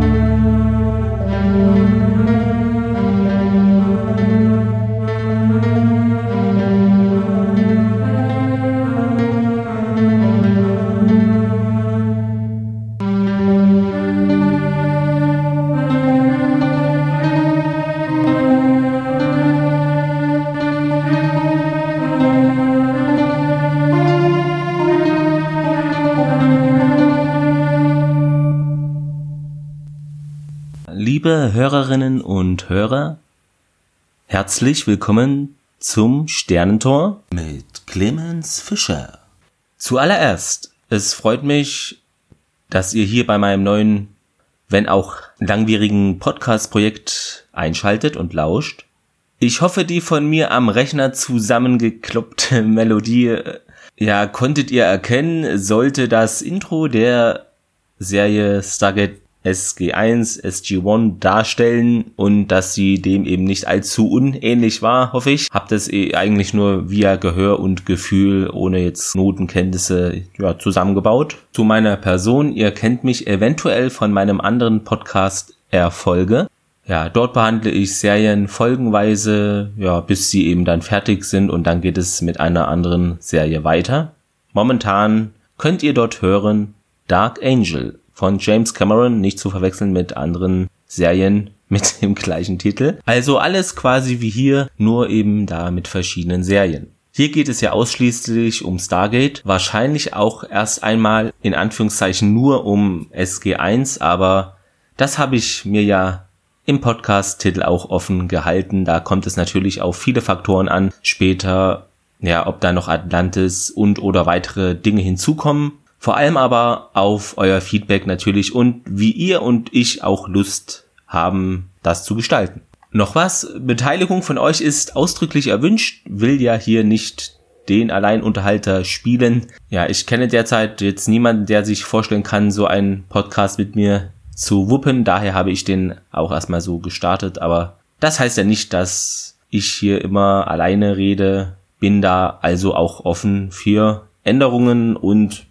Liebe herzlich willkommen zum Sternentor mit Clemens Fischer. Zuallererst, es freut mich, dass ihr hier bei meinem neuen, wenn auch langwierigen Podcast-Projekt einschaltet und lauscht. Ich hoffe, die von mir am Rechner zusammengekloppte Melodie, ja, konntet ihr erkennen, sollte das Intro der Serie Stargate SG1, SG1 darstellen und dass sie dem eben nicht allzu unähnlich war, hoffe ich. Hab das eh eigentlich nur via Gehör und Gefühl, ohne jetzt Notenkenntnisse, ja, zusammengebaut. Zu meiner Person, ihr kennt mich eventuell von meinem anderen Podcast Erfolge. Ja, dort behandle ich Serien folgenweise, ja, bis sie eben dann fertig sind und dann geht es mit einer anderen Serie weiter. Momentan könnt ihr dort hören Dark Angel von James Cameron, nicht zu verwechseln mit anderen Serien mit dem gleichen Titel. Also alles quasi wie hier, nur eben da mit verschiedenen Serien. Hier geht es ja ausschließlich um Stargate, wahrscheinlich auch erst einmal in Anführungszeichen nur um SG1, aber das habe ich mir ja im Podcast-Titel auch offen gehalten. Da kommt es natürlich auf viele Faktoren an. Später, ja, ob da noch Atlantis und oder weitere Dinge hinzukommen. Vor allem aber auf euer Feedback natürlich und wie ihr und ich auch Lust haben, das zu gestalten. Noch was, Beteiligung von euch ist ausdrücklich erwünscht, will ja hier nicht den Alleinunterhalter spielen. Ja, ich kenne derzeit jetzt niemanden, der sich vorstellen kann, so einen Podcast mit mir zu wuppen. Daher habe ich den auch erstmal so gestartet. Aber das heißt ja nicht, dass ich hier immer alleine rede. Bin da also auch offen für Änderungen und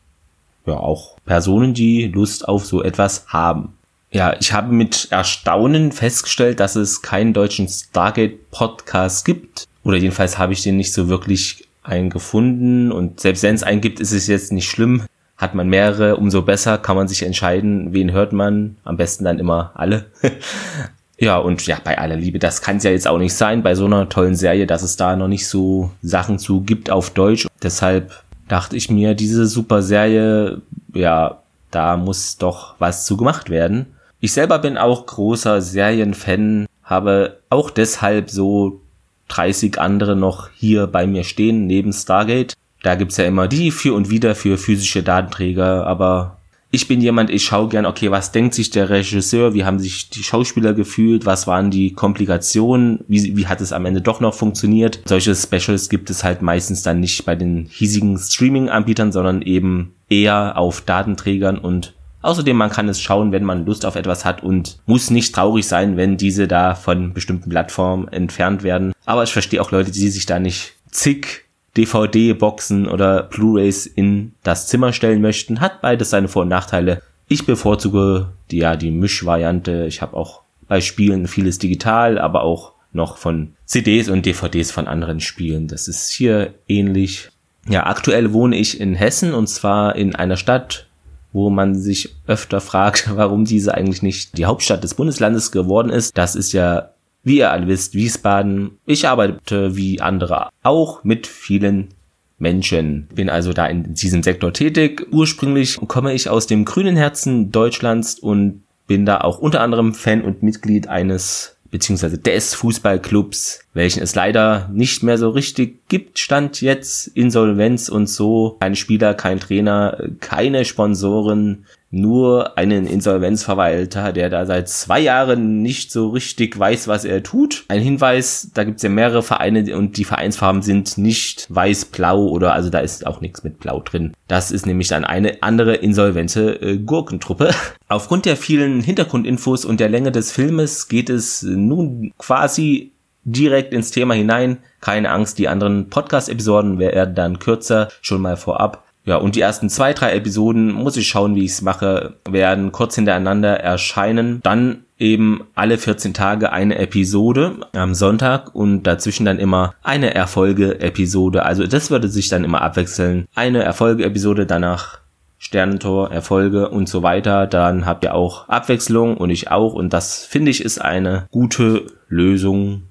ja auch Personen, die Lust auf so etwas haben. Ja, ich habe mit Erstaunen festgestellt, dass es keinen deutschen Stargate Podcast gibt. Oder jedenfalls habe ich den nicht so wirklich einen gefunden. Und selbst wenn es einen gibt, ist es jetzt nicht schlimm. Hat man mehrere, umso besser kann man sich entscheiden, wen hört man. Am besten dann immer alle. ja, und ja, bei aller Liebe, das kann es ja jetzt auch nicht sein, bei so einer tollen Serie, dass es da noch nicht so Sachen zu gibt auf Deutsch. Deshalb dachte ich mir, diese super Serie, ja, da muss doch was zu gemacht werden. Ich selber bin auch großer Serienfan, habe auch deshalb so 30 andere noch hier bei mir stehen, neben Stargate. Da gibt's ja immer die für und wieder für physische Datenträger, aber ich bin jemand, ich schaue gern, okay, was denkt sich der Regisseur, wie haben sich die Schauspieler gefühlt, was waren die Komplikationen, wie, wie hat es am Ende doch noch funktioniert. Solche Specials gibt es halt meistens dann nicht bei den hiesigen Streaming-Anbietern, sondern eben eher auf Datenträgern und Außerdem, man kann es schauen, wenn man Lust auf etwas hat und muss nicht traurig sein, wenn diese da von bestimmten Plattformen entfernt werden. Aber ich verstehe auch Leute, die sich da nicht zig DVD-Boxen oder Blu-rays in das Zimmer stellen möchten, hat beides seine Vor- und Nachteile. Ich bevorzuge die, ja, die Mischvariante. Ich habe auch bei Spielen vieles digital, aber auch noch von CDs und DVDs von anderen Spielen. Das ist hier ähnlich. Ja, aktuell wohne ich in Hessen und zwar in einer Stadt, wo man sich öfter fragt, warum diese eigentlich nicht die Hauptstadt des Bundeslandes geworden ist. Das ist ja wie ihr alle wisst, Wiesbaden. Ich arbeite wie andere auch mit vielen Menschen. Bin also da in diesem Sektor tätig. Ursprünglich komme ich aus dem grünen Herzen Deutschlands und bin da auch unter anderem Fan und Mitglied eines beziehungsweise des Fußballclubs, welchen es leider nicht mehr so richtig gibt, stand jetzt Insolvenz und so. Kein Spieler, kein Trainer, keine Sponsoren, nur einen Insolvenzverwalter, der da seit zwei Jahren nicht so richtig weiß, was er tut. Ein Hinweis, da gibt's ja mehrere Vereine und die Vereinsfarben sind nicht weiß-blau oder also da ist auch nichts mit blau drin. Das ist nämlich dann eine andere insolvente äh, Gurkentruppe. Aufgrund der vielen Hintergrundinfos und der Länge des Filmes geht es nun quasi direkt ins Thema hinein. Keine Angst, die anderen Podcast-Episoden werden dann kürzer, schon mal vorab. Ja, und die ersten zwei, drei Episoden, muss ich schauen, wie ich es mache, werden kurz hintereinander erscheinen. Dann eben alle 14 Tage eine Episode am Sonntag und dazwischen dann immer eine Erfolge-Episode. Also das würde sich dann immer abwechseln. Eine Erfolge-Episode, danach Sternentor, Erfolge und so weiter. Dann habt ihr auch Abwechslung und ich auch. Und das finde ich ist eine gute Lösung.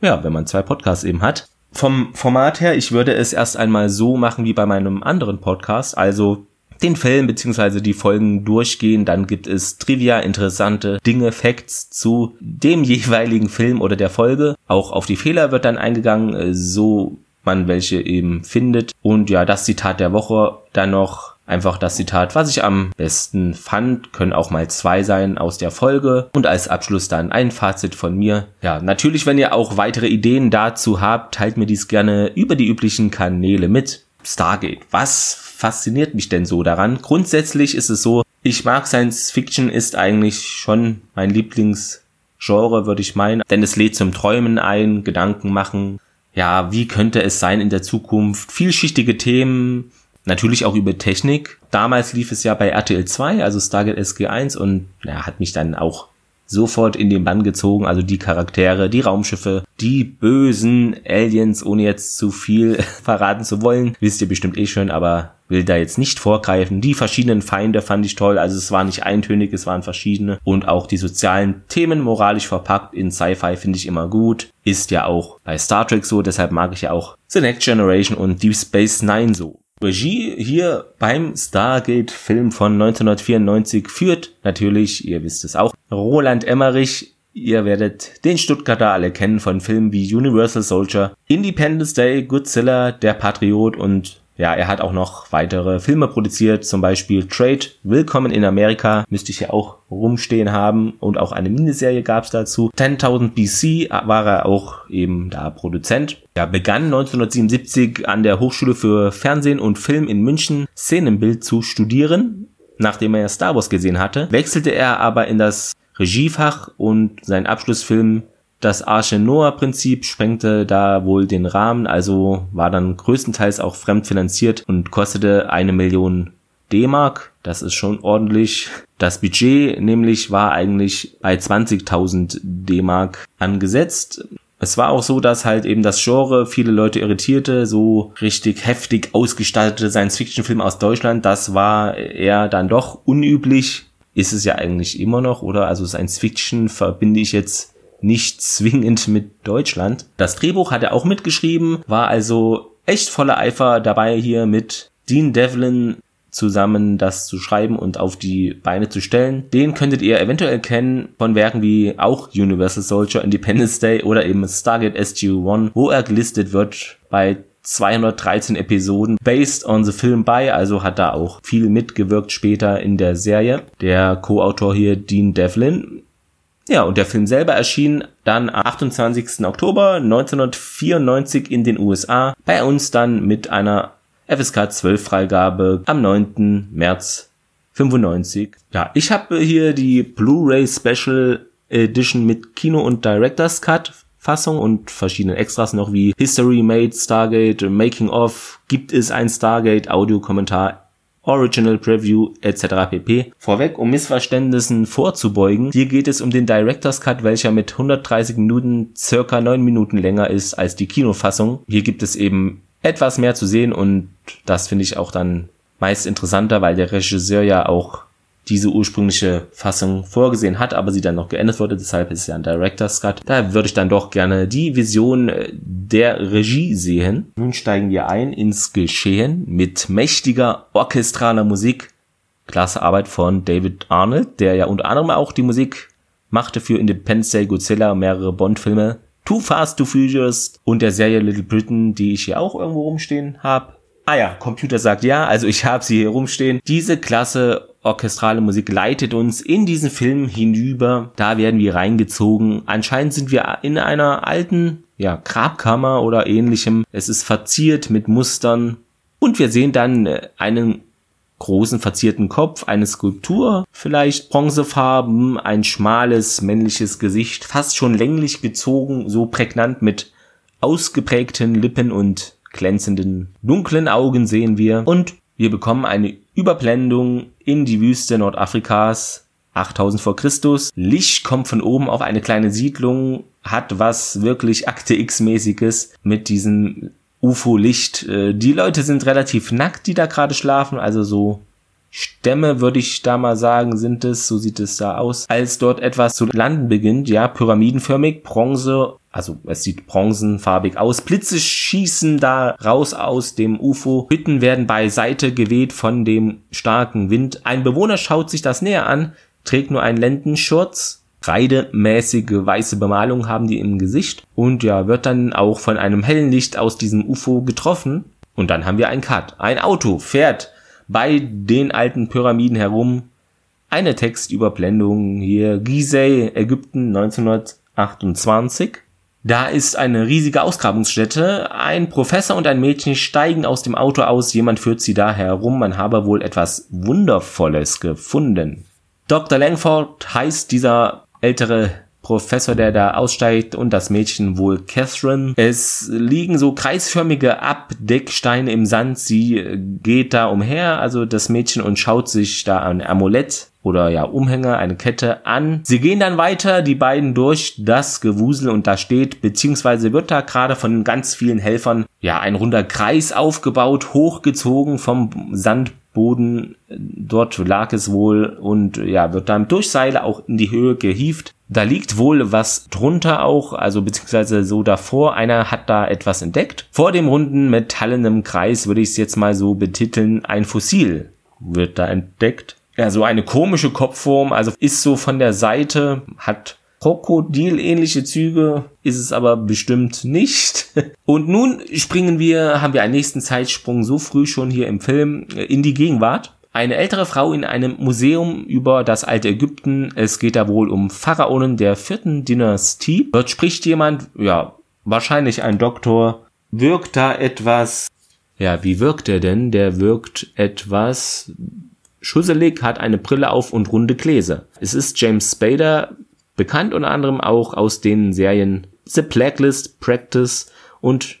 Ja, wenn man zwei Podcasts eben hat. Vom Format her, ich würde es erst einmal so machen wie bei meinem anderen Podcast. Also den Film beziehungsweise die Folgen durchgehen. Dann gibt es Trivia, interessante Dinge, Facts zu dem jeweiligen Film oder der Folge. Auch auf die Fehler wird dann eingegangen, so man welche eben findet. Und ja, das Zitat der Woche dann noch Einfach das Zitat, was ich am besten fand, können auch mal zwei sein aus der Folge und als Abschluss dann ein Fazit von mir. Ja, natürlich, wenn ihr auch weitere Ideen dazu habt, teilt mir dies gerne über die üblichen Kanäle mit. Stargate, was fasziniert mich denn so daran? Grundsätzlich ist es so, ich mag Science Fiction, ist eigentlich schon mein Lieblingsgenre, würde ich meinen, denn es lädt zum Träumen ein, Gedanken machen. Ja, wie könnte es sein in der Zukunft? Vielschichtige Themen, Natürlich auch über Technik. Damals lief es ja bei RTL 2, also Stargate SG1 und ja, hat mich dann auch sofort in den Bann gezogen. Also die Charaktere, die Raumschiffe, die bösen Aliens, ohne jetzt zu viel verraten zu wollen. Wisst ihr bestimmt eh schon, aber will da jetzt nicht vorgreifen. Die verschiedenen Feinde fand ich toll. Also es war nicht eintönig, es waren verschiedene. Und auch die sozialen Themen moralisch verpackt in Sci-Fi finde ich immer gut. Ist ja auch bei Star Trek so. Deshalb mag ich ja auch The Next Generation und Deep Space Nine so. Regie hier beim Stargate-Film von 1994 führt natürlich, ihr wisst es auch, Roland Emmerich. Ihr werdet den Stuttgarter alle kennen von Filmen wie Universal Soldier, Independence Day, Godzilla, Der Patriot und ja, er hat auch noch weitere Filme produziert, zum Beispiel Trade, Willkommen in Amerika, müsste ich ja auch rumstehen haben und auch eine Miniserie gab es dazu. 10.000 BC war er auch eben da Produzent. Er begann 1977 an der Hochschule für Fernsehen und Film in München Szenenbild zu studieren. Nachdem er Star Wars gesehen hatte, wechselte er aber in das Regiefach und sein Abschlussfilm das Arche Noah Prinzip sprengte da wohl den Rahmen, also war dann größtenteils auch fremdfinanziert und kostete eine Million D-Mark. Das ist schon ordentlich. Das Budget nämlich war eigentlich bei 20.000 D-Mark angesetzt. Es war auch so, dass halt eben das Genre viele Leute irritierte, so richtig heftig ausgestattete Science-Fiction-Filme aus Deutschland, das war eher dann doch unüblich. Ist es ja eigentlich immer noch, oder? Also Science-Fiction verbinde ich jetzt nicht zwingend mit Deutschland. Das Drehbuch hat er auch mitgeschrieben, war also echt voller Eifer dabei hier mit Dean Devlin zusammen das zu schreiben und auf die Beine zu stellen. Den könntet ihr eventuell kennen von Werken wie auch Universal Soldier, Independence Day oder eben Stargate SG-1, wo er gelistet wird bei 213 Episoden based on the film by, also hat da auch viel mitgewirkt später in der Serie. Der Co-Autor hier Dean Devlin ja, und der Film selber erschien dann am 28. Oktober 1994 in den USA, bei uns dann mit einer FSK 12 Freigabe am 9. März 95. Ja, ich habe hier die Blu-ray Special Edition mit Kino und Director's Cut Fassung und verschiedenen Extras noch wie History Made, Stargate, Making of, gibt es ein Stargate Audiokommentar Original Preview etc. pp. Vorweg, um Missverständnissen vorzubeugen, hier geht es um den Director's Cut, welcher mit 130 Minuten circa 9 Minuten länger ist als die Kinofassung. Hier gibt es eben etwas mehr zu sehen und das finde ich auch dann meist interessanter, weil der Regisseur ja auch diese ursprüngliche Fassung vorgesehen hat, aber sie dann noch geändert wurde, deshalb ist es ja ein Director's Cut. Da würde ich dann doch gerne die Vision äh, der Regie sehen. Nun steigen wir ein ins Geschehen mit mächtiger orchestraler Musik. Klasse Arbeit von David Arnold, der ja unter anderem auch die Musik machte für Independence Day, Godzilla, mehrere Bond-Filme, Too Fast, Too Furious und der Serie Little Britain, die ich hier auch irgendwo rumstehen habe. Ah ja, Computer sagt ja, also ich habe sie hier rumstehen. Diese Klasse orchestrale Musik leitet uns in diesen Film hinüber. Da werden wir reingezogen. Anscheinend sind wir in einer alten, ja, Grabkammer oder ähnlichem. Es ist verziert mit Mustern. Und wir sehen dann äh, einen großen verzierten Kopf, eine Skulptur, vielleicht bronzefarben, ein schmales männliches Gesicht, fast schon länglich gezogen, so prägnant mit ausgeprägten Lippen und glänzenden dunklen Augen sehen wir und Wir bekommen eine Überblendung in die Wüste Nordafrikas 8000 vor Christus. Licht kommt von oben auf eine kleine Siedlung, hat was wirklich Akte X-mäßiges mit diesem UFO-Licht. Äh, die Leute sind relativ nackt, die da gerade schlafen, also so Stämme, würde ich da mal sagen, sind es, so sieht es da aus. Als dort etwas zu landen beginnt, ja, pyramidenförmig, Bronze, also es sieht bronzenfarbig aus. Blitze schießen da raus aus dem UFO. Hütten werden beiseite geweht von dem starken Wind. Ein Bewohner schaut sich das näher an, trägt nur einen Lendenschurz. Reidemäßige weiße Bemalung haben die im Gesicht und ja, wird dann auch von einem hellen Licht aus diesem UFO getroffen. Und dann haben wir einen Cut. Ein Auto fährt bei den alten Pyramiden herum. Eine Textüberblendung hier. Gizeh, Ägypten 1928. Da ist eine riesige Ausgrabungsstätte. Ein Professor und ein Mädchen steigen aus dem Auto aus. Jemand führt sie da herum. Man habe wohl etwas Wundervolles gefunden. Dr. Langford heißt dieser ältere Professor, der da aussteigt und das Mädchen wohl Catherine. Es liegen so kreisförmige Abdecksteine im Sand. Sie geht da umher, also das Mädchen und schaut sich da ein Amulett oder ja Umhänger, eine Kette an. Sie gehen dann weiter, die beiden durch das Gewusel und da steht, beziehungsweise wird da gerade von ganz vielen Helfern ja ein runder Kreis aufgebaut, hochgezogen vom Sandboden. Dort lag es wohl und ja, wird dann durch Seile auch in die Höhe gehieft. Da liegt wohl was drunter auch, also beziehungsweise so davor. Einer hat da etwas entdeckt. Vor dem runden metallenem Kreis würde ich es jetzt mal so betiteln, ein Fossil wird da entdeckt. Ja, so eine komische Kopfform, also ist so von der Seite, hat Krokodil-ähnliche Züge, ist es aber bestimmt nicht. Und nun springen wir, haben wir einen nächsten Zeitsprung so früh schon hier im Film in die Gegenwart eine ältere Frau in einem Museum über das alte Ägypten. Es geht da wohl um Pharaonen der vierten Dynastie. Dort spricht jemand, ja, wahrscheinlich ein Doktor, wirkt da etwas, ja, wie wirkt er denn? Der wirkt etwas schusselig, hat eine Brille auf und runde Gläser. Es ist James Spader, bekannt unter anderem auch aus den Serien The Blacklist, Practice und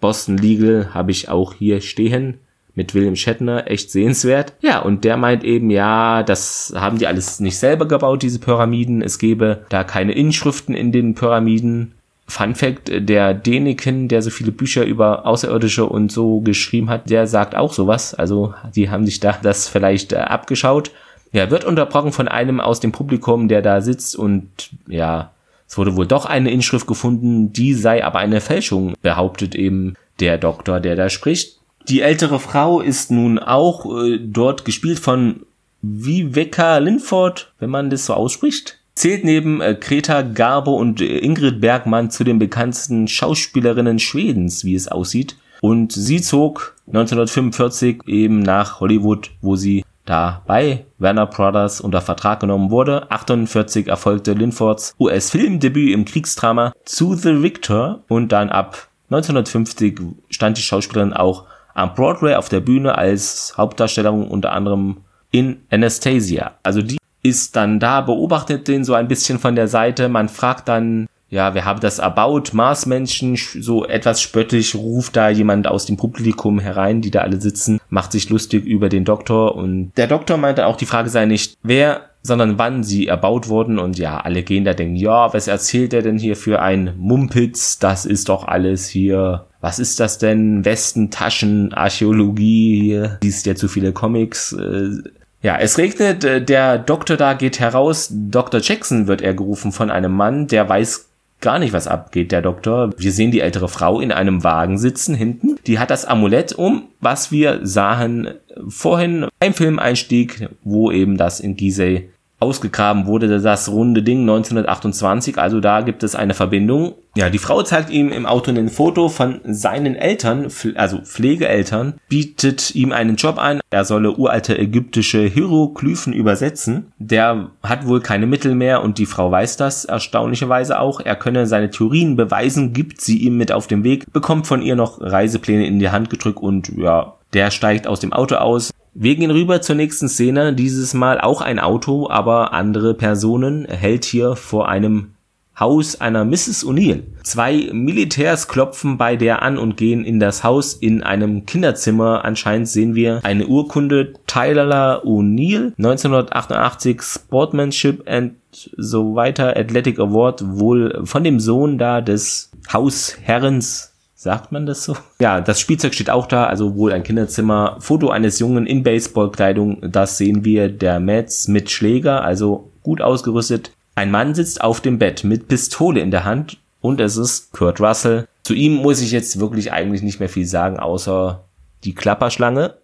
Boston Legal habe ich auch hier stehen mit William Shatner echt sehenswert. Ja, und der meint eben, ja, das haben die alles nicht selber gebaut, diese Pyramiden. Es gäbe da keine Inschriften in den Pyramiden. Fun Fact, der Deniken, der so viele Bücher über Außerirdische und so geschrieben hat, der sagt auch sowas. Also, die haben sich da das vielleicht äh, abgeschaut. Ja, wird unterbrochen von einem aus dem Publikum, der da sitzt und ja, es wurde wohl doch eine Inschrift gefunden, die sei aber eine Fälschung, behauptet eben der Doktor, der da spricht. Die ältere Frau ist nun auch äh, dort gespielt von Viveka Linford, wenn man das so ausspricht. Zählt neben äh, Greta Garbo und äh, Ingrid Bergmann zu den bekanntesten Schauspielerinnen Schwedens, wie es aussieht. Und sie zog 1945 eben nach Hollywood, wo sie da bei Werner Brothers unter Vertrag genommen wurde. 48 erfolgte Linfords US-Filmdebüt im Kriegsdrama To the Victor und dann ab 1950 stand die Schauspielerin auch am Broadway auf der Bühne als Hauptdarstellerin unter anderem in Anastasia. Also die ist dann da, beobachtet den so ein bisschen von der Seite. Man fragt dann, ja, wer habe das erbaut? Marsmenschen, so etwas spöttisch ruft da jemand aus dem Publikum herein, die da alle sitzen, macht sich lustig über den Doktor und der Doktor meinte auch, die Frage sei nicht, wer, sondern wann sie erbaut wurden und ja, alle gehen da denken, ja, was erzählt er denn hier für ein Mumpitz? Das ist doch alles hier was ist das denn? Westen, Taschen, Archäologie, hier liest ja zu viele Comics. Äh, ja, es regnet, äh, der Doktor da geht heraus, Dr. Jackson wird er gerufen von einem Mann, der weiß gar nicht, was abgeht, der Doktor. Wir sehen die ältere Frau in einem Wagen sitzen hinten. Die hat das Amulett um, was wir sahen vorhin ein Filmeinstieg, wo eben das in Gizeh ausgegraben wurde, das runde Ding 1928. Also da gibt es eine Verbindung. Ja, die Frau zeigt ihm im Auto ein Foto von seinen Eltern, also Pflegeeltern, bietet ihm einen Job an. Er solle uralte ägyptische Hieroglyphen übersetzen. Der hat wohl keine Mittel mehr und die Frau weiß das erstaunlicherweise auch. Er könne seine Theorien beweisen, gibt sie ihm mit auf den Weg, bekommt von ihr noch Reisepläne in die Hand gedrückt und ja, der steigt aus dem Auto aus, wir gehen rüber zur nächsten Szene. Dieses Mal auch ein Auto, aber andere Personen hält hier vor einem Haus einer Mrs. O'Neill. Zwei Militärs klopfen bei der an und gehen in das Haus. In einem Kinderzimmer anscheinend sehen wir eine Urkunde Tyler O'Neill 1988 Sportsmanship and so weiter Athletic Award wohl von dem Sohn da des Hausherrens Sagt man das so? Ja, das Spielzeug steht auch da, also wohl ein Kinderzimmer. Foto eines Jungen in Baseballkleidung, das sehen wir. Der Mets mit Schläger, also gut ausgerüstet. Ein Mann sitzt auf dem Bett mit Pistole in der Hand und es ist Kurt Russell. Zu ihm muss ich jetzt wirklich eigentlich nicht mehr viel sagen, außer die Klapperschlange,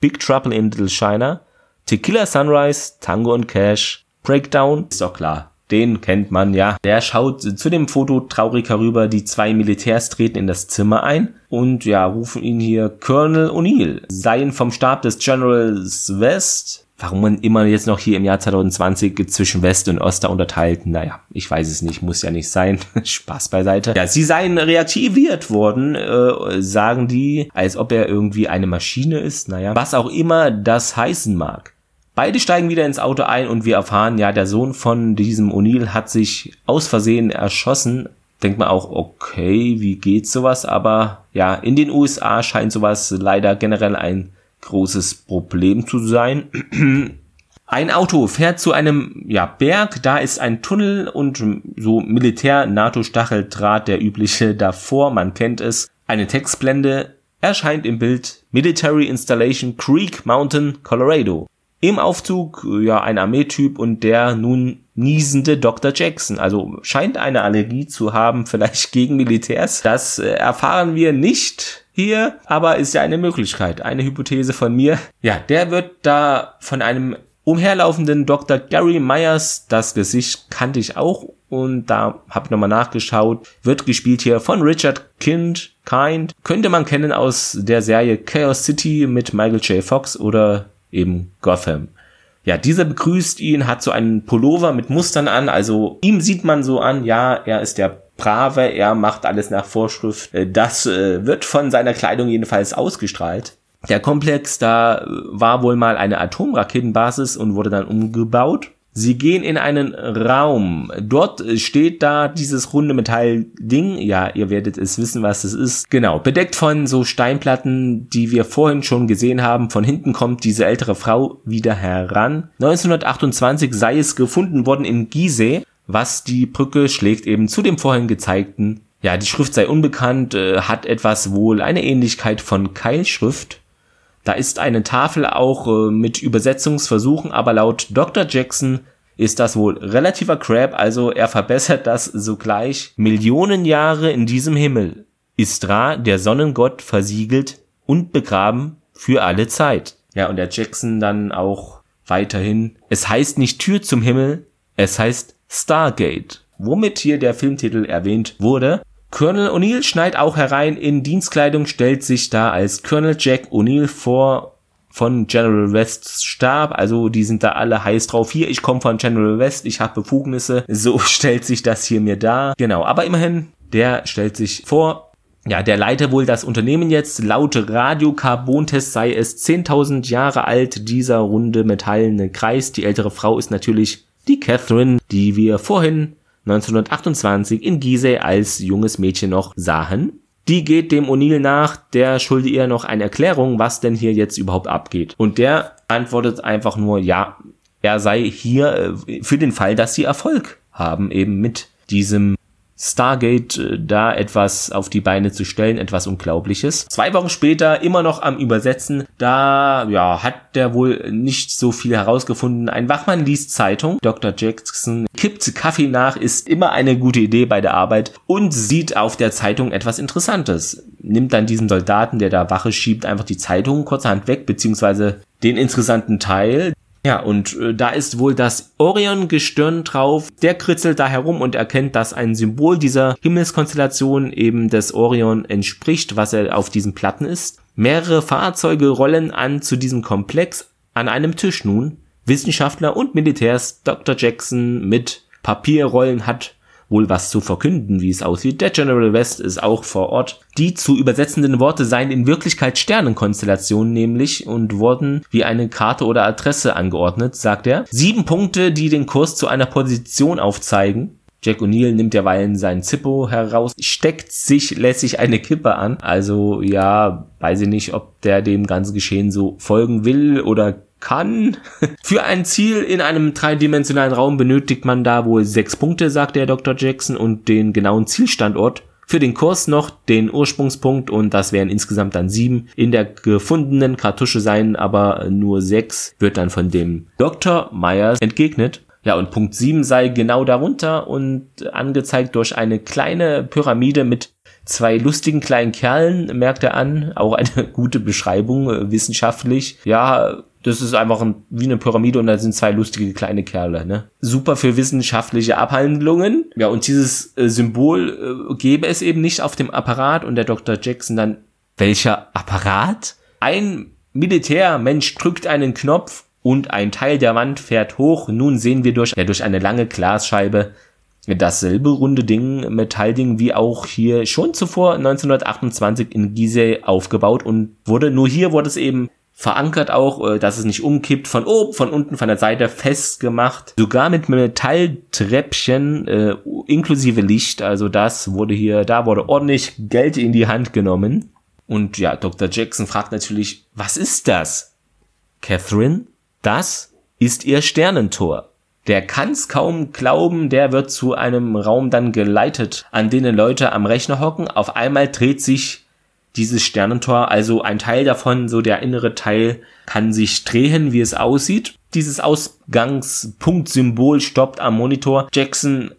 Big Trouble in Little China, Tequila Sunrise, Tango und Cash, Breakdown, ist doch klar. Den kennt man ja. Der schaut zu dem Foto traurig herüber. Die zwei Militärs treten in das Zimmer ein und ja, rufen ihn hier Colonel O'Neill. Seien vom Stab des Generals West. Warum man immer jetzt noch hier im Jahr 2020 zwischen West und Ost da unterteilt, naja, ich weiß es nicht, muss ja nicht sein. Spaß beiseite. Ja, sie seien reaktiviert worden, äh, sagen die, als ob er irgendwie eine Maschine ist, naja, was auch immer das heißen mag. Beide steigen wieder ins Auto ein und wir erfahren, ja, der Sohn von diesem O'Neill hat sich aus Versehen erschossen. Denkt man auch, okay, wie geht sowas? Aber ja, in den USA scheint sowas leider generell ein großes Problem zu sein. Ein Auto fährt zu einem ja, Berg, da ist ein Tunnel und so Militär-NATO-Stacheldraht, der übliche davor, man kennt es. Eine Textblende erscheint im Bild Military Installation Creek Mountain, Colorado. Im Aufzug ja ein Armeetyp und der nun niesende Dr. Jackson. Also scheint eine Allergie zu haben, vielleicht gegen Militärs. Das äh, erfahren wir nicht hier, aber ist ja eine Möglichkeit, eine Hypothese von mir. Ja, der wird da von einem umherlaufenden Dr. Gary Myers, das Gesicht kannte ich auch und da habe ich nochmal nachgeschaut, wird gespielt hier von Richard Kind, Kind, könnte man kennen aus der Serie Chaos City mit Michael J. Fox oder eben Gotham. Ja, dieser begrüßt ihn, hat so einen Pullover mit Mustern an, also ihm sieht man so an, ja, er ist der Brave, er macht alles nach Vorschrift. Äh, das äh, wird von seiner Kleidung jedenfalls ausgestrahlt. Der Komplex da war wohl mal eine Atomraketenbasis und wurde dann umgebaut. Sie gehen in einen Raum. Dort steht da dieses runde Metallding. Ja, ihr werdet es wissen, was es ist. Genau, bedeckt von so Steinplatten, die wir vorhin schon gesehen haben. Von hinten kommt diese ältere Frau wieder heran. 1928 sei es gefunden worden in Gizeh, was die Brücke schlägt eben zu dem vorhin gezeigten. Ja, die Schrift sei unbekannt, äh, hat etwas wohl eine Ähnlichkeit von Keilschrift. Da ist eine Tafel auch äh, mit Übersetzungsversuchen, aber laut Dr. Jackson ist das wohl relativer Crap, also er verbessert das sogleich. Millionen Jahre in diesem Himmel ist Ra, der Sonnengott, versiegelt und begraben für alle Zeit. Ja, und der Jackson dann auch weiterhin. Es heißt nicht Tür zum Himmel, es heißt Stargate, womit hier der Filmtitel erwähnt wurde. Colonel O'Neill schneit auch herein in Dienstkleidung, stellt sich da als Colonel Jack O'Neill vor von General Wests Stab, also die sind da alle heiß drauf. Hier, ich komme von General West, ich habe Befugnisse. So stellt sich das hier mir dar. Genau, aber immerhin, der stellt sich vor. Ja, der leite wohl das Unternehmen jetzt. Laut Radiokarbontest sei es 10.000 Jahre alt, dieser runde metallene Kreis. Die ältere Frau ist natürlich die Catherine, die wir vorhin 1928 in Gizeh als junges Mädchen noch sahen. Die geht dem O'Neill nach, der schulde ihr noch eine Erklärung, was denn hier jetzt überhaupt abgeht. Und der antwortet einfach nur, ja, er sei hier äh, für den Fall, dass sie Erfolg haben, eben mit diesem Stargate äh, da etwas auf die Beine zu stellen, etwas Unglaubliches. Zwei Wochen später immer noch am Übersetzen, da ja hat der wohl nicht so viel herausgefunden. Ein Wachmann liest Zeitung, Dr. Jackson kippt Kaffee nach, ist immer eine gute Idee bei der Arbeit und sieht auf der Zeitung etwas Interessantes. Nimmt dann diesem Soldaten, der da Wache schiebt, einfach die Zeitung kurzerhand weg, beziehungsweise den interessanten Teil. Ja, und äh, da ist wohl das Orion-Gestirn drauf. Der kritzelt da herum und erkennt, dass ein Symbol dieser Himmelskonstellation eben des Orion entspricht, was er auf diesen Platten ist. Mehrere Fahrzeuge rollen an zu diesem Komplex an einem Tisch nun. Wissenschaftler und Militärs Dr. Jackson mit Papierrollen hat wohl was zu verkünden, wie es aussieht. Der General West ist auch vor Ort. Die zu übersetzenden Worte seien in Wirklichkeit Sternenkonstellationen nämlich und wurden wie eine Karte oder Adresse angeordnet, sagt er. Sieben Punkte, die den Kurs zu einer Position aufzeigen. Jack O'Neill nimmt derweilen sein Zippo heraus, steckt sich lässig eine Kippe an. Also ja, weiß ich nicht, ob der dem ganzen Geschehen so folgen will oder kann. Für ein Ziel in einem dreidimensionalen Raum benötigt man da wohl sechs Punkte, sagt der Dr. Jackson, und den genauen Zielstandort. Für den Kurs noch den Ursprungspunkt und das wären insgesamt dann sieben. In der gefundenen Kartusche seien aber nur sechs, wird dann von dem Dr. Myers entgegnet. Ja, und Punkt 7 sei genau darunter und angezeigt durch eine kleine Pyramide mit zwei lustigen kleinen Kerlen, merkt er an. Auch eine gute Beschreibung, äh, wissenschaftlich. Ja, das ist einfach ein, wie eine Pyramide und da sind zwei lustige kleine Kerle. Ne? Super für wissenschaftliche Abhandlungen. Ja, und dieses äh, Symbol äh, gäbe es eben nicht auf dem Apparat und der Dr. Jackson dann, welcher Apparat? Ein Militärmensch drückt einen Knopf und ein Teil der Wand fährt hoch. Nun sehen wir durch, ja, durch eine lange Glasscheibe dasselbe runde Ding, Metallding, wie auch hier schon zuvor 1928 in Gizeh aufgebaut und wurde, nur hier wurde es eben verankert auch, äh, dass es nicht umkippt, von oben, von unten, von der Seite festgemacht, sogar mit Metalltreppchen äh, inklusive Licht, also das wurde hier, da wurde ordentlich Geld in die Hand genommen. Und ja, Dr. Jackson fragt natürlich, was ist das? Catherine, das ist ihr Sternentor. Der kann's kaum glauben, der wird zu einem Raum dann geleitet, an denen Leute am Rechner hocken. Auf einmal dreht sich dieses Sternentor, also ein Teil davon, so der innere Teil, kann sich drehen, wie es aussieht. Dieses Ausgangspunktsymbol stoppt am Monitor. Jackson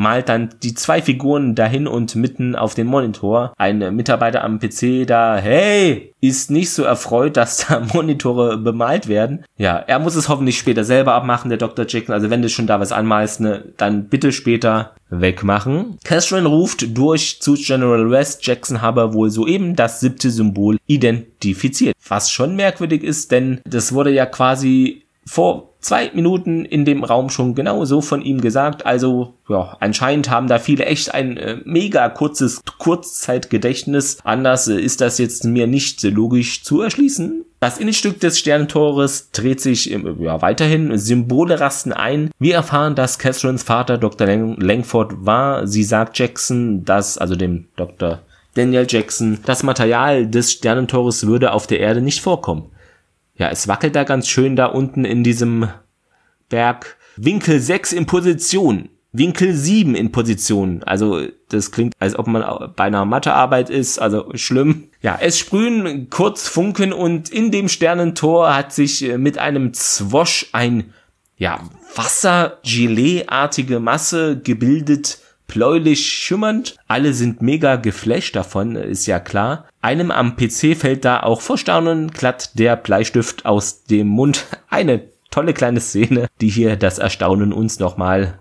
malt dann die zwei Figuren dahin und mitten auf den Monitor. Ein Mitarbeiter am PC da, hey, ist nicht so erfreut, dass da Monitore bemalt werden. Ja, er muss es hoffentlich später selber abmachen, der Dr. Jackson. Also wenn du schon da was anmalst, ne, dann bitte später wegmachen. Catherine ruft durch zu General West, Jackson habe wohl soeben das siebte Symbol identifiziert. Was schon merkwürdig ist, denn das wurde ja quasi vor zwei Minuten in dem Raum schon genau so von ihm gesagt. Also, ja, anscheinend haben da viele echt ein äh, mega kurzes Kurzzeitgedächtnis. Anders äh, ist das jetzt mir nicht logisch zu erschließen. Das Innenstück des Sternentores dreht sich äh, ja, weiterhin, Symbole rasten ein. Wir erfahren, dass Catherines Vater Dr. Lang Langford war. Sie sagt Jackson, dass, also dem Dr. Daniel Jackson, das Material des Sternentores würde auf der Erde nicht vorkommen ja, es wackelt da ganz schön da unten in diesem Berg. Winkel 6 in Position. Winkel 7 in Position. Also das klingt, als ob man bei einer Mathearbeit ist, also schlimm. Ja, es sprühen kurz Funken und in dem Sternentor hat sich äh, mit einem Zwosch ein ja, Wasser-Gelee-artige Masse gebildet, bläulich schimmernd. Alle sind mega geflasht davon, ist ja klar. Einem am PC fällt da auch vor Staunen glatt der Bleistift aus dem Mund. Eine tolle kleine Szene, die hier das Erstaunen uns nochmal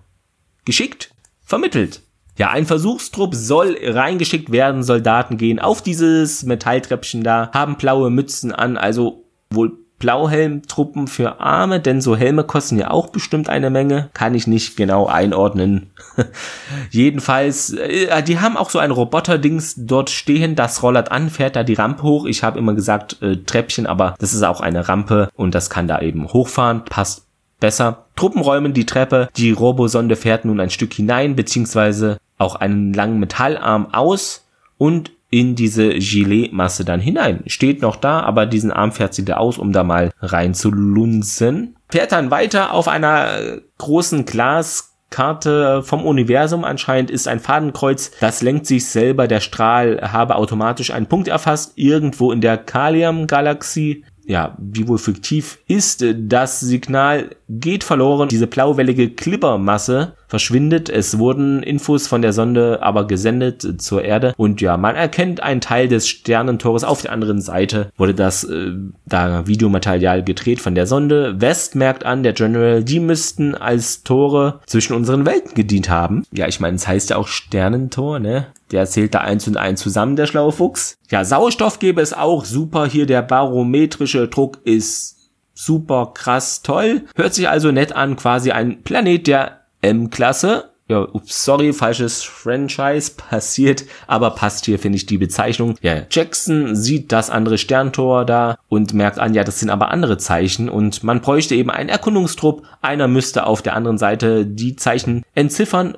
geschickt vermittelt. Ja, ein Versuchstrupp soll reingeschickt werden. Soldaten gehen auf dieses Metalltreppchen da, haben blaue Mützen an, also wohl Blauhelmtruppen für Arme, denn so Helme kosten ja auch bestimmt eine Menge. Kann ich nicht genau einordnen. Jedenfalls, äh, die haben auch so ein Roboter-Dings dort stehen, das rollert an, fährt da die Rampe hoch. Ich habe immer gesagt äh, Treppchen, aber das ist auch eine Rampe und das kann da eben hochfahren. Passt besser. Truppen räumen die Treppe, die Robosonde fährt nun ein Stück hinein, beziehungsweise auch einen langen Metallarm aus und in diese Gilet-Masse dann hinein. Steht noch da, aber diesen Arm fährt sie da aus, um da mal rein zu lunzen. Fährt dann weiter auf einer großen Glaskarte vom Universum. Anscheinend ist ein Fadenkreuz. Das lenkt sich selber. Der Strahl habe automatisch einen Punkt erfasst. Irgendwo in der Kalium-Galaxie ja, wie wohl fiktiv ist, das Signal geht verloren. Diese blauwellige Klippermasse verschwindet. Es wurden Infos von der Sonde aber gesendet zur Erde und ja, man erkennt einen Teil des Sternentores. Auf der anderen Seite wurde das äh, da Videomaterial gedreht von der Sonde. West merkt an, der General, die müssten als Tore zwischen unseren Welten gedient haben. Ja, ich meine, es heißt ja auch Sternentor, ne? Der zählt da eins und eins zusammen, der schlaue Fuchs. Ja, Sauerstoff gäbe es auch super. Hier der barometrische Druck ist super krass toll. Hört sich also nett an, quasi ein Planet der M-Klasse. Ja, ups, sorry, falsches Franchise passiert, aber passt hier, finde ich, die Bezeichnung. Ja, Jackson sieht das andere Sterntor da und merkt an, ja, das sind aber andere Zeichen und man bräuchte eben einen Erkundungstrupp. Einer müsste auf der anderen Seite die Zeichen entziffern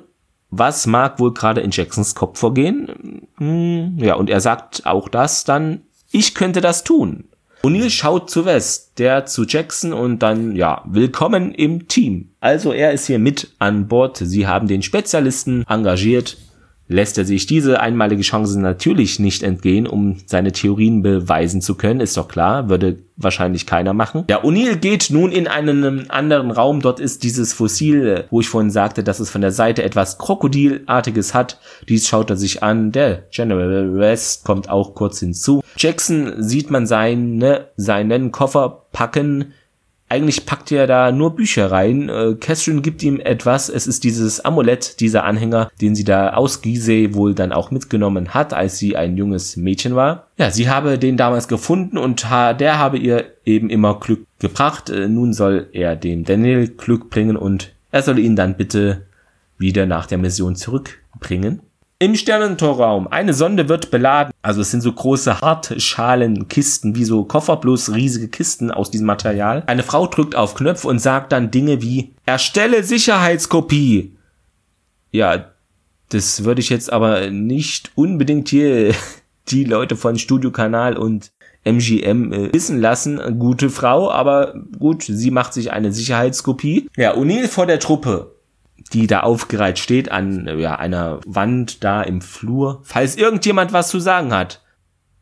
was mag wohl gerade in Jacksons Kopf vorgehen? Hm, ja, und er sagt auch das dann, ich könnte das tun. O'Neill schaut zu West, der zu Jackson und dann, ja, willkommen im Team. Also er ist hier mit an Bord. Sie haben den Spezialisten engagiert lässt er sich diese einmalige Chance natürlich nicht entgehen, um seine Theorien beweisen zu können, ist doch klar, würde wahrscheinlich keiner machen. Ja, O'Neill geht nun in einen anderen Raum, dort ist dieses Fossil, wo ich vorhin sagte, dass es von der Seite etwas Krokodilartiges hat. Dies schaut er sich an, der General West kommt auch kurz hinzu. Jackson sieht man seine, seinen Koffer packen, eigentlich packt er da nur Bücher rein. Äh, Catherine gibt ihm etwas. Es ist dieses Amulett, dieser Anhänger, den sie da aus Gizeh wohl dann auch mitgenommen hat, als sie ein junges Mädchen war. Ja, sie habe den damals gefunden und der habe ihr eben immer Glück gebracht. Äh, nun soll er dem Daniel Glück bringen und er soll ihn dann bitte wieder nach der Mission zurückbringen. Im Sternentorraum. Eine Sonde wird beladen. Also es sind so große Hartschalenkisten, wie so Koffer, bloß riesige Kisten aus diesem Material. Eine Frau drückt auf Knöpfe und sagt dann Dinge wie Erstelle Sicherheitskopie. Ja, das würde ich jetzt aber nicht unbedingt hier die Leute von Studiokanal und MGM äh, wissen lassen. Gute Frau, aber gut, sie macht sich eine Sicherheitskopie. Ja, O'Neill vor der Truppe die da aufgereiht steht an ja, einer Wand da im Flur. Falls irgendjemand was zu sagen hat,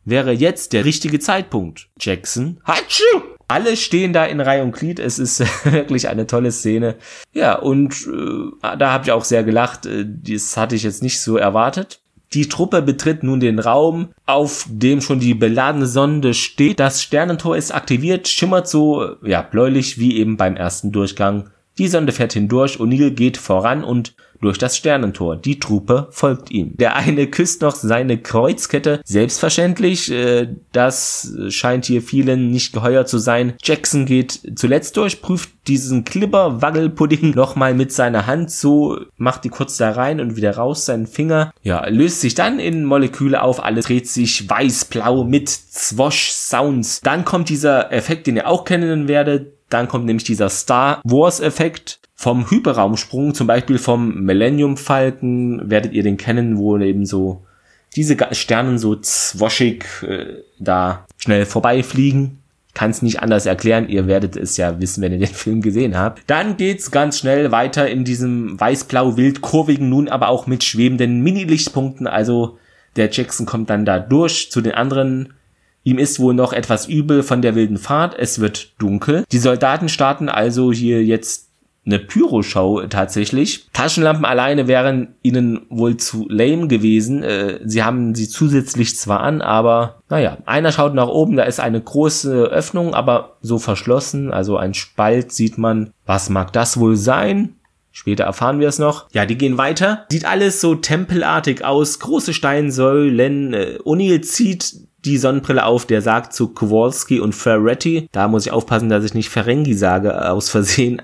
wäre jetzt der richtige Zeitpunkt. Jackson. Hatschu! Alle stehen da in Reihe und Glied. Es ist wirklich eine tolle Szene. Ja, und äh, da habe ich auch sehr gelacht. Äh, das hatte ich jetzt nicht so erwartet. Die Truppe betritt nun den Raum, auf dem schon die beladene Sonde steht. Das Sternentor ist aktiviert, schimmert so, ja, bläulich wie eben beim ersten Durchgang die Sonde fährt hindurch, O'Neill geht voran und durch das Sternentor. Die Truppe folgt ihm. Der eine küsst noch seine Kreuzkette. Selbstverständlich, äh, das scheint hier vielen nicht geheuer zu sein. Jackson geht zuletzt durch, prüft diesen Klipper-Waggelpudding nochmal mit seiner Hand. So macht die kurz da rein und wieder raus seinen Finger. Ja, löst sich dann in Moleküle auf. Alles dreht sich weiß-blau mit Zwosch-Sounds. Dann kommt dieser Effekt, den ihr auch kennen werdet dann kommt nämlich dieser Star Wars Effekt vom Hyperraumsprung, zum Beispiel vom Millennium Falcon, werdet ihr den kennen, wo eben so diese Sternen so zwoschig äh, da schnell vorbeifliegen. Kann es nicht anders erklären, ihr werdet es ja wissen, wenn ihr den Film gesehen habt. Dann geht's ganz schnell weiter in diesem weiß-blau-wild kurvigen, nun aber auch mit schwebenden Mini-Lichtpunkten. Also der Jackson kommt dann da durch zu den anderen Ihm ist wohl noch etwas übel von der wilden Fahrt, es wird dunkel. Die Soldaten starten also hier jetzt eine Pyroschau tatsächlich. Taschenlampen alleine wären ihnen wohl zu lame gewesen. Äh, sie haben sie zusätzlich zwar an, aber naja, einer schaut nach oben, da ist eine große Öffnung, aber so verschlossen, also ein Spalt sieht man. Was mag das wohl sein? Später erfahren wir es noch. Ja, die gehen weiter. Sieht alles so tempelartig aus. Große Steinsäulen. Äh, O'Neill zieht die Sonnenbrille auf, der sagt zu Kowalski und Ferretti, da muss ich aufpassen, dass ich nicht Ferengi sage aus Versehen.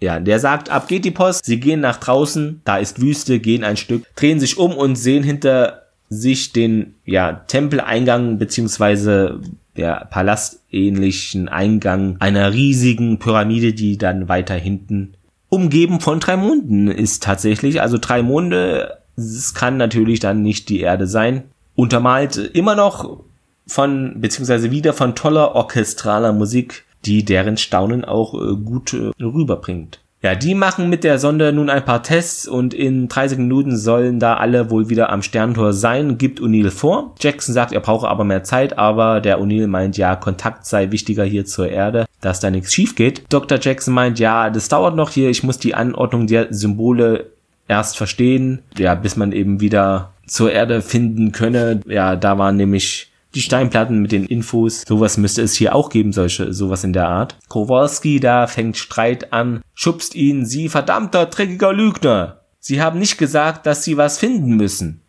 Ja, der sagt, ab geht die Post, sie gehen nach draußen, da ist Wüste, gehen ein Stück, drehen sich um und sehen hinter sich den, ja, Tempeleingang beziehungsweise der palaszähnlichen Eingang einer riesigen Pyramide, die dann weiter hinten umgeben von drei Monden ist tatsächlich. Also drei Monde, es kann natürlich dann nicht die Erde sein. Untermalt immer noch von, beziehungsweise wieder von toller orchestraler Musik, die deren Staunen auch äh, gut äh, rüberbringt. Ja, die machen mit der Sonde nun ein paar Tests und in 30 Minuten sollen da alle wohl wieder am Sterntor sein, gibt O'Neill vor. Jackson sagt, er brauche aber mehr Zeit, aber der O'Neill meint, ja, Kontakt sei wichtiger hier zur Erde, dass da nichts schief geht. Dr. Jackson meint, ja, das dauert noch hier, ich muss die Anordnung der Symbole erst verstehen, ja, bis man eben wieder zur Erde finden könne. Ja, da waren nämlich die Steinplatten mit den Infos. Sowas müsste es hier auch geben, solche, sowas in der Art. Kowalski da fängt Streit an, schubst ihn, sie verdammter, dreckiger Lügner. Sie haben nicht gesagt, dass sie was finden müssen.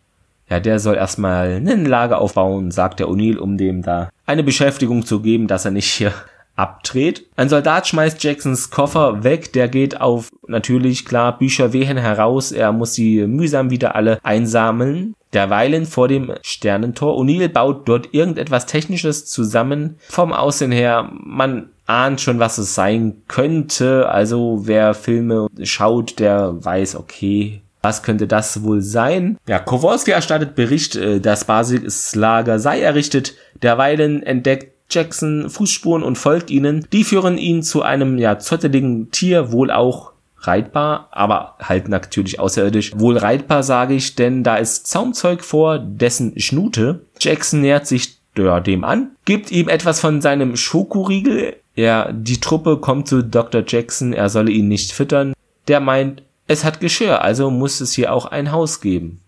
Ja, der soll erstmal eine Lager aufbauen, sagt der O'Neill, um dem da eine Beschäftigung zu geben, dass er nicht hier abdreht. Ein Soldat schmeißt Jacksons Koffer weg, der geht auf natürlich klar Bücher wehen heraus, er muss sie mühsam wieder alle einsammeln. Derweilen vor dem Sternentor. O'Neill baut dort irgendetwas Technisches zusammen. Vom Aussehen her, man ahnt schon, was es sein könnte. Also wer Filme schaut, der weiß, okay, Was könnte das wohl sein? Ja, Kowalski erstattet Bericht, äh, das Basislager sei errichtet. Derweilen entdeckt Jackson Fußspuren und folgt ihnen. Die führen ihn zu einem ja zotteligen Tier, wohl auch reitbar, aber halt natürlich außerirdisch. Wohl reitbar sage ich, denn da ist Zaumzeug vor dessen Schnute. Jackson nähert sich ja, dem an, gibt ihm etwas von seinem Schokoriegel. Ja, die Truppe kommt zu Dr. Jackson, er solle ihn nicht füttern. Der meint, es hat Geschirr, also muss es hier auch ein Haus geben.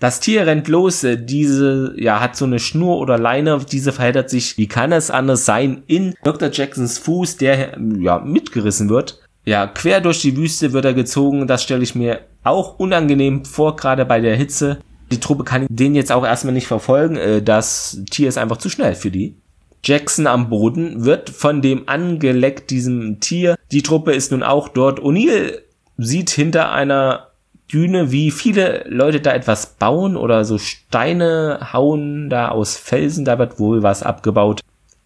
Das Tier rennt los, diese, ja, hat so eine Schnur oder Leine, diese verheddert sich, wie kann es anders sein, in Dr. Jacksons Fuß, der, ja, mitgerissen wird. Ja, quer durch die Wüste wird er gezogen, das stelle ich mir auch unangenehm vor, gerade bei der Hitze. Die Truppe kann den jetzt auch erstmal nicht verfolgen, äh, das Tier ist einfach zu schnell für die. Jackson am Boden wird von dem angeleckt, diesem Tier. Die Truppe ist nun auch dort. O'Neill sieht hinter einer Düne, wie viele Leute da etwas bauen oder so Steine hauen da aus Felsen, da wird wohl was abgebaut.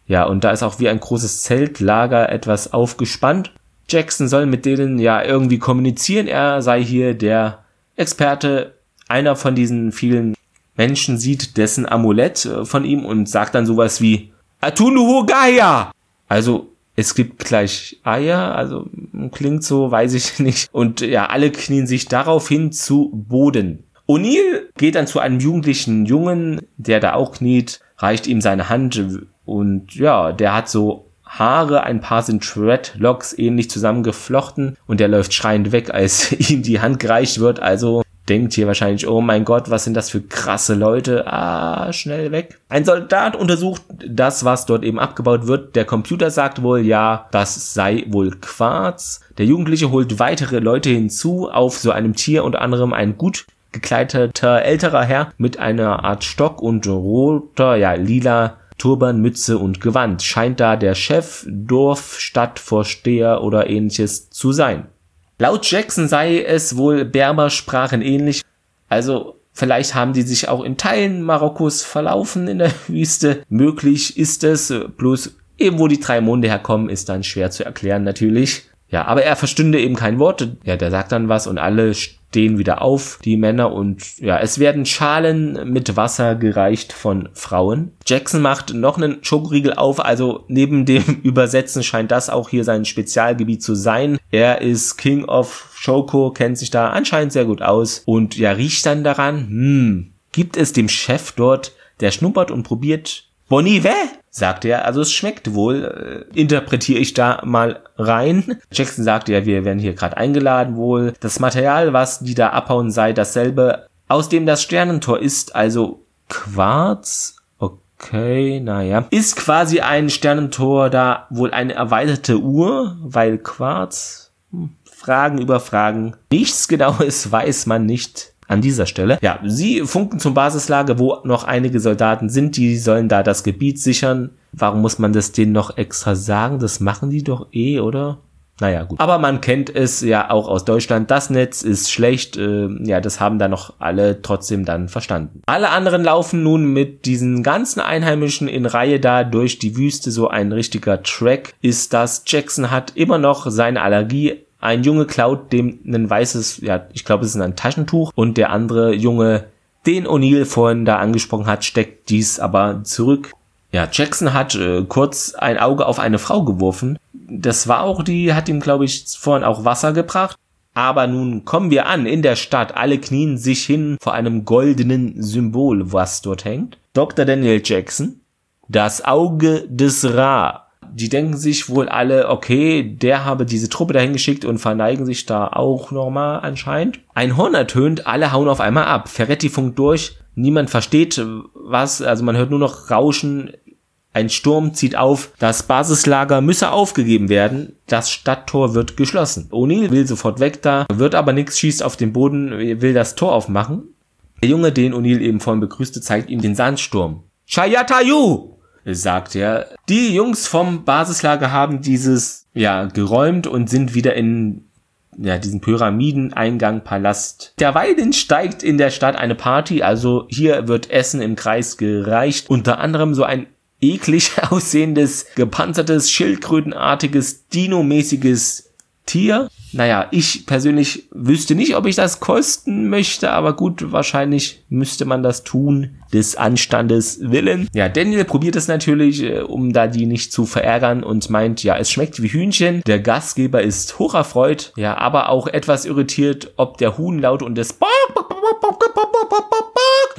Ja, und da ist auch wie ein großes Zeltlager etwas aufgespannt. Jackson soll mit denen ja irgendwie kommunizieren, er sei hier der Experte. Einer von diesen vielen Menschen sieht dessen Amulett äh, von ihm und sagt dann sowas wie Atunuhu Gaia! Also es gibt gleich Eier, also klingt so, weiß ich nicht. Und ja, alle knien sich daraufhin zu Boden. O'Neill geht dann zu einem jugendlichen Jungen, der da auch kniet, reicht ihm seine Hand und ja, der hat so Haare, ein paar sind Dreadlocks ähnlich zusammengeflochten und der läuft schreiend weg, als ihm die Hand gereicht wird. Also denkt hier wahrscheinlich, oh mein Gott, was sind das für krasse Leute? Ah, schnell weg. Ein Soldat untersucht das, was dort eben abgebaut wird. Der Computer sagt wohl, ja, das sei wohl Quarz. Der Jugendliche holt weitere Leute hinzu auf so einem Tier, unter anderem ein gut gekleideter älterer Herr mit einer Art Stock und roter, ja, lila Turban, Mütze und Gewand. Scheint da der Chef, Dorf, Stadtvorsteher oder ähnliches zu sein. Laut Jackson sei es wohl Berbersprachen ähnlich. Also vielleicht haben die sich auch in Teilen Marokkos verlaufen in der Wüste. Möglich ist es. Bloß eben wo die drei Monde herkommen, ist dann schwer zu erklären natürlich. Ja, aber er verstünde eben kein Wort. Ja, der sagt dann was und alle stehen wieder auf, die Männer, und ja, es werden Schalen mit Wasser gereicht von Frauen. Jackson macht noch einen Schokoriegel auf, also neben dem Übersetzen scheint das auch hier sein Spezialgebiet zu sein. Er ist King of Schoko, kennt sich da anscheinend sehr gut aus und ja, riecht dann daran, hm, gibt es dem Chef dort, der schnuppert und probiert Bonivet, sagt er. Also es schmeckt wohl, äh, interpretiere ich da mal rein. Jackson sagt ja, wir werden hier gerade eingeladen wohl. Das Material, was die da abhauen, sei dasselbe, aus dem das Sternentor ist, also Quarz. Okay, naja. Ist quasi ein Sternentor da wohl eine erweiterte Uhr, weil Quarz. Hm, Fragen über Fragen. Nichts genaues weiß man nicht an dieser Stelle. Ja, sie funken zum Basislager, wo noch einige Soldaten sind, die sollen da das Gebiet sichern. Warum muss man das denen noch extra sagen? Das machen die doch eh, oder? Naja, gut. Aber man kennt es ja auch aus Deutschland. Das Netz ist schlecht. Äh, ja, das haben da noch alle trotzdem dann verstanden. Alle anderen laufen nun mit diesen ganzen Einheimischen in Reihe da durch die Wüste. So ein richtiger Track ist das. Jackson hat immer noch seine Allergie ein Junge klaut dem ein weißes, ja, ich glaube, es ist ein Taschentuch und der andere Junge, den O'Neill vorhin da angesprochen hat, steckt dies aber zurück. Ja, Jackson hat äh, kurz ein Auge auf eine Frau geworfen. Das war auch die, hat ihm, glaube ich, vorhin auch Wasser gebracht. Aber nun kommen wir an in der Stadt. Alle knien sich hin vor einem goldenen Symbol, was dort hängt. Dr. Daniel Jackson. Das Auge des Ra die denken sich wohl alle, okay, der habe diese Truppe dahin geschickt und verneigen sich da auch nochmal anscheinend. Ein Horn ertönt, alle hauen auf einmal ab. Ferretti funkt durch, niemand versteht was, also man hört nur noch Rauschen, ein Sturm zieht auf, das Basislager müsse aufgegeben werden, das Stadttor wird geschlossen. O'Neill will sofort weg da, wird aber nichts, schießt auf den Boden, will das Tor aufmachen. Der Junge, den O'Neill eben vorhin begrüßte, zeigt ihm den Sandsturm. Chayatayu! Sagt er. Die Jungs vom Basislager haben dieses ja geräumt und sind wieder in ja, diesen Pyramideneingang Palast. Derweilen steigt in der Stadt eine Party, also hier wird Essen im Kreis gereicht. Unter anderem so ein eklig aussehendes, gepanzertes, schildkrötenartiges, dino-mäßiges Tier. Naja, ich persönlich wüsste nicht, ob ich das kosten möchte, aber gut, wahrscheinlich müsste man das tun, des Anstandes willen. Ja, Daniel probiert es natürlich, äh, um da die nicht zu verärgern und meint, ja, es schmeckt wie Hühnchen. Der Gastgeber ist hocherfreut, ja, aber auch etwas irritiert, ob der Huhn laut und das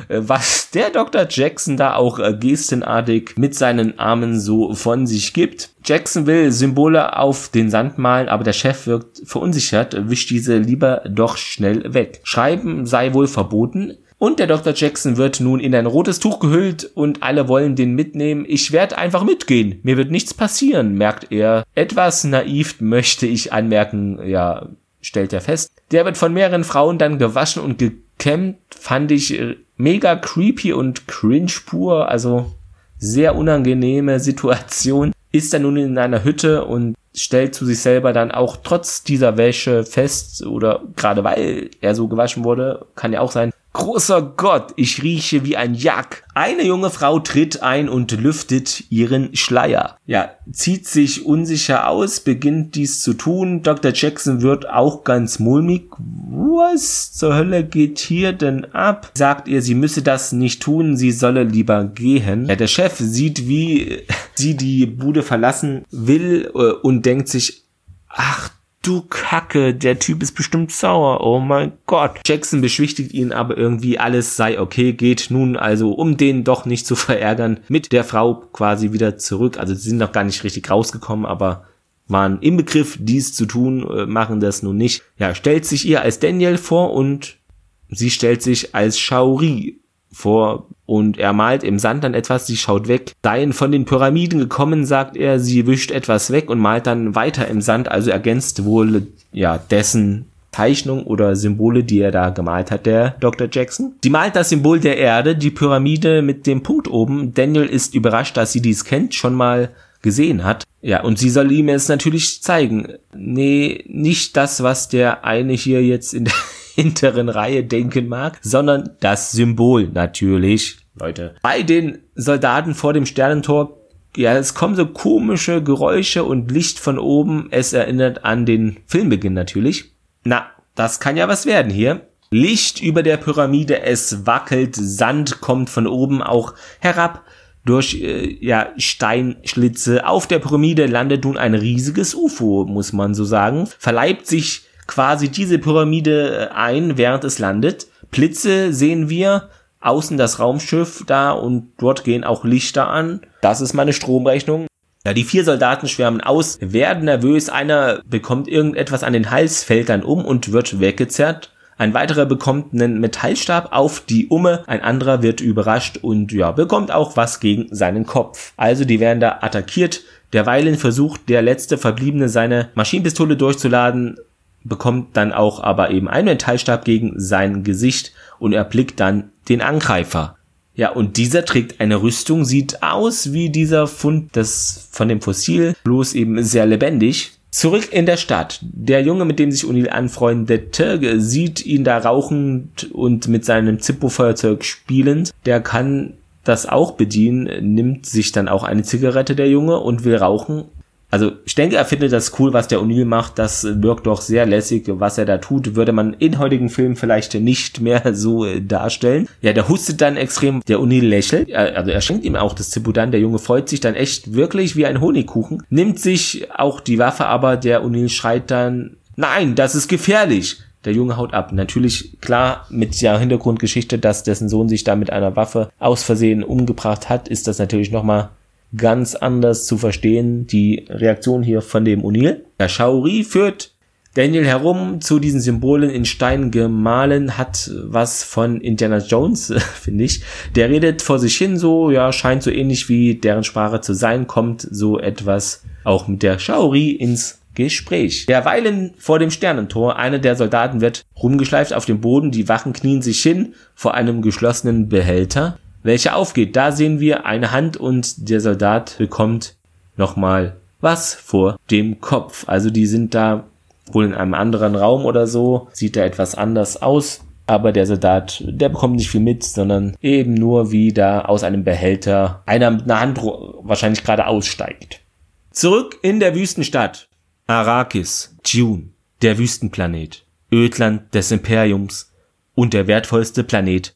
was der Dr. Jackson da auch äh, gestenartig mit seinen Armen so von sich gibt. Jackson will Symbole auf den Sand malen, aber der Chef wirkt verunsichert, wischt diese lieber doch schnell weg. Schreiben sei wohl verboten. Und der Dr. Jackson wird nun in ein rotes Tuch gehüllt und alle wollen den mitnehmen. Ich werde einfach mitgehen. Mir wird nichts passieren, merkt er. Etwas naiv möchte ich anmerken, ja, stellt er fest. Der wird von mehreren Frauen dann gewaschen und gekämmt. Fand ich äh, mega creepy und cringe pur. Also sehr unangenehme Situation. Ist er nun in einer Hütte und stellt zu sich selber dann auch trotz dieser Wäsche fest oder gerade weil er so gewaschen wurde, kann ja auch sein, Großer Gott, ich rieche wie ein Jack. Eine junge Frau tritt ein und lüftet ihren Schleier. Ja, zieht sich unsicher aus, beginnt dies zu tun. Dr. Jackson wird auch ganz mulmig. Was zur Hölle geht hier denn ab? Sagt ihr, sie müsse das nicht tun, sie solle lieber gehen. Ja, der Chef sieht, wie sie die Bude verlassen will äh, und denkt sich, ach du Kacke, der Typ ist bestimmt sauer, oh mein Gott. Jackson beschwichtigt ihn aber irgendwie, alles sei okay, geht nun also, um den doch nicht zu verärgern, mit der Frau quasi wieder zurück. Also sie sind noch gar nicht richtig rausgekommen, aber waren im Begriff, dies zu tun, äh, machen das nun nicht. Ja, stellt sich ihr als Daniel vor und sie stellt sich als Shaori vor und er malt im Sand dann etwas, sie schaut weg. Seien von den Pyramiden gekommen, sagt er, sie wischt etwas weg und malt dann weiter im Sand, also ergänzt wohl ja dessen Zeichnung oder Symbole, die er da gemalt hat, der Dr. Jackson. Sie malt das Symbol der Erde, die Pyramide mit dem Punkt oben. Daniel ist überrascht, dass sie dies kennt, schon mal gesehen hat. Ja, und sie soll ihm es natürlich zeigen. Nee, nicht das, was der eine hier jetzt in der hinteren Reihe denken mag, sondern das Symbol natürlich, Leute. Bei den Soldaten vor dem Sternentor ja, es kommen so komische Geräusche und Licht von oben. Es erinnert an den Filmbeginn natürlich. Na, das kann ja was werden hier. Licht über der Pyramide, es wackelt, Sand kommt von oben auch herab durch äh, ja, Steinschlitze. Auf der Pyramide landet nun ein riesiges UFO, muss man so sagen. Verleibt sich quasi diese Pyramide äh, ein, während es landet. Blitze sehen wir, außen das Raumschiff da und dort gehen auch Lichter an. Das ist meine Stromrechnung. Ja, die vier Soldaten schwärmen aus, werden nervös, einer bekommt irgendetwas an den Hals, fällt dann um und wird weggezerrt. Ein weiterer bekommt einen Metallstab auf die Umme, ein anderer wird überrascht und ja, bekommt auch was gegen seinen Kopf. Also die werden da attackiert. Derweilen versucht der letzte Verbliebene seine Maschinenpistole durchzuladen, bekommt dann auch aber eben einen Metallstab gegen sein Gesicht und erblickt dann den Angreifer. Ja, und dieser trägt eine Rüstung, sieht aus wie dieser Fund des, von dem Fossil, bloß eben sehr lebendig. Zurück in der Stadt. Der Junge, mit dem sich O'Neill anfreundete, sieht ihn da rauchend und mit seinem Zippo-Feuerzeug spielend. Der kann das auch bedienen, nimmt sich dann auch eine Zigarette, der Junge, und will rauchen also ich denke, er findet das cool, was der O'Neill macht. Das wirkt doch sehr lässig, was er da tut. Würde man in heutigen Filmen vielleicht nicht mehr so äh, darstellen. Ja, der hustet dann extrem. Der O'Neill lächelt. Also er schenkt ihm auch das Zibudan. Der Junge freut sich dann echt wirklich wie ein Honigkuchen. Nimmt sich auch die Waffe, aber der O'Neill schreit dann, nein, das ist gefährlich. Der Junge haut ab. Natürlich, klar, mit der Hintergrundgeschichte, dass dessen Sohn sich da mit einer Waffe aus Versehen umgebracht hat, ist das natürlich nochmal ganz anders zu verstehen, die Reaktion hier von dem O'Neill. Der Shaori führt Daniel herum zu diesen Symbolen in Stein gemahlen, hat was von Indiana Jones, finde ich. Der redet vor sich hin so, ja, scheint so ähnlich wie deren Sprache zu sein, kommt so etwas auch mit der Shaori ins Gespräch. Derweilen vor dem Sternentor, einer der Soldaten wird rumgeschleift auf dem Boden, die Wachen knien sich hin vor einem geschlossenen Behälter welche aufgeht. Da sehen wir eine Hand und der Soldat bekommt nochmal was vor dem Kopf. Also die sind da wohl in einem anderen Raum oder so, sieht da etwas anders aus. Aber der Soldat, der bekommt nicht viel mit, sondern eben nur wie da aus einem Behälter einer mit einer Hand wahrscheinlich gerade aussteigt. Zurück in der Wüstenstadt. Arrakis, June. der Wüstenplanet, Ödland des Imperiums und der wertvollste Planet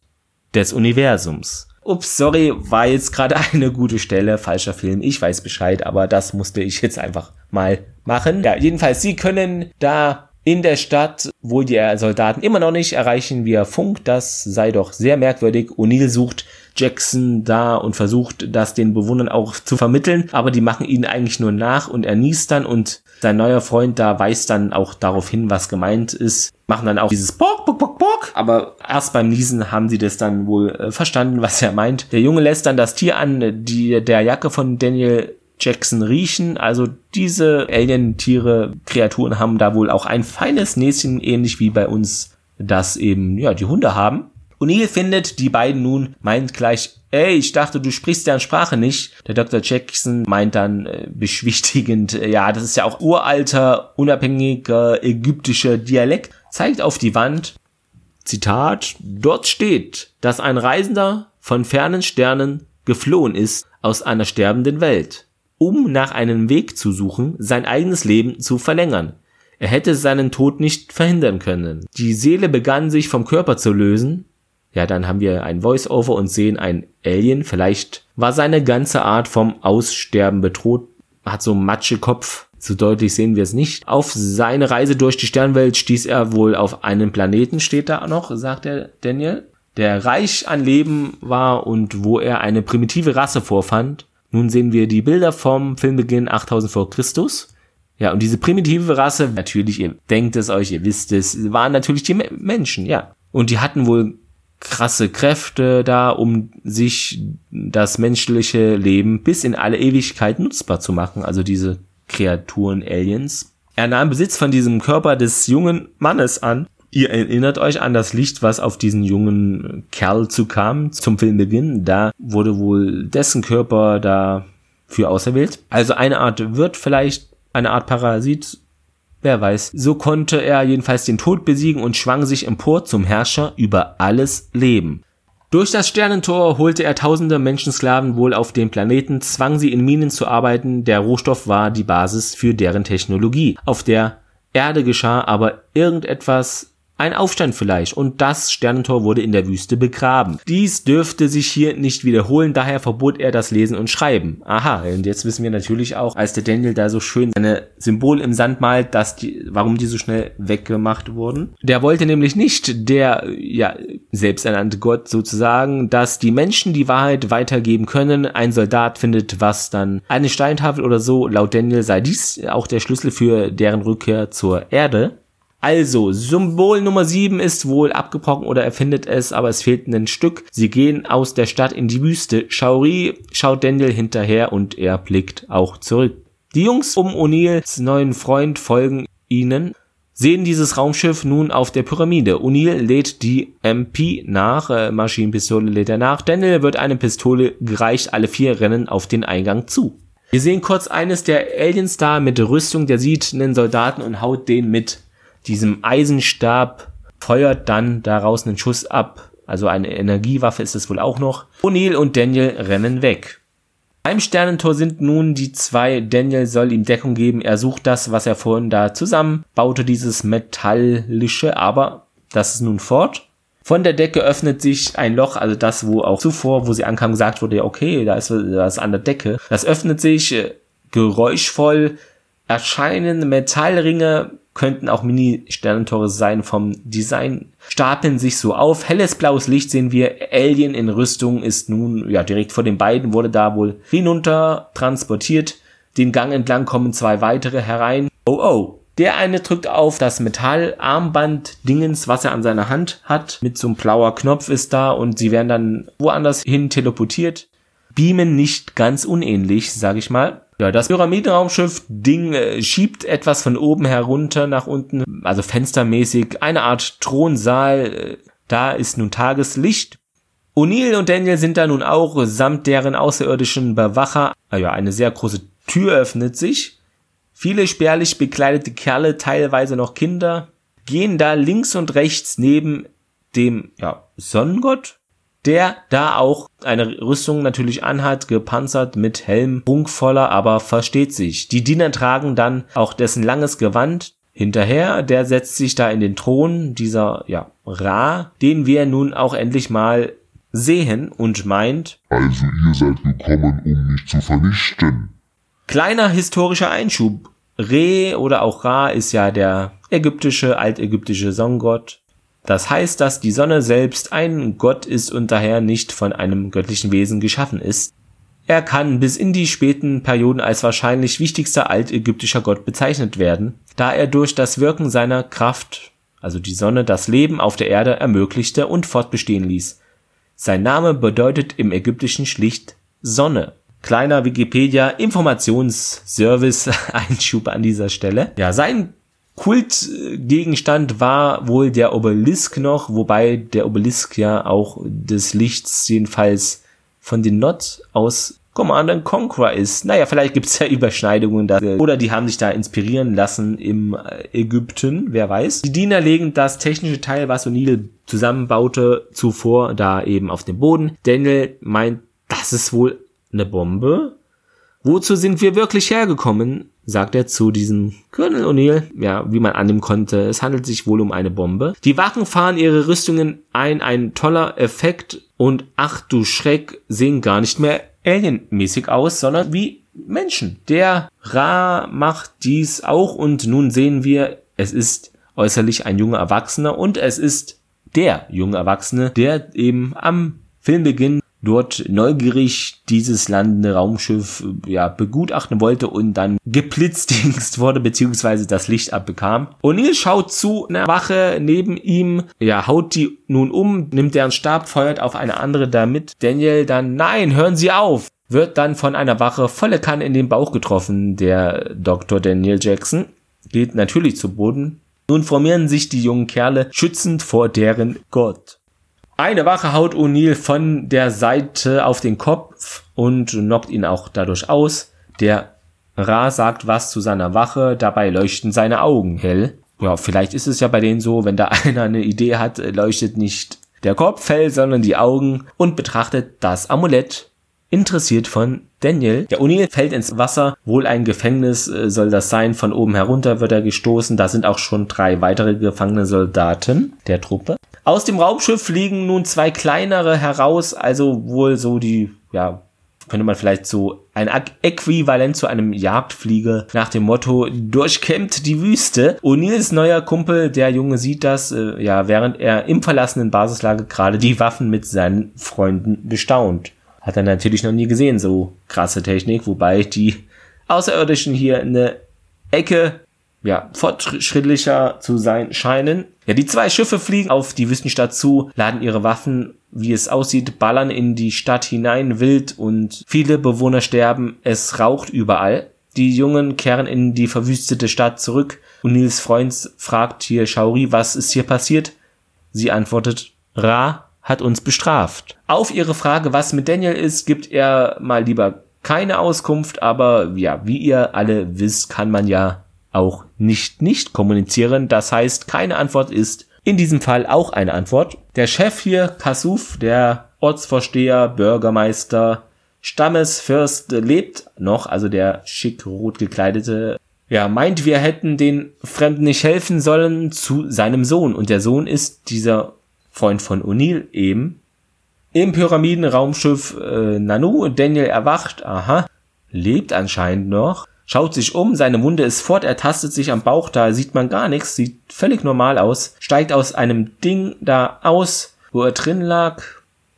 des Universums. Ups, sorry, war jetzt gerade eine gute Stelle, falscher Film, ich weiß Bescheid, aber das musste ich jetzt einfach mal machen. Ja, jedenfalls, Sie können da in der Stadt, wo die Soldaten immer noch nicht erreichen via Funk. Das sei doch sehr merkwürdig. O'Neill sucht Jackson da und versucht, das den Bewohnern auch zu vermitteln, aber die machen ihn eigentlich nur nach und er niest dann und sein neuer Freund da weist dann auch darauf hin, was gemeint ist, machen dann auch dieses Bock, Bock, Bock, Bock, aber erst beim Niesen haben sie das dann wohl äh, verstanden, was er meint. Der Junge lässt dann das Tier an, die, der Jacke von Daniel Jackson riechen. Also diese Alien-Tiere, Kreaturen haben da wohl auch ein feines Näschen, ähnlich wie bei uns das eben, ja, die Hunde haben. O'Neill findet die beiden nun, meint gleich, ey, ich dachte, du sprichst deren Sprache nicht. Der Dr. Jackson meint dann äh, beschwichtigend, äh, ja, das ist ja auch uralter, unabhängiger ägyptischer Dialekt. Zeigt auf die Wand, Zitat, dort steht, dass ein Reisender von fernen Sternen geflohen ist aus einer sterbenden Welt um nach einem Weg zu suchen, sein eigenes Leben zu verlängern. Er hätte seinen Tod nicht verhindern können. Die Seele begann sich vom Körper zu lösen. Ja, dann haben wir ein Voice-Over und sehen ein Alien. Vielleicht war seine ganze Art vom Aussterben bedroht. Hat so einen Matschekopf. So deutlich sehen wir es nicht. Auf seine Reise durch die Sternwelt stieß er wohl auf einen Planeten, steht da noch, sagt der Daniel, der reich an Leben war und wo er eine primitive Rasse vorfand, nun sehen wir die Bilder vom Filmbeginn 8000 vor Christus. Ja, und diese primitive Rasse, natürlich, ihr denkt es euch, ihr wisst es, waren natürlich die Menschen, ja. Und die hatten wohl krasse Kräfte da, um sich das menschliche Leben bis in alle Ewigkeit nutzbar zu machen, also diese Kreaturen, Aliens. Er nahm Besitz von diesem Körper des jungen Mannes an Ihr erinnert euch an das Licht, was auf diesen jungen Kerl zukam zum Filmbeginn. Da wurde wohl dessen Körper da für auserwählt. Also eine Art Wirt vielleicht, eine Art Parasit, wer weiß. So konnte er jedenfalls den Tod besiegen und schwang sich empor zum Herrscher über alles Leben. Durch das Sternentor holte er tausende Menschensklaven wohl auf den Planeten, zwang sie in Minen zu arbeiten, der Rohstoff war die Basis für deren Technologie. Auf der Erde geschah aber irgendetwas ein Aufstand vielleicht und das Sternentor wurde in der Wüste begraben. Dies dürfte sich hier nicht wiederholen, daher verbot er das Lesen und Schreiben. Aha, und jetzt wissen wir natürlich auch, als der Daniel da so schön seine Symbol im Sand malt, dass die, warum die so schnell weggemacht wurden. Der wollte nämlich nicht, der, ja, selbsternannte Gott sozusagen, dass die Menschen die Wahrheit weitergeben können. Ein Soldat findet was dann eine Steintafel oder so. Laut Daniel sei dies auch der Schlüssel für deren Rückkehr zur Erde. Also, Symbol Nummer 7 ist wohl abgebrochen oder er findet es, aber es fehlt ein Stück. Sie gehen aus der Stadt in die Wüste. Shaori schaut Daniel hinterher und er blickt auch zurück. Die Jungs um O'Neills neuen Freund folgen ihnen, sehen dieses Raumschiff nun auf der Pyramide. O'Neill lädt die MP nach, äh, Maschinenpistole lädt er nach. Daniel wird eine Pistole gereicht, alle vier rennen auf den Eingang zu. Wir sehen kurz eines der Aliens da mit Rüstung, der sieht einen Soldaten und haut den mit diesem Eisenstab feuert dann daraus einen Schuss ab. Also eine Energiewaffe ist es wohl auch noch. O'Neill und Daniel rennen weg. Beim Sternentor sind nun die zwei. Daniel soll ihm Deckung geben. Er sucht das, was er vorhin da zusammenbaute, dieses metallische, aber das ist nun fort. Von der Decke öffnet sich ein Loch, also das, wo auch zuvor, wo sie ankamen, gesagt wurde, okay, da ist was an der Decke. Das öffnet sich, äh, geräuschvoll erscheinen Metallringe könnten auch Mini-Sternentore sein vom Design, stapeln sich so auf. Helles blaues Licht sehen wir. Alien in Rüstung ist nun, ja, direkt vor den beiden, wurde da wohl hinunter transportiert. Den Gang entlang kommen zwei weitere herein. Oh oh. Der eine drückt auf das Metallarmband-Dingens, was er an seiner Hand hat. Mit so einem blauer Knopf ist da und sie werden dann woanders hin teleportiert. Beamen nicht ganz unähnlich, sag ich mal. Ja, das Pyramidenraumschiff-Ding äh, schiebt etwas von oben herunter nach unten, also fenstermäßig, eine Art Thronsaal. Äh, da ist nun Tageslicht. O'Neill und Daniel sind da nun auch samt deren außerirdischen Bewacher. Ah ja, eine sehr große Tür öffnet sich. Viele spärlich bekleidete Kerle, teilweise noch Kinder, gehen da links und rechts neben dem ja, Sonnengott, der da auch eine Rüstung natürlich anhat, gepanzert mit Helm, prunkvoller, aber versteht sich. Die Diener tragen dann auch dessen langes Gewand. hinterher, der setzt sich da in den Thron, dieser, ja, Ra, den wir nun auch endlich mal sehen und meint, Also ihr seid gekommen, um mich zu vernichten. Kleiner historischer Einschub. Re oder auch Ra ist ja der ägyptische, altägyptische Songgott. Das heißt, dass die Sonne selbst ein Gott ist und daher nicht von einem göttlichen Wesen geschaffen ist. Er kann bis in die späten Perioden als wahrscheinlich wichtigster altägyptischer Gott bezeichnet werden, da er durch das Wirken seiner Kraft, also die Sonne, das Leben auf der Erde ermöglichte und fortbestehen ließ. Sein Name bedeutet im Ägyptischen schlicht Sonne. Kleiner Wikipedia Informationsservice Einschub an dieser Stelle. Ja, sein Kultgegenstand war wohl der Obelisk noch, wobei der Obelisk ja auch des Lichts jedenfalls von den Not aus Command Conquer ist. Naja, vielleicht gibt's ja Überschneidungen da. Oder die haben sich da inspirieren lassen im äh, Ägypten, wer weiß. Die Diener legen das technische Teil, was O'Neill zusammenbaute, zuvor da eben auf den Boden. Daniel meint, das ist wohl eine Bombe. Wozu sind wir wirklich hergekommen? Sagt er zu diesem Colonel O'Neill, ja, wie man annehmen konnte. Es handelt sich wohl um eine Bombe. Die Wachen fahren ihre Rüstungen ein, ein toller Effekt und ach du Schreck, sehen gar nicht mehr alienmäßig aus, sondern wie Menschen. Der Ra macht dies auch und nun sehen wir, es ist äußerlich ein junger Erwachsener und es ist der junge Erwachsene, der eben am Filmbeginn dort neugierig dieses landende Raumschiff ja begutachten wollte und dann geblitzdingst wurde beziehungsweise das Licht abbekam. O'Neill schaut zu einer Wache neben ihm, ja haut die nun um, nimmt deren Stab, feuert auf eine andere damit. Daniel dann nein, hören Sie auf, wird dann von einer Wache volle Kanne in den Bauch getroffen. Der Dr. Daniel Jackson geht natürlich zu Boden. Nun formieren sich die jungen Kerle schützend vor deren Gott. Eine Wache haut O'Neill von der Seite auf den Kopf und knockt ihn auch dadurch aus. Der Ra sagt was zu seiner Wache, dabei leuchten seine Augen hell. Ja, vielleicht ist es ja bei denen so, wenn da einer eine Idee hat, leuchtet nicht der Kopf hell, sondern die Augen und betrachtet das Amulett interessiert von Daniel. Der O'Neill fällt ins Wasser, wohl ein Gefängnis äh, soll das sein, von oben herunter wird er gestoßen, da sind auch schon drei weitere gefangene Soldaten der Truppe. Aus dem Raumschiff fliegen nun zwei kleinere heraus, also wohl so die, ja, könnte man vielleicht so ein Äquivalent zu einem Jagdflieger nach dem Motto durchkämmt die Wüste. O'Neills neuer Kumpel, der Junge sieht das, äh, ja, während er im verlassenen Basislager gerade die Waffen mit seinen Freunden bestaunt. Hat er natürlich noch nie gesehen, so krasse Technik, wobei die Außerirdischen hier eine Ecke ja, fortschrittlicher zu sein scheinen. Ja, die zwei Schiffe fliegen auf die Wüstenstadt zu, laden ihre Waffen, wie es aussieht, ballern in die Stadt hinein wild und viele Bewohner sterben. Es raucht überall. Die Jungen kehren in die verwüstete Stadt zurück und Nils Freund fragt hier Shauri, was ist hier passiert? Sie antwortet, Ra hat uns bestraft. Auf ihre Frage, was mit Daniel ist, gibt er mal lieber keine Auskunft, aber ja, wie ihr alle wisst, kann man ja auch nicht nicht kommunizieren. Das heißt, keine Antwort ist in diesem Fall auch eine Antwort. Der Chef hier, Kasuf, der Ortsvorsteher, Bürgermeister, Stammesfürst lebt noch, also der schick rot gekleidete, ja, meint, wir hätten den Fremden nicht helfen sollen zu seinem Sohn. Und der Sohn ist dieser Freund von O'Neill eben. Im Pyramidenraumschiff äh, Nanu, Daniel erwacht, aha, lebt anscheinend noch schaut sich um, seine Wunde ist fort, er tastet sich am Bauch, da sieht man gar nichts, sieht völlig normal aus, steigt aus einem Ding da aus, wo er drin lag.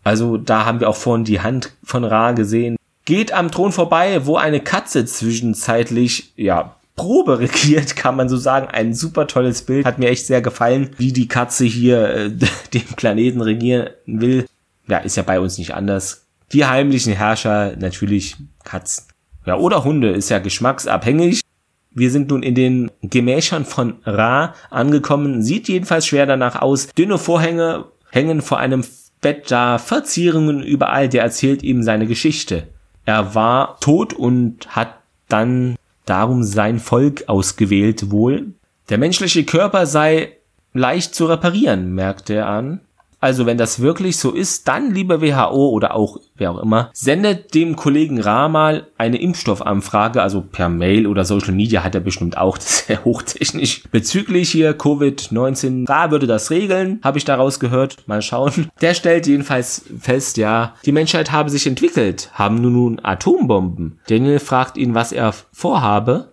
Also da haben wir auch vorhin die Hand von Ra gesehen. Geht am Thron vorbei, wo eine Katze zwischenzeitlich, ja, Probe regiert, kann man so sagen. Ein super tolles Bild. Hat mir echt sehr gefallen, wie die Katze hier äh, den Planeten regieren will. Ja, ist ja bei uns nicht anders. Die heimlichen Herrscher, natürlich Katzen. Ja, oder Hunde, ist ja geschmacksabhängig. Wir sind nun in den Gemächern von Ra angekommen. Sieht jedenfalls schwer danach aus. Dünne Vorhänge hängen vor einem Bett da, Verzierungen überall. Der erzählt ihm seine Geschichte. Er war tot und hat dann darum sein Volk ausgewählt wohl. Der menschliche Körper sei leicht zu reparieren, merkte er an. Also wenn das wirklich so ist, dann liebe WHO oder auch wer auch immer, sendet dem Kollegen Ra mal eine Impfstoffanfrage, also per Mail oder Social Media hat er bestimmt auch, das ist sehr hochtechnisch. Bezüglich hier Covid-19, Ra würde das regeln, habe ich daraus gehört, mal schauen. Der stellt jedenfalls fest, ja, die Menschheit habe sich entwickelt, haben nun, nun Atombomben. Daniel fragt ihn, was er vorhabe.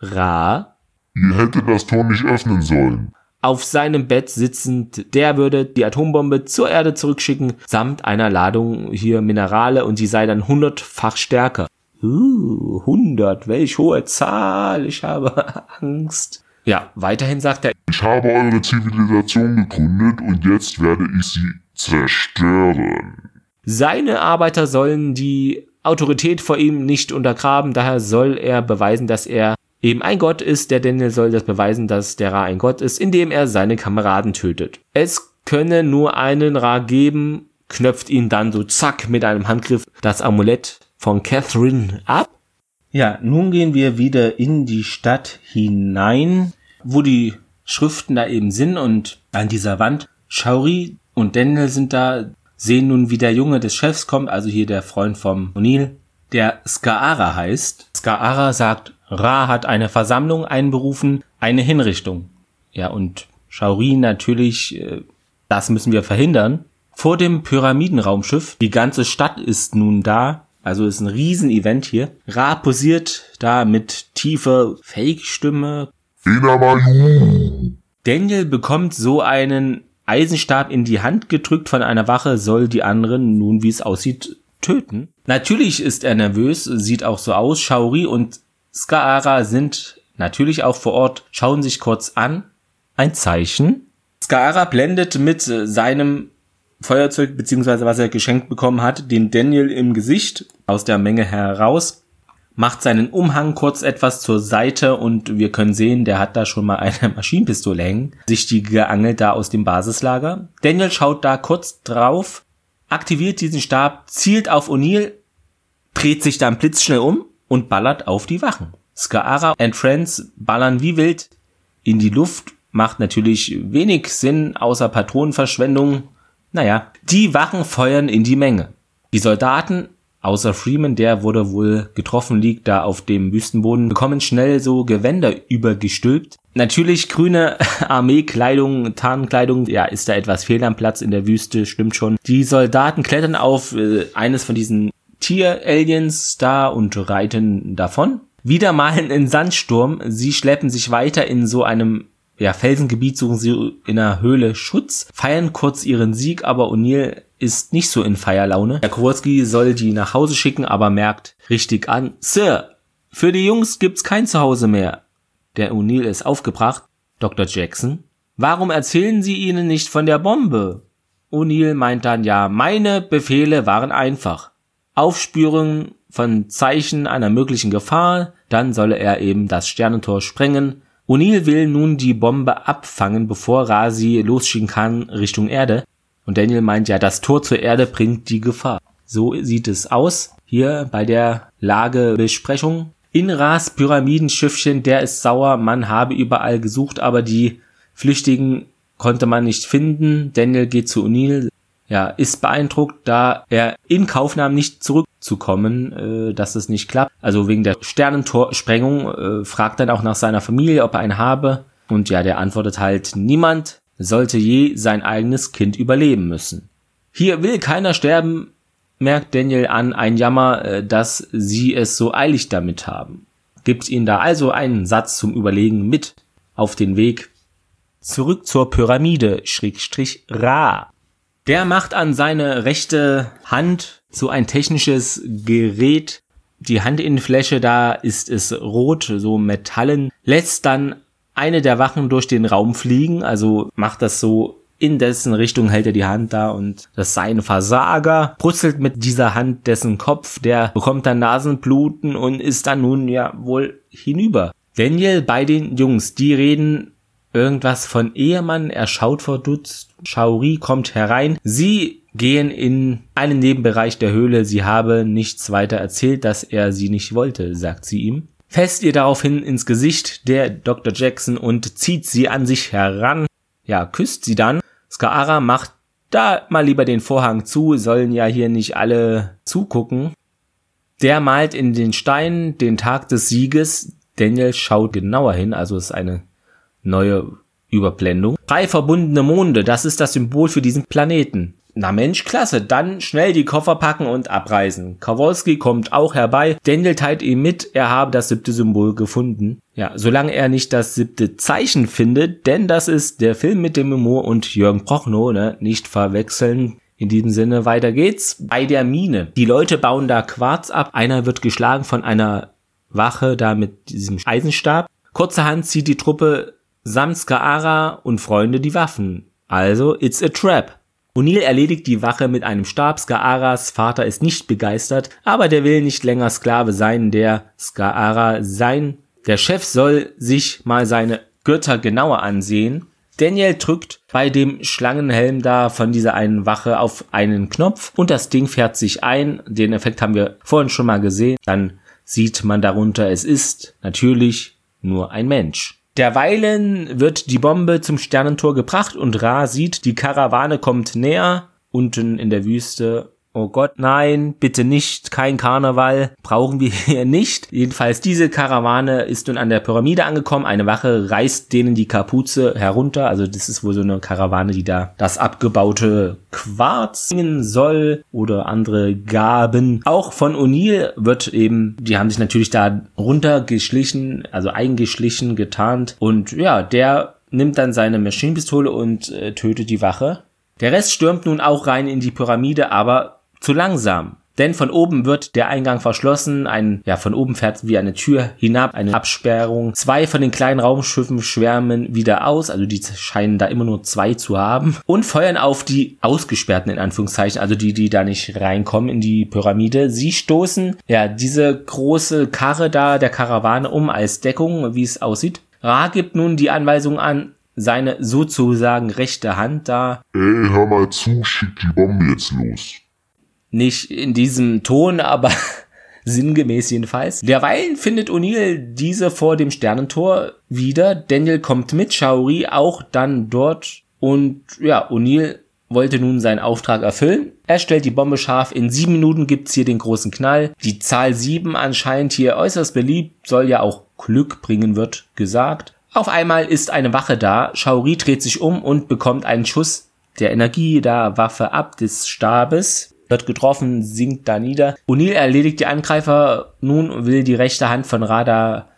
Ra. Ihr hättet das Tor nicht öffnen sollen auf seinem Bett sitzend, der würde die Atombombe zur Erde zurückschicken, samt einer Ladung hier Minerale und sie sei dann hundertfach stärker. Uh, 100, welch hohe Zahl, ich habe Angst. Ja, weiterhin sagt er, ich habe eure Zivilisation gegründet und jetzt werde ich sie zerstören. Seine Arbeiter sollen die Autorität vor ihm nicht untergraben, daher soll er beweisen, dass er eben ein Gott ist, der Daniel soll das beweisen, dass der Ra ein Gott ist, indem er seine Kameraden tötet. Es könne nur einen Ra geben, knöpft ihn dann so zack mit einem Handgriff das Amulett von Catherine ab. Ja, nun gehen wir wieder in die Stadt hinein, wo die Schriften da eben sind und an dieser Wand Shauri und Daniel sind da, sehen nun, wie der Junge des Chefs kommt, also hier der Freund vom O'Neill, der Skaara heißt. Skaara sagt, Ra hat eine Versammlung einberufen, eine Hinrichtung. Ja, und Shaori natürlich, äh, das müssen wir verhindern. Vor dem Pyramidenraumschiff, die ganze Stadt ist nun da, also ist ein Riesenevent hier. Ra posiert da mit tiefer Fake-Stimme. Daniel bekommt so einen Eisenstab in die Hand gedrückt von einer Wache, soll die anderen nun, wie es aussieht, töten. Natürlich ist er nervös, sieht auch so aus. Shaori und Skaara sind natürlich auch vor Ort, schauen sich kurz an. Ein Zeichen. Skaara blendet mit seinem Feuerzeug beziehungsweise was er geschenkt bekommen hat, den Daniel im Gesicht aus der Menge heraus, macht seinen Umhang kurz etwas zur Seite und wir können sehen, der hat da schon mal eine Maschinenpistole hängen, sich die geangelt da aus dem Basislager. Daniel schaut da kurz drauf, aktiviert diesen Stab, zielt auf O'Neill, dreht sich dann blitzschnell um und ballert auf die Wachen. Skaara and Friends ballern wie wild in die Luft, macht natürlich wenig Sinn außer Patronenverschwendung. Naja, die Wachen feuern in die Menge. Die Soldaten, außer Freeman, der wurde wohl getroffen, liegt da auf dem Wüstenboden, bekommen schnell so Gewänder übergestülpt. Natürlich grüne Armeekleidung, Tarnkleidung, ja, ist da etwas fehl am Platz in der Wüste, stimmt schon. Die Soldaten klettern auf äh, eines von diesen Tier-Aliens da und reiten davon. Wieder mal in Sandsturm. Sie schleppen sich weiter in so einem ja, Felsengebiet, suchen sie in einer Höhle Schutz, feiern kurz ihren Sieg, aber O'Neill ist nicht so in Feierlaune. Herr Kowalski soll die nach Hause schicken, aber merkt richtig an, Sir, für die Jungs gibt's kein Zuhause mehr. Der O'Neill ist aufgebracht. Dr. Jackson, warum erzählen Sie ihnen nicht von der Bombe? O'Neill meint dann, ja, meine Befehle waren einfach. Aufspüren von Zeichen einer möglichen Gefahr, dann solle er eben das Sternentor sprengen. O'Neill will nun die Bombe abfangen, bevor Rasi losschicken kann Richtung Erde. Und Daniel meint ja, das Tor zur Erde bringt die Gefahr. So sieht es aus hier bei der Lagebesprechung. In Ras Pyramidenschiffchen, der ist sauer, man habe überall gesucht, aber die Flüchtigen konnte man nicht finden. Daniel geht zu O'Neill, ja, ist beeindruckt, da er in Kauf nahm, nicht zurückzukommen, äh, dass es nicht klappt. Also wegen der Sternentorsprengung äh, fragt dann auch nach seiner Familie, ob er einen habe. Und ja, der antwortet halt, niemand sollte je sein eigenes Kind überleben müssen. Hier will keiner sterben, merkt Daniel an, ein Jammer, äh, dass sie es so eilig damit haben. Gibt ihnen da also einen Satz zum Überlegen mit auf den Weg zurück zur Pyramide, Schrägstrich Ra. Der macht an seine rechte Hand so ein technisches Gerät. Die Handinnenfläche da ist es rot, so metallen, lässt dann eine der Wachen durch den Raum fliegen, also macht das so in dessen Richtung hält er die Hand da und das sei ein Versager, brutzelt mit dieser Hand dessen Kopf, der bekommt dann Nasenbluten und ist dann nun ja wohl hinüber. Daniel bei den Jungs, die reden irgendwas von Ehemann, er schaut verdutzt, Shaori kommt herein, sie gehen in einen Nebenbereich der Höhle, sie habe nichts weiter erzählt, dass er sie nicht wollte, sagt sie ihm. Fest ihr daraufhin ins Gesicht der Dr. Jackson und zieht sie an sich heran. Ja, küsst sie dann. Skaara macht da mal lieber den Vorhang zu, sollen ja hier nicht alle zugucken. Der malt in den Stein den Tag des Sieges. Daniel schaut genauer hin, also ist eine neue Überblendung. Drei verbundene Monde, das ist das Symbol für diesen Planeten. Na Mensch, klasse, dann schnell die Koffer packen und abreisen. Kowalski kommt auch herbei. Daniel teilt ihm mit, er habe das siebte Symbol gefunden. Ja, solange er nicht das siebte Zeichen findet, denn das ist der Film mit dem Humor und Jürgen Prochnow, ne? Nicht verwechseln. In diesem Sinne, weiter geht's. Bei der Mine. Die Leute bauen da Quarz ab. Einer wird geschlagen von einer Wache da mit diesem Eisenstab. Kurzerhand zieht die Truppe samt und Freunde die Waffen. Also, it's a trap. O'Neill erledigt die Wache mit einem Stab. Skaaras Vater ist nicht begeistert, aber der will nicht länger Sklave sein, der Skaara sein. Der Chef soll sich mal seine Götter genauer ansehen. Daniel drückt bei dem Schlangenhelm da von dieser einen Wache auf einen Knopf und das Ding fährt sich ein. Den Effekt haben wir vorhin schon mal gesehen. Dann sieht man darunter, es ist natürlich nur ein Mensch. Derweilen wird die Bombe zum Sternentor gebracht und Ra sieht, die Karawane kommt näher. Unten in der Wüste Oh Gott, nein, bitte nicht, kein Karneval, brauchen wir hier nicht. Jedenfalls diese Karawane ist nun an der Pyramide angekommen. Eine Wache reißt denen die Kapuze herunter. Also das ist wohl so eine Karawane, die da das abgebaute Quarz singen soll oder andere Gaben. Auch von O'Neill wird eben, die haben sich natürlich da runtergeschlichen, also eingeschlichen, getarnt. Und ja, der nimmt dann seine Maschinenpistole und äh, tötet die Wache. Der Rest stürmt nun auch rein in die Pyramide, aber zu langsam. Denn von oben wird der Eingang verschlossen, ein, ja, von oben fährt wie eine Tür hinab, eine Absperrung. Zwei von den kleinen Raumschiffen schwärmen wieder aus, also die scheinen da immer nur zwei zu haben und feuern auf die Ausgesperrten in Anführungszeichen, also die, die da nicht reinkommen in die Pyramide. Sie stoßen, ja, diese große Karre da der Karawane um als Deckung, wie es aussieht. Ra gibt nun die Anweisung an, seine sozusagen rechte Hand da. Ey, hör mal zu, schick die Bombe jetzt los. Nicht in diesem Ton, aber sinngemäß jedenfalls. Derweil findet O'Neill diese vor dem Sternentor wieder. Daniel kommt mit, Shaori auch dann dort. Und ja, O'Neill wollte nun seinen Auftrag erfüllen. Er stellt die Bombe scharf. In sieben Minuten gibt's hier den großen Knall. Die Zahl sieben anscheinend hier äußerst beliebt, soll ja auch Glück bringen, wird gesagt. Auf einmal ist eine Wache da. Shaori dreht sich um und bekommt einen Schuss der Energie der Waffe ab des Stabes wird getroffen, sinkt da nieder. O'Neill erledigt die Angreifer nun und will die rechte Hand von Rada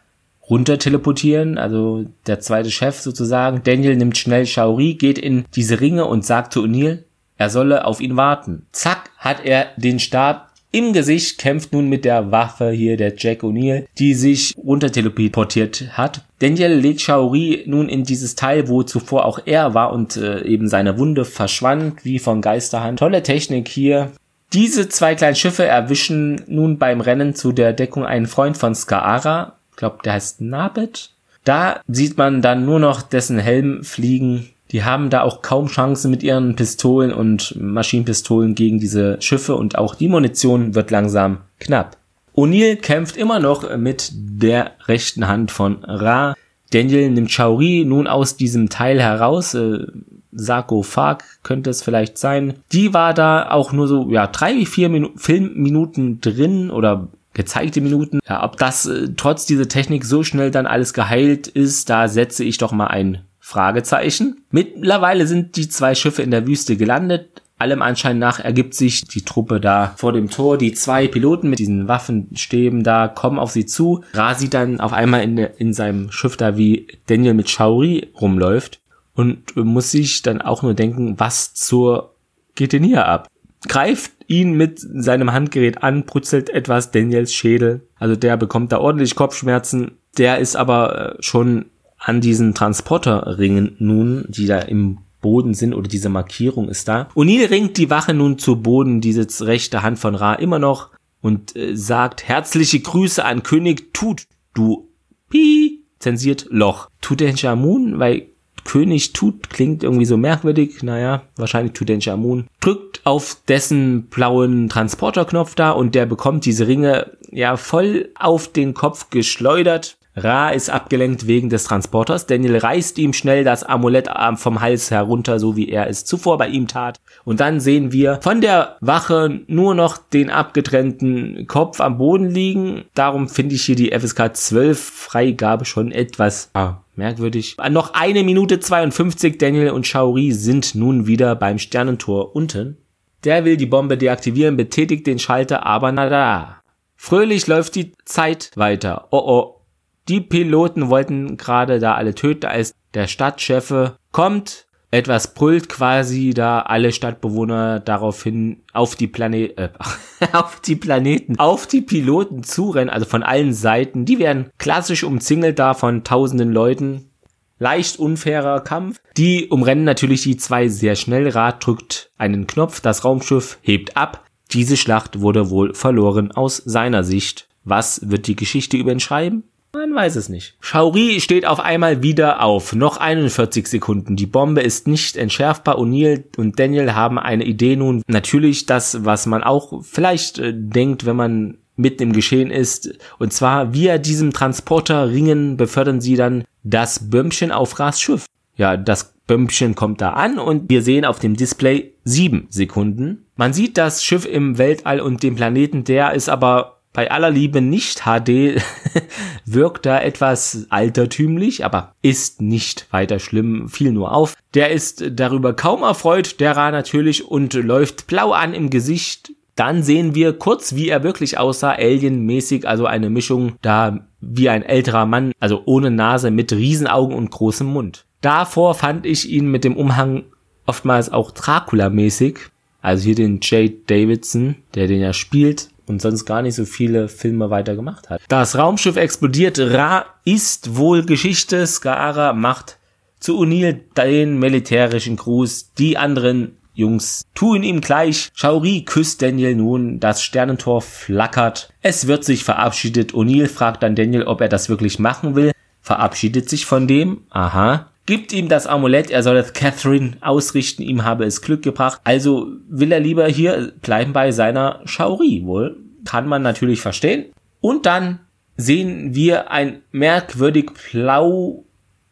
runter teleportieren, also der zweite Chef sozusagen. Daniel nimmt schnell Shaori, geht in diese Ringe und sagt zu O'Neill, er solle auf ihn warten. Zack, hat er den Stab im Gesicht, kämpft nun mit der Waffe hier der Jack O'Neill, die sich runter teleportiert hat. Daniel legt Shaori nun in dieses Teil, wo zuvor auch er war und äh, eben seine Wunde verschwand, wie von Geisterhand. Tolle Technik hier. Diese zwei kleinen Schiffe erwischen nun beim Rennen zu der Deckung einen Freund von Skaara. Ich glaube, der heißt Nabet. Da sieht man dann nur noch dessen Helm fliegen. Die haben da auch kaum Chancen mit ihren Pistolen und Maschinenpistolen gegen diese Schiffe und auch die Munition wird langsam knapp. O'Neill kämpft immer noch mit der rechten Hand von Ra. Daniel nimmt Chauri nun aus diesem Teil heraus, äh, Sarkophag könnte es vielleicht sein. Die war da auch nur so, ja, drei vier Minu Filmminuten drin oder gezeigte Minuten. Ja, ob das äh, trotz dieser Technik so schnell dann alles geheilt ist, da setze ich doch mal ein Fragezeichen. Mittlerweile sind die zwei Schiffe in der Wüste gelandet. Allem Anschein nach ergibt sich die Truppe da vor dem Tor. Die zwei Piloten mit diesen Waffenstäben da kommen auf sie zu. Ra sieht dann auf einmal in, in seinem Schiff da, wie Daniel mit Shauri rumläuft und muss sich dann auch nur denken, was zur geht denn hier ab? Greift ihn mit seinem Handgerät an, brutzelt etwas Daniels Schädel. Also der bekommt da ordentlich Kopfschmerzen. Der ist aber äh, schon an diesen Transporterringen nun, die da im Boden sind oder diese Markierung ist da. O'Neill ringt die Wache nun zu Boden, diese rechte Hand von Ra immer noch und äh, sagt herzliche Grüße an König Tut, du Pi, zensiert Loch. Tutanchamun, weil König tut, klingt irgendwie so merkwürdig. Naja, wahrscheinlich Tutanchamun. Drückt auf dessen blauen Transporterknopf da und der bekommt diese Ringe ja voll auf den Kopf geschleudert. Ra ist abgelenkt wegen des Transporters. Daniel reißt ihm schnell das Amulett vom Hals herunter, so wie er es zuvor bei ihm tat. Und dann sehen wir von der Wache nur noch den abgetrennten Kopf am Boden liegen. Darum finde ich hier die FSK 12 Freigabe schon etwas ah, merkwürdig. Noch eine Minute 52. Daniel und Shaori sind nun wieder beim Sternentor unten. Der will die Bombe deaktivieren, betätigt den Schalter, aber nada. Fröhlich läuft die Zeit weiter. Oh oh, die Piloten wollten gerade da alle töten, als der Stadtchefe kommt, etwas brüllt quasi da alle Stadtbewohner daraufhin auf die Planet, äh, auf die Planeten, auf die Piloten zurennen, also von allen Seiten. Die werden klassisch umzingelt da von tausenden Leuten. Leicht unfairer Kampf. Die umrennen natürlich die zwei sehr schnell. Rad drückt einen Knopf, das Raumschiff hebt ab. Diese Schlacht wurde wohl verloren aus seiner Sicht. Was wird die Geschichte über ihn schreiben? Man weiß es nicht. Shaori steht auf einmal wieder auf. Noch 41 Sekunden. Die Bombe ist nicht entschärfbar. O'Neill und Daniel haben eine Idee nun. Natürlich das, was man auch vielleicht äh, denkt, wenn man mitten im Geschehen ist. Und zwar via diesem Transporterringen befördern sie dann das Bömmchen auf Ras Schiff. Ja, das Bömmchen kommt da an und wir sehen auf dem Display sieben Sekunden. Man sieht das Schiff im Weltall und den Planeten, der ist aber bei aller Liebe nicht HD wirkt da etwas altertümlich, aber ist nicht weiter schlimm, fiel nur auf. Der ist darüber kaum erfreut, der Ra natürlich, und läuft blau an im Gesicht. Dann sehen wir kurz, wie er wirklich aussah, alienmäßig, also eine Mischung da wie ein älterer Mann, also ohne Nase, mit Riesenaugen und großem Mund. Davor fand ich ihn mit dem Umhang oftmals auch Dracula-mäßig. Also hier den Jade Davidson, der den ja spielt, und sonst gar nicht so viele Filme weiter gemacht hat. Das Raumschiff explodiert. Ra ist wohl Geschichte. Skara macht zu O'Neill den militärischen Gruß. Die anderen Jungs tun ihm gleich. Shaori küsst Daniel nun. Das Sternentor flackert. Es wird sich verabschiedet. O'Neill fragt dann Daniel, ob er das wirklich machen will. Verabschiedet sich von dem. Aha gibt ihm das Amulett, er soll es Catherine ausrichten, ihm habe es Glück gebracht. Also will er lieber hier bleiben bei seiner Shaori wohl. Kann man natürlich verstehen. Und dann sehen wir ein merkwürdig blau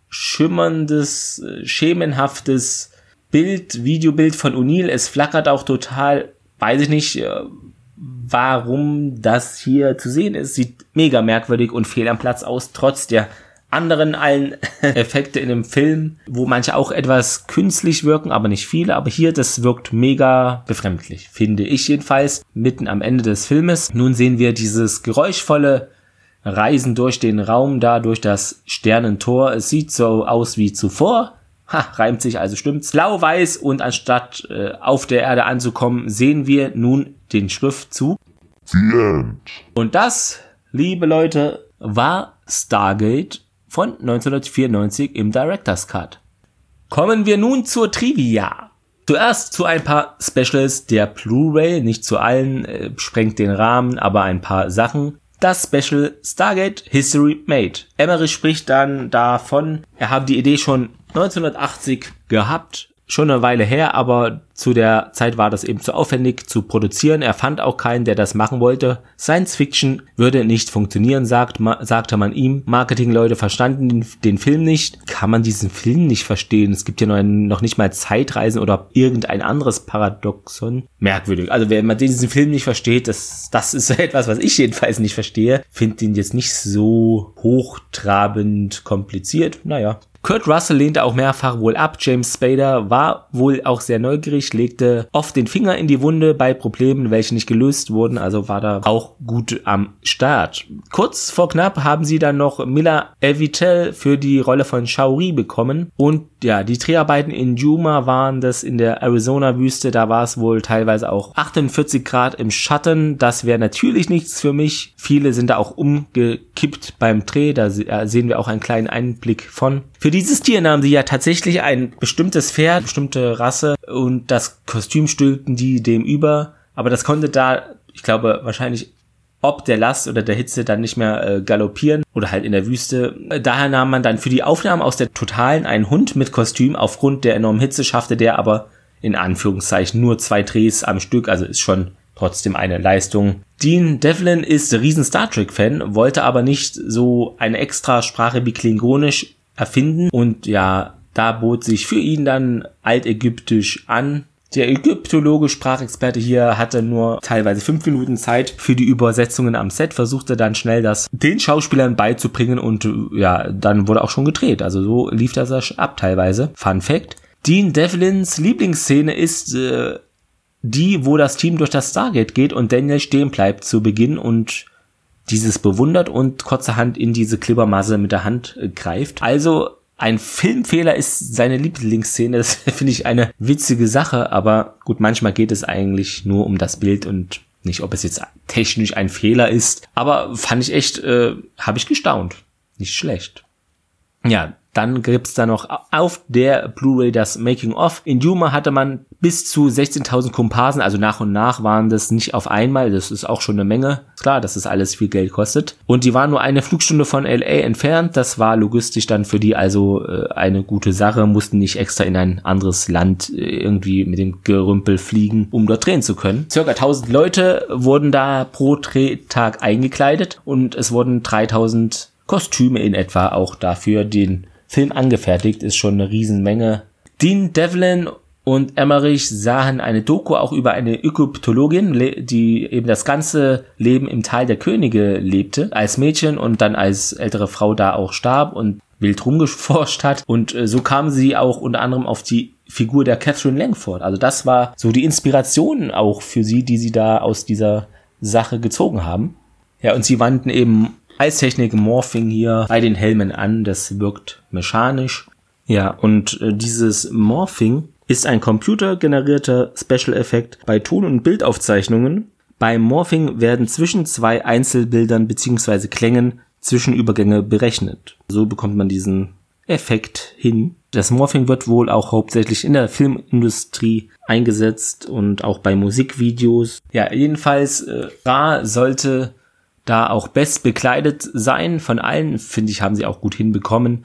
schimmerndes, äh, schemenhaftes Bild, Videobild von O'Neill. Es flackert auch total, weiß ich nicht, äh, warum das hier zu sehen ist. Sieht mega merkwürdig und fehl am Platz aus, trotz der anderen allen Effekte in dem Film, wo manche auch etwas künstlich wirken, aber nicht viele. Aber hier, das wirkt mega befremdlich, finde ich jedenfalls, mitten am Ende des Filmes. Nun sehen wir dieses geräuschvolle Reisen durch den Raum da, durch das Sternentor. Es sieht so aus wie zuvor. Ha, reimt sich also stimmt's. Blau-weiß und anstatt äh, auf der Erde anzukommen, sehen wir nun den Schriftzug. The End. Und das, liebe Leute, war Stargate von 1994 im Director's Cut. Kommen wir nun zur Trivia. Zuerst zu ein paar Specials der Blu-ray, nicht zu allen, äh, sprengt den Rahmen, aber ein paar Sachen. Das Special Stargate History Made. Emmerich spricht dann davon, er habe die Idee schon 1980 gehabt schon eine Weile her, aber zu der Zeit war das eben zu aufwendig zu produzieren. Er fand auch keinen, der das machen wollte. Science Fiction würde nicht funktionieren, sagt, ma, sagte man ihm. Marketingleute verstanden den, den, Film nicht. Kann man diesen Film nicht verstehen? Es gibt ja noch, noch nicht mal Zeitreisen oder irgendein anderes Paradoxon. Merkwürdig. Also wenn man diesen Film nicht versteht, das, das ist etwas, was ich jedenfalls nicht verstehe. Finde ihn jetzt nicht so hochtrabend kompliziert. Naja, Kurt Russell lehnte auch mehrfach wohl ab. James Spader war wohl auch sehr neugierig, legte oft den Finger in die Wunde bei Problemen, welche nicht gelöst wurden, also war da auch gut am Start. Kurz vor knapp haben sie dann noch Mila Evitel für die Rolle von Shaori bekommen und ja, die Dreharbeiten in Yuma waren das in der Arizona-Wüste, da war es wohl teilweise auch 48 Grad im Schatten, das wäre natürlich nichts für mich. Viele sind da auch umgekippt beim Dreh, da sehen wir auch einen kleinen Einblick von. Für dieses Tier nahmen sie ja tatsächlich ein bestimmtes Pferd, bestimmte Rasse und das Kostüm stülpten die dem über. Aber das konnte da, ich glaube, wahrscheinlich ob der Last oder der Hitze dann nicht mehr äh, galoppieren oder halt in der Wüste. Daher nahm man dann für die Aufnahmen aus der Totalen einen Hund mit Kostüm. Aufgrund der enormen Hitze schaffte der aber in Anführungszeichen nur zwei Drehs am Stück, also ist schon trotzdem eine Leistung. Dean Devlin ist riesen Star Trek Fan, wollte aber nicht so eine extra Sprache wie Klingonisch erfinden und ja, da bot sich für ihn dann Altägyptisch an. Der ägyptologe Sprachexperte hier hatte nur teilweise fünf Minuten Zeit für die Übersetzungen am Set, versuchte dann schnell das den Schauspielern beizubringen und ja, dann wurde auch schon gedreht. Also so lief das ab teilweise. Fun Fact. Dean Devlins Lieblingsszene ist äh, die, wo das Team durch das Stargate geht und Daniel stehen bleibt zu Beginn und dieses bewundert und kurzerhand in diese Klippermasse mit der Hand äh, greift. Also ein Filmfehler ist seine Lieblingsszene. Das finde ich eine witzige Sache, aber gut, manchmal geht es eigentlich nur um das Bild und nicht, ob es jetzt technisch ein Fehler ist. Aber fand ich echt, äh, habe ich gestaunt. Nicht schlecht. Ja, dann gibt's da noch auf der Blu-ray das Making of. In Yuma hatte man bis zu 16.000 Komparsen, also nach und nach waren das nicht auf einmal, das ist auch schon eine Menge. Klar, dass das alles viel Geld kostet. Und die waren nur eine Flugstunde von LA entfernt, das war logistisch dann für die also äh, eine gute Sache, mussten nicht extra in ein anderes Land äh, irgendwie mit dem Gerümpel fliegen, um dort drehen zu können. Circa 1000 Leute wurden da pro Drehtag eingekleidet und es wurden 3000 Kostüme in etwa auch dafür den Film angefertigt, ist schon eine Riesenmenge. Dean Devlin und Emmerich sahen eine Doku auch über eine Ägyptologin, die eben das ganze Leben im Tal der Könige lebte, als Mädchen und dann als ältere Frau da auch starb und wild rumgeforscht hat. Und äh, so kam sie auch unter anderem auf die Figur der Catherine Langford. Also das war so die Inspiration auch für sie, die sie da aus dieser Sache gezogen haben. Ja, und sie wandten eben Eistechnik Morphing hier bei den Helmen an. Das wirkt mechanisch. Ja, und äh, dieses Morphing ist ein computergenerierter Special Effekt bei Ton- und Bildaufzeichnungen. Beim Morphing werden zwischen zwei Einzelbildern bzw. Klängen Zwischenübergänge berechnet. So bekommt man diesen Effekt hin. Das Morphing wird wohl auch hauptsächlich in der Filmindustrie eingesetzt und auch bei Musikvideos. Ja, jedenfalls, äh, Ra sollte da auch best bekleidet sein. Von allen, finde ich, haben sie auch gut hinbekommen.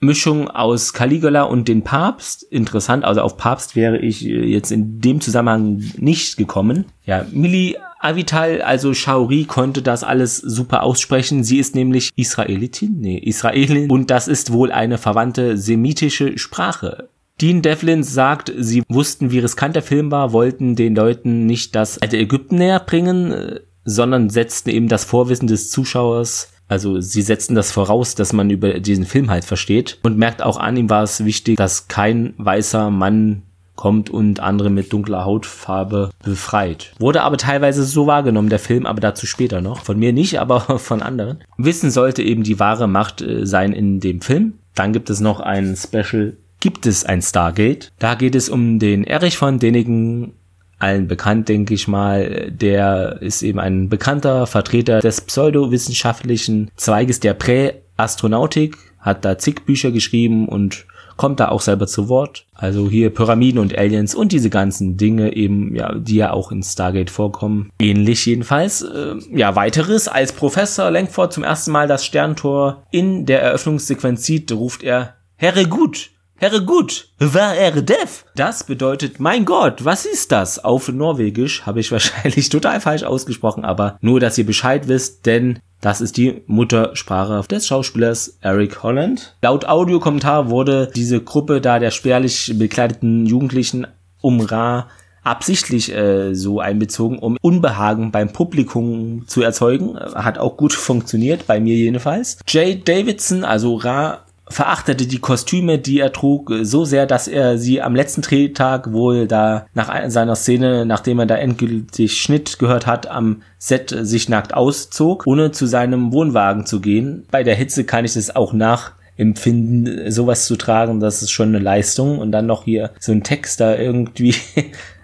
Mischung aus Caligula und den Papst. Interessant, also auf Papst wäre ich äh, jetzt in dem Zusammenhang nicht gekommen. Ja, Mili Avital, also Shaori, konnte das alles super aussprechen. Sie ist nämlich Israelitin, nee, Israelin und das ist wohl eine verwandte semitische Sprache. Dean Devlin sagt, sie wussten, wie riskant der Film war, wollten den Leuten nicht das alte Ägypten näher bringen, sondern setzten eben das Vorwissen des Zuschauers also sie setzten das voraus, dass man über diesen Film halt versteht und merkt auch an, ihm war es wichtig, dass kein weißer Mann kommt und andere mit dunkler Hautfarbe befreit. Wurde aber teilweise so wahrgenommen, der Film, aber dazu später noch. Von mir nicht, aber von anderen. Wissen sollte eben die wahre Macht äh, sein in dem Film. Dann gibt es noch ein Special gibt es ein Stargate. Da geht es um den Erich von Denigen allen bekannt, denke ich mal. Der ist eben ein bekannter Vertreter des pseudowissenschaftlichen Zweiges der Präastronautik, hat da zig Bücher geschrieben und kommt da auch selber zu Wort. Also hier Pyramiden und Aliens und diese ganzen Dinge eben, ja, die ja auch in Stargate vorkommen. Ähnlich jedenfalls. Äh, ja, weiteres. Als Professor Langford zum ersten Mal das Sterntor in der Eröffnungssequenz sieht, ruft er, Herre gut, Herre gut, war er deaf? Das bedeutet, mein Gott, was ist das? Auf Norwegisch habe ich wahrscheinlich total falsch ausgesprochen, aber nur, dass ihr Bescheid wisst, denn das ist die Muttersprache des Schauspielers Eric Holland. Laut Audiokommentar wurde diese Gruppe da der spärlich bekleideten Jugendlichen um Ra absichtlich äh, so einbezogen, um Unbehagen beim Publikum zu erzeugen. Hat auch gut funktioniert, bei mir jedenfalls. Jay Davidson, also Ra, verachtete die Kostüme, die er trug, so sehr, dass er sie am letzten Drehtag wohl da nach seiner Szene, nachdem er da endgültig Schnitt gehört hat, am Set sich nackt auszog, ohne zu seinem Wohnwagen zu gehen. Bei der Hitze kann ich das auch nachempfinden, sowas zu tragen, das ist schon eine Leistung. Und dann noch hier so ein Text da irgendwie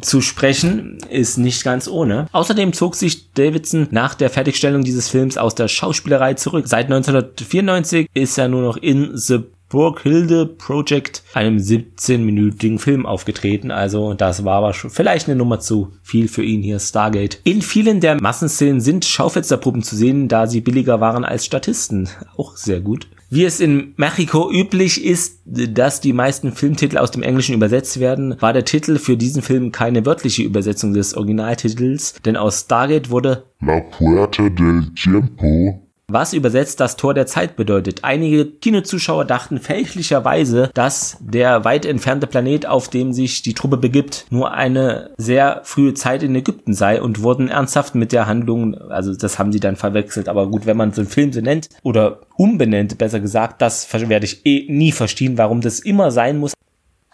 zu sprechen, ist nicht ganz ohne. Außerdem zog sich Davidson nach der Fertigstellung dieses Films aus der Schauspielerei zurück. Seit 1994 ist er nur noch in The Burghilde Project, einem 17-minütigen Film aufgetreten. Also das war aber schon vielleicht eine Nummer zu viel für ihn hier, Stargate. In vielen der Massenszenen sind Schaufensterpuppen zu sehen, da sie billiger waren als Statisten. Auch sehr gut. Wie es in Mexiko üblich ist, dass die meisten Filmtitel aus dem Englischen übersetzt werden, war der Titel für diesen Film keine wörtliche Übersetzung des Originaltitels, denn aus Stargate wurde La Puerta del Tiempo was übersetzt das Tor der Zeit bedeutet. Einige Kinozuschauer dachten fälschlicherweise, dass der weit entfernte Planet, auf dem sich die Truppe begibt, nur eine sehr frühe Zeit in Ägypten sei und wurden ernsthaft mit der Handlung, also das haben sie dann verwechselt, aber gut, wenn man so einen Film so nennt oder umbenennt, besser gesagt, das werde ich eh nie verstehen, warum das immer sein muss,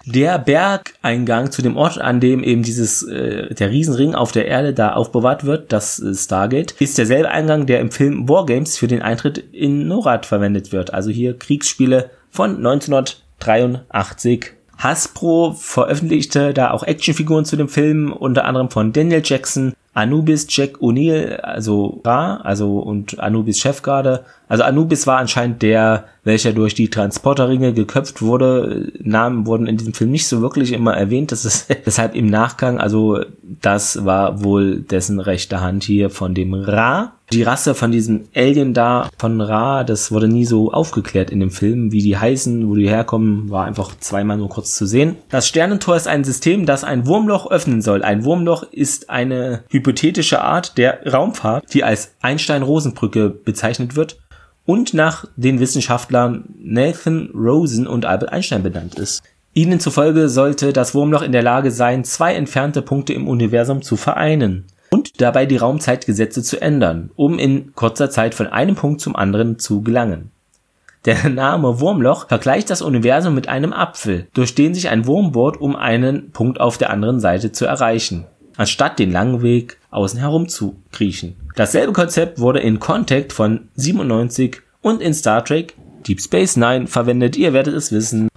der Bergeingang zu dem Ort, an dem eben dieses äh, der Riesenring auf der Erde da aufbewahrt wird, das äh, Stargate, ist derselbe Eingang, der im Film Wargames für den Eintritt in Norad verwendet wird. Also hier Kriegsspiele von 1983. Hasbro veröffentlichte da auch Actionfiguren zu dem Film, unter anderem von Daniel Jackson, Anubis, Jack O'Neill, also Ra, also und Anubis Chefgarde. Also Anubis war anscheinend der, welcher durch die Transporterringe geköpft wurde. Namen wurden in diesem Film nicht so wirklich immer erwähnt. Das ist deshalb im Nachgang, also das war wohl dessen rechte Hand hier von dem Ra. Die Rasse von diesem Alien da, von Ra, das wurde nie so aufgeklärt in dem Film. Wie die heißen, wo die herkommen, war einfach zweimal nur kurz zu sehen. Das Sternentor ist ein System, das ein Wurmloch öffnen soll. Ein Wurmloch ist eine hypothetische Art der Raumfahrt, die als Einstein-Rosenbrücke bezeichnet wird und nach den Wissenschaftlern Nathan Rosen und Albert Einstein benannt ist. Ihnen zufolge sollte das Wurmloch in der Lage sein, zwei entfernte Punkte im Universum zu vereinen und dabei die Raumzeitgesetze zu ändern, um in kurzer Zeit von einem Punkt zum anderen zu gelangen. Der Name Wurmloch vergleicht das Universum mit einem Apfel, durch den sich ein Wurm bohrt, um einen Punkt auf der anderen Seite zu erreichen, anstatt den langen Weg außen herum zu kriechen. Dasselbe Konzept wurde in Contact von 97 und in Star Trek Deep Space Nine verwendet, ihr werdet es wissen.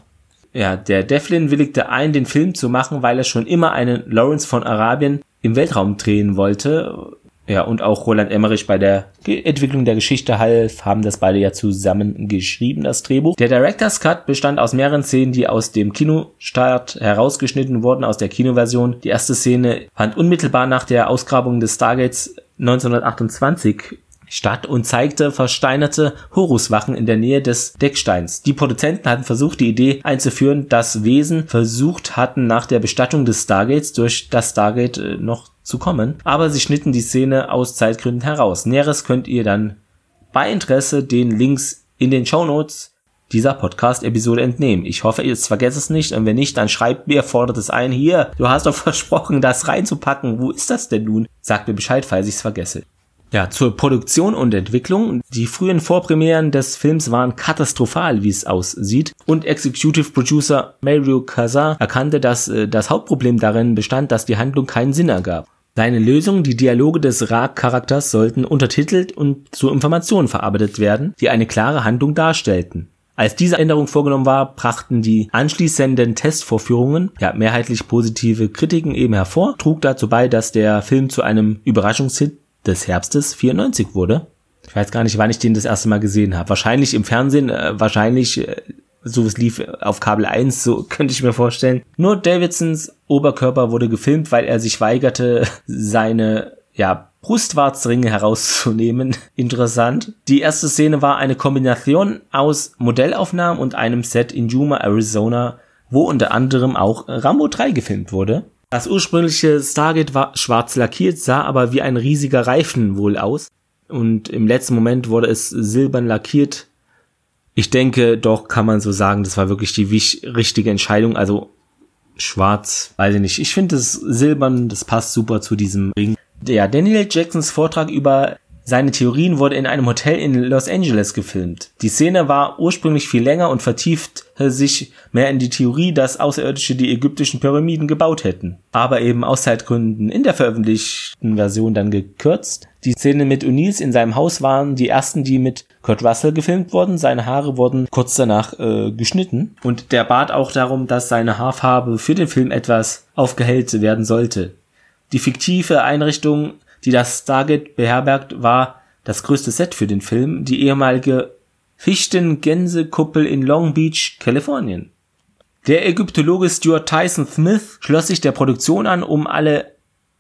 Ja, der Devlin willigte ein, den Film zu machen, weil er schon immer einen Lawrence von Arabien im Weltraum drehen wollte. Ja, und auch Roland Emmerich bei der Entwicklung der Geschichte half, haben das beide ja zusammen geschrieben, das Drehbuch. Der Director's Cut bestand aus mehreren Szenen, die aus dem Kinostart herausgeschnitten wurden, aus der Kinoversion. Die erste Szene fand unmittelbar nach der Ausgrabung des Stargates 1928 statt und zeigte versteinerte Horuswachen in der Nähe des Decksteins. Die Produzenten hatten versucht, die Idee einzuführen, dass Wesen versucht hatten, nach der Bestattung des Stargates durch das Stargate äh, noch zu kommen, aber sie schnitten die Szene aus Zeitgründen heraus. Näheres könnt ihr dann bei Interesse den Links in den Show Notes dieser Podcast-Episode entnehmen. Ich hoffe, ihr vergesst es nicht und wenn nicht, dann schreibt mir, fordert es ein. Hier, du hast doch versprochen, das reinzupacken. Wo ist das denn nun? Sagt mir Bescheid, falls ich es vergesse. Ja, zur Produktion und Entwicklung. Die frühen Vorpremieren des Films waren katastrophal, wie es aussieht. Und Executive Producer Mario Casar erkannte, dass äh, das Hauptproblem darin bestand, dass die Handlung keinen Sinn ergab. Seine Lösung, die Dialoge des Ra-Charakters sollten untertitelt und zu Informationen verarbeitet werden, die eine klare Handlung darstellten. Als diese Änderung vorgenommen war, brachten die anschließenden Testvorführungen ja mehrheitlich positive Kritiken eben hervor, trug dazu bei, dass der Film zu einem Überraschungshit des Herbstes 94 wurde. Ich weiß gar nicht, wann ich den das erste Mal gesehen habe. Wahrscheinlich im Fernsehen, äh, wahrscheinlich äh, so es lief auf Kabel 1, so könnte ich mir vorstellen. Nur Davidsons Oberkörper wurde gefilmt, weil er sich weigerte, seine ja, Brustwarzringe herauszunehmen. Interessant. Die erste Szene war eine Kombination aus Modellaufnahmen und einem Set in Yuma, Arizona, wo unter anderem auch Rambo 3 gefilmt wurde. Das ursprüngliche Stargate war schwarz lackiert, sah aber wie ein riesiger Reifen wohl aus. Und im letzten Moment wurde es silbern lackiert. Ich denke, doch kann man so sagen, das war wirklich die richtige Entscheidung. Also schwarz, weiß ich nicht. Ich finde das silbern, das passt super zu diesem Ring. Ja, Daniel Jacksons Vortrag über seine Theorien wurde in einem Hotel in Los Angeles gefilmt. Die Szene war ursprünglich viel länger und vertieft sich mehr in die Theorie, dass Außerirdische die ägyptischen Pyramiden gebaut hätten. Aber eben aus Zeitgründen in der veröffentlichten Version dann gekürzt. Die Szene mit O'Neills in seinem Haus waren die ersten, die mit Kurt Russell gefilmt wurden. Seine Haare wurden kurz danach äh, geschnitten. Und der bat auch darum, dass seine Haarfarbe für den Film etwas aufgehellt werden sollte. Die fiktive Einrichtung die das Stargate beherbergt, war das größte Set für den Film, die ehemalige Fichten-Gänsekuppel in Long Beach, Kalifornien. Der Ägyptologe Stuart Tyson Smith schloss sich der Produktion an, um alle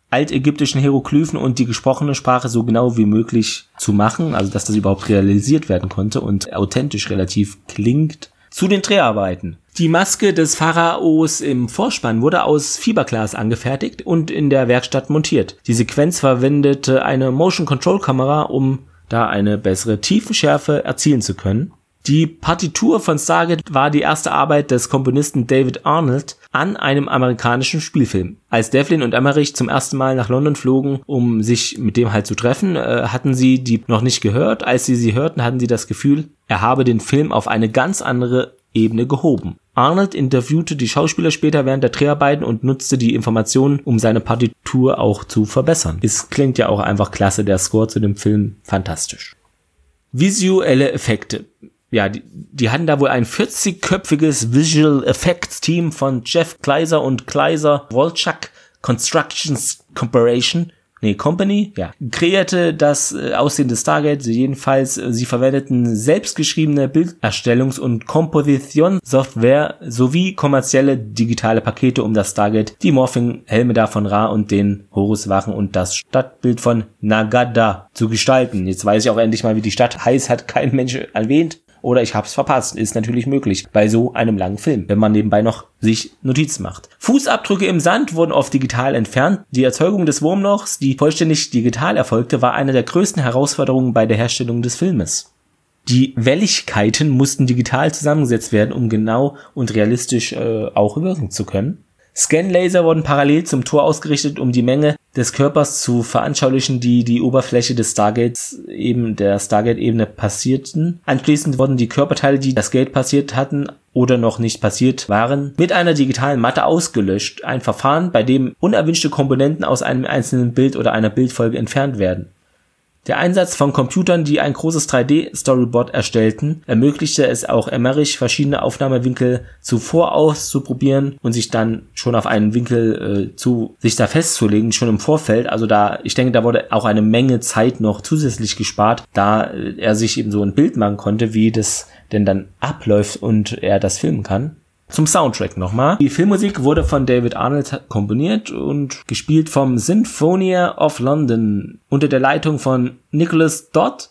altägyptischen Hieroglyphen und die gesprochene Sprache so genau wie möglich zu machen, also dass das überhaupt realisiert werden konnte und authentisch relativ klingt. Zu den Dreharbeiten. Die Maske des Pharaos im Vorspann wurde aus Fiberglas angefertigt und in der Werkstatt montiert. Die Sequenz verwendete eine Motion Control Kamera, um da eine bessere Tiefenschärfe erzielen zu können. Die Partitur von Stargate war die erste Arbeit des Komponisten David Arnold an einem amerikanischen Spielfilm. Als Devlin und Emmerich zum ersten Mal nach London flogen, um sich mit dem halt zu treffen, äh, hatten sie die noch nicht gehört. Als sie sie hörten, hatten sie das Gefühl, er habe den Film auf eine ganz andere Ebene gehoben. Arnold interviewte die Schauspieler später während der Dreharbeiten und nutzte die Informationen, um seine Partitur auch zu verbessern. Es klingt ja auch einfach klasse, der Score zu dem Film fantastisch. Visuelle Effekte ja, die, die hatten da wohl ein 40-köpfiges Visual Effects Team von Jeff Kleiser und Kleiser Wolchak Constructions Corporation nee, Company, ja, kreierte das äh, Aussehen des Stargate. Jedenfalls, äh, sie verwendeten selbstgeschriebene Bilderstellungs- und Kompositionssoftware sowie kommerzielle digitale Pakete, um das Stargate, die Morphing-Helme da von Ra und den Horuswachen und das Stadtbild von Nagada zu gestalten. Jetzt weiß ich auch endlich mal, wie die Stadt heißt, hat kein Mensch erwähnt oder ich hab's verpasst. Ist natürlich möglich bei so einem langen Film, wenn man nebenbei noch sich Notizen macht. Fußabdrücke im Sand wurden oft digital entfernt. Die Erzeugung des Wurmlochs, die vollständig digital erfolgte, war eine der größten Herausforderungen bei der Herstellung des Filmes. Die Welligkeiten mussten digital zusammengesetzt werden, um genau und realistisch äh, auch wirken zu können. Scanlaser wurden parallel zum Tor ausgerichtet, um die Menge des Körpers zu veranschaulichen, die die Oberfläche des Stargates eben der Stargate-Ebene passierten. Anschließend wurden die Körperteile, die das Gate passiert hatten oder noch nicht passiert waren, mit einer digitalen Matte ausgelöscht. Ein Verfahren, bei dem unerwünschte Komponenten aus einem einzelnen Bild oder einer Bildfolge entfernt werden. Der Einsatz von Computern, die ein großes 3D-Storyboard erstellten, ermöglichte es auch Emmerich, verschiedene Aufnahmewinkel zuvor auszuprobieren und sich dann schon auf einen Winkel äh, zu sich da festzulegen, schon im Vorfeld. Also da, ich denke, da wurde auch eine Menge Zeit noch zusätzlich gespart, da äh, er sich eben so ein Bild machen konnte, wie das denn dann abläuft und er das filmen kann. Zum Soundtrack nochmal. Die Filmmusik wurde von David Arnold komponiert und gespielt vom Sinfonia of London unter der Leitung von Nicholas Dodd.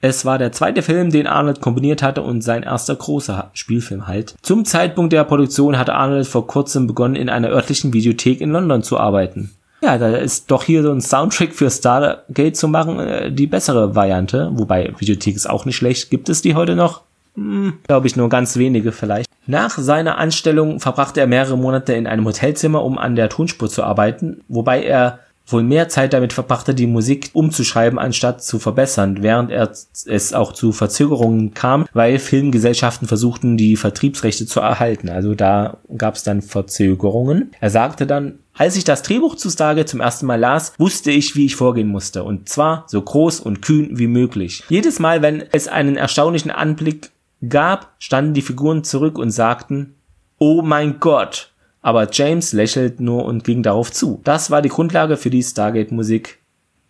Es war der zweite Film, den Arnold komponiert hatte und sein erster großer Spielfilm halt. Zum Zeitpunkt der Produktion hatte Arnold vor kurzem begonnen, in einer örtlichen Videothek in London zu arbeiten. Ja, da ist doch hier so ein Soundtrack für Stargate zu machen, äh, die bessere Variante. Wobei Videothek ist auch nicht schlecht. Gibt es die heute noch? Hm, Glaube ich nur ganz wenige vielleicht. Nach seiner Anstellung verbrachte er mehrere Monate in einem Hotelzimmer, um an der Tonspur zu arbeiten, wobei er wohl mehr Zeit damit verbrachte, die Musik umzuschreiben, anstatt zu verbessern, während er es auch zu Verzögerungen kam, weil Filmgesellschaften versuchten, die Vertriebsrechte zu erhalten. Also da gab es dann Verzögerungen. Er sagte dann, als ich das Drehbuch zu Stargate zum ersten Mal las, wusste ich, wie ich vorgehen musste. Und zwar so groß und kühn wie möglich. Jedes Mal, wenn es einen erstaunlichen Anblick gab, standen die Figuren zurück und sagten, Oh mein Gott! Aber James lächelt nur und ging darauf zu. Das war die Grundlage für die Stargate-Musik,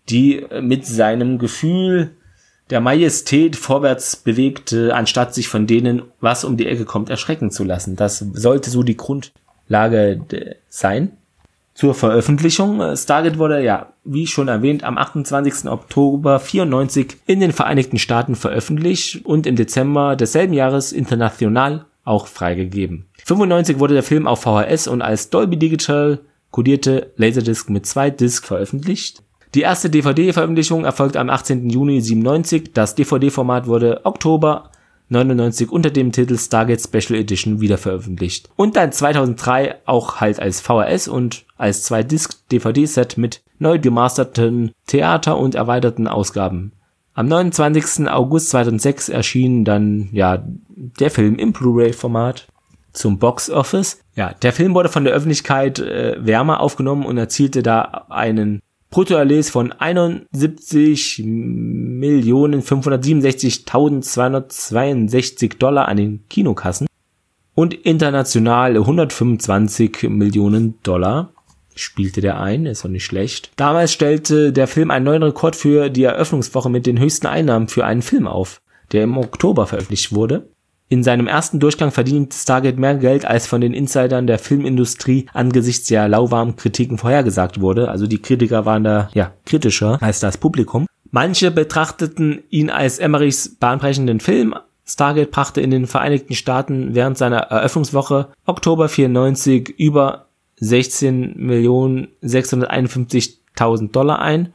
die mit seinem Gefühl der Majestät vorwärts bewegte, anstatt sich von denen, was um die Ecke kommt, erschrecken zu lassen. Das sollte so die Grundlage sein zur Veröffentlichung. Äh, Stargate wurde ja, wie schon erwähnt, am 28. Oktober 94 in den Vereinigten Staaten veröffentlicht und im Dezember desselben Jahres international auch freigegeben. 95 wurde der Film auf VHS und als Dolby Digital kodierte Laserdisc mit zwei Disc veröffentlicht. Die erste DVD-Veröffentlichung erfolgte am 18. Juni 97. Das DVD-Format wurde Oktober 99 unter dem Titel Stargate Special Edition wiederveröffentlicht. Und dann 2003 auch halt als VHS und als 2-Disc-DVD-Set mit neu gemasterten Theater- und erweiterten Ausgaben. Am 29. August 2006 erschien dann ja der Film im Blu-ray-Format zum Box Office. Ja, der Film wurde von der Öffentlichkeit äh, wärmer aufgenommen und erzielte da einen Bruttoerlös von 71.567.262 Dollar an den Kinokassen und international 125 Millionen Dollar spielte der ein, ist doch nicht schlecht. Damals stellte der Film einen neuen Rekord für die Eröffnungswoche mit den höchsten Einnahmen für einen Film auf, der im Oktober veröffentlicht wurde. In seinem ersten Durchgang verdient Stargate mehr Geld, als von den Insidern der Filmindustrie angesichts der lauwarmen Kritiken vorhergesagt wurde. Also die Kritiker waren da ja kritischer als das Publikum. Manche betrachteten ihn als Emmerichs bahnbrechenden Film. Stargate brachte in den Vereinigten Staaten während seiner Eröffnungswoche Oktober 94 über 16.651.000 Dollar ein.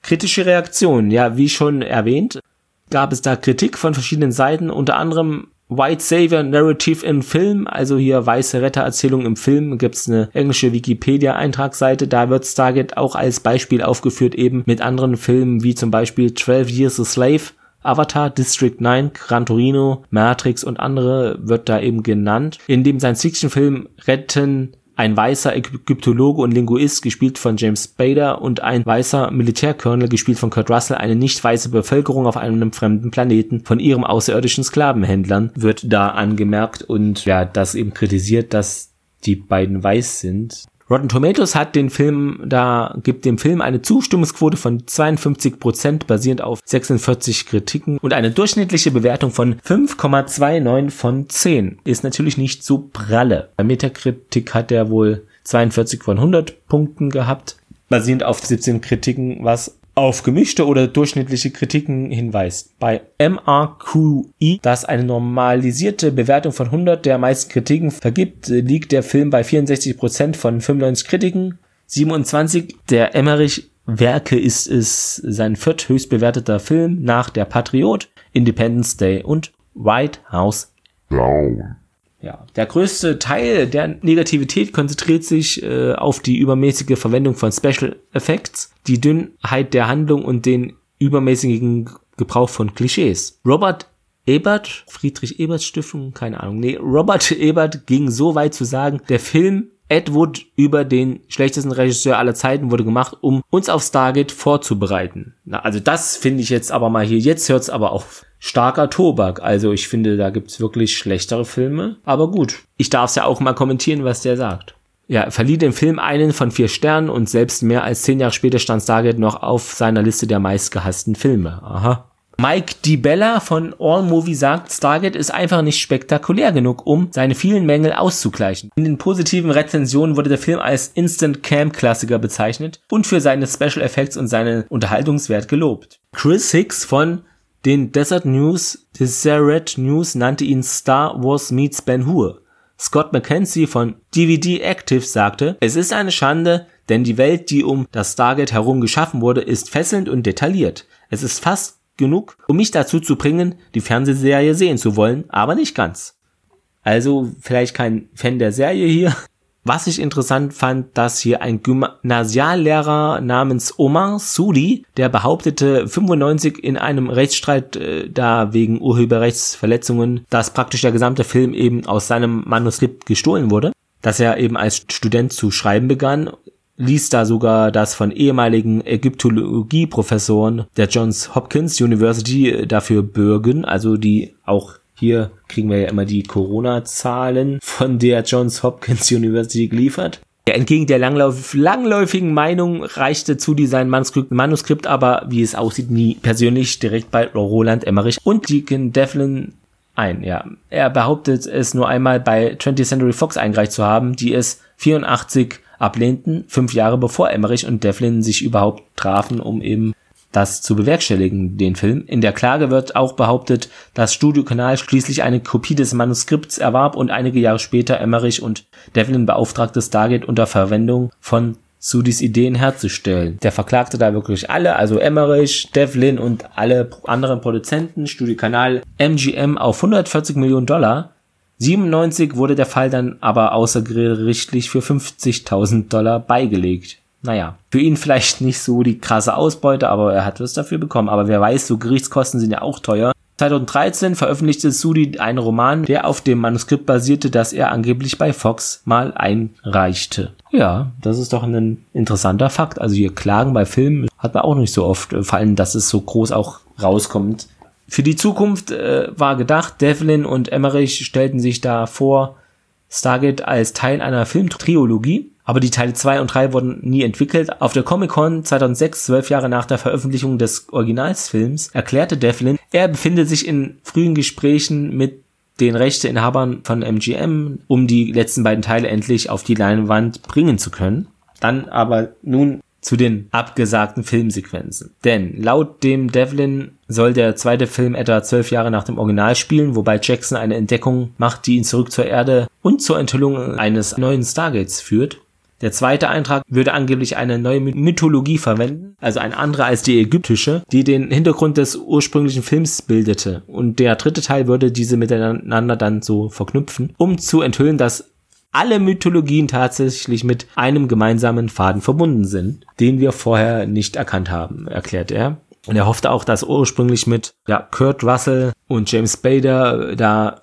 Kritische Reaktionen, ja, wie schon erwähnt, gab es da Kritik von verschiedenen Seiten, unter anderem White Savior Narrative im Film, also hier weiße Rettererzählung im Film, gibt's eine englische Wikipedia-Eintragsseite, da wird Stargate auch als Beispiel aufgeführt, eben mit anderen Filmen wie zum Beispiel 12 Years a Slave, Avatar, District 9, Gran Torino, Matrix und andere wird da eben genannt. In dem Science-Fiction-Film retten ein weißer Ägyptologe und Linguist, gespielt von James Spader, und ein weißer Militärkörner, gespielt von Kurt Russell, eine nicht weiße Bevölkerung auf einem fremden Planeten von ihrem außerirdischen Sklavenhändlern, wird da angemerkt und ja, das eben kritisiert, dass die beiden weiß sind. Rotten Tomatoes hat den Film, da gibt dem Film eine Zustimmungsquote von 52 Prozent, basierend auf 46 Kritiken und eine durchschnittliche Bewertung von 5,29 von 10. Ist natürlich nicht so pralle. Bei Metakritik hat er wohl 42 von 100 Punkten gehabt, basierend auf 17 Kritiken, was auf gemischte oder durchschnittliche Kritiken hinweist. Bei MRQI, das eine normalisierte Bewertung von 100 der meisten Kritiken vergibt, liegt der Film bei 64% von 95 Kritiken. 27 der Emmerich Werke ist es sein vierthöchst bewerteter Film nach Der Patriot, Independence Day und White House Down. Ja, der größte Teil der Negativität konzentriert sich äh, auf die übermäßige Verwendung von Special Effects, die Dünnheit der Handlung und den übermäßigen Gebrauch von Klischees. Robert Ebert, Friedrich Ebert Stiftung, keine Ahnung, nee, Robert Ebert ging so weit zu sagen, der Film Ed Wood über den schlechtesten Regisseur aller Zeiten wurde gemacht, um uns auf Stargate vorzubereiten. Na, also das finde ich jetzt aber mal hier, jetzt hört's aber auf starker Tobak. Also ich finde, da gibt's wirklich schlechtere Filme. Aber gut, ich darf's ja auch mal kommentieren, was der sagt. Ja, verlieh dem Film einen von vier Sternen und selbst mehr als zehn Jahre später stand Stargate noch auf seiner Liste der meistgehassten Filme. Aha. Mike DiBella von AllMovie sagt, Stargate ist einfach nicht spektakulär genug, um seine vielen Mängel auszugleichen. In den positiven Rezensionen wurde der Film als Instant Cam Klassiker bezeichnet und für seine Special Effects und seinen Unterhaltungswert gelobt. Chris Hicks von den Desert News, Deseret News nannte ihn Star Wars meets Ben Hur. Scott McKenzie von DVD Active sagte, es ist eine Schande, denn die Welt, die um das Stargate herum geschaffen wurde, ist fesselnd und detailliert. Es ist fast genug, um mich dazu zu bringen, die Fernsehserie sehen zu wollen, aber nicht ganz. Also vielleicht kein Fan der Serie hier, was ich interessant fand, dass hier ein Gymnasiallehrer namens Omar Sudi, der behauptete 95 in einem Rechtsstreit äh, da wegen Urheberrechtsverletzungen, dass praktisch der gesamte Film eben aus seinem Manuskript gestohlen wurde, dass er eben als Student zu schreiben begann, ließ da sogar das von ehemaligen Ägyptologie-Professoren der Johns Hopkins University äh, dafür bürgen, also die auch hier kriegen wir ja immer die Corona-Zahlen von der Johns Hopkins University geliefert. Entgegen der langlauf langläufigen Meinung reichte zu sein Manuskript, Manuskript aber, wie es aussieht, nie persönlich direkt bei Roland Emmerich und Deacon Devlin ein. Ja, er behauptet es nur einmal bei 20th Century Fox eingereicht zu haben, die es 84 ablehnten, fünf Jahre bevor Emmerich und Devlin sich überhaupt trafen, um eben das zu bewerkstelligen, den Film. In der Klage wird auch behauptet, dass Studio Kanal schließlich eine Kopie des Manuskripts erwarb und einige Jahre später Emmerich und Devlin beauftragte Stargate unter Verwendung von Sudis Ideen herzustellen. Der verklagte da wirklich alle, also Emmerich, Devlin und alle anderen Produzenten, Studio Kanal, MGM auf 140 Millionen Dollar. 97 wurde der Fall dann aber außergerichtlich für 50.000 Dollar beigelegt naja, für ihn vielleicht nicht so die krasse Ausbeute, aber er hat was dafür bekommen. Aber wer weiß, so Gerichtskosten sind ja auch teuer. 2013 veröffentlichte Sudi einen Roman, der auf dem Manuskript basierte, das er angeblich bei Fox mal einreichte. Ja, das ist doch ein interessanter Fakt. Also hier Klagen bei Filmen hat man auch nicht so oft, äh, vor allem, dass es so groß auch rauskommt. Für die Zukunft äh, war gedacht, Devlin und Emmerich stellten sich da vor, Stargate als Teil einer Filmtriologie aber die Teile 2 und 3 wurden nie entwickelt. Auf der Comic-Con 2006, zwölf Jahre nach der Veröffentlichung des Originalsfilms, erklärte Devlin, er befindet sich in frühen Gesprächen mit den Rechteinhabern von MGM, um die letzten beiden Teile endlich auf die Leinwand bringen zu können. Dann aber nun zu den abgesagten Filmsequenzen. Denn laut dem Devlin soll der zweite Film etwa zwölf Jahre nach dem Original spielen, wobei Jackson eine Entdeckung macht, die ihn zurück zur Erde und zur Enthüllung eines neuen Stargates führt. Der zweite Eintrag würde angeblich eine neue Mythologie verwenden, also eine andere als die ägyptische, die den Hintergrund des ursprünglichen Films bildete. Und der dritte Teil würde diese miteinander dann so verknüpfen, um zu enthüllen, dass alle Mythologien tatsächlich mit einem gemeinsamen Faden verbunden sind, den wir vorher nicht erkannt haben, erklärt er. Und er hoffte auch, dass ursprünglich mit ja, Kurt Russell und James Bader da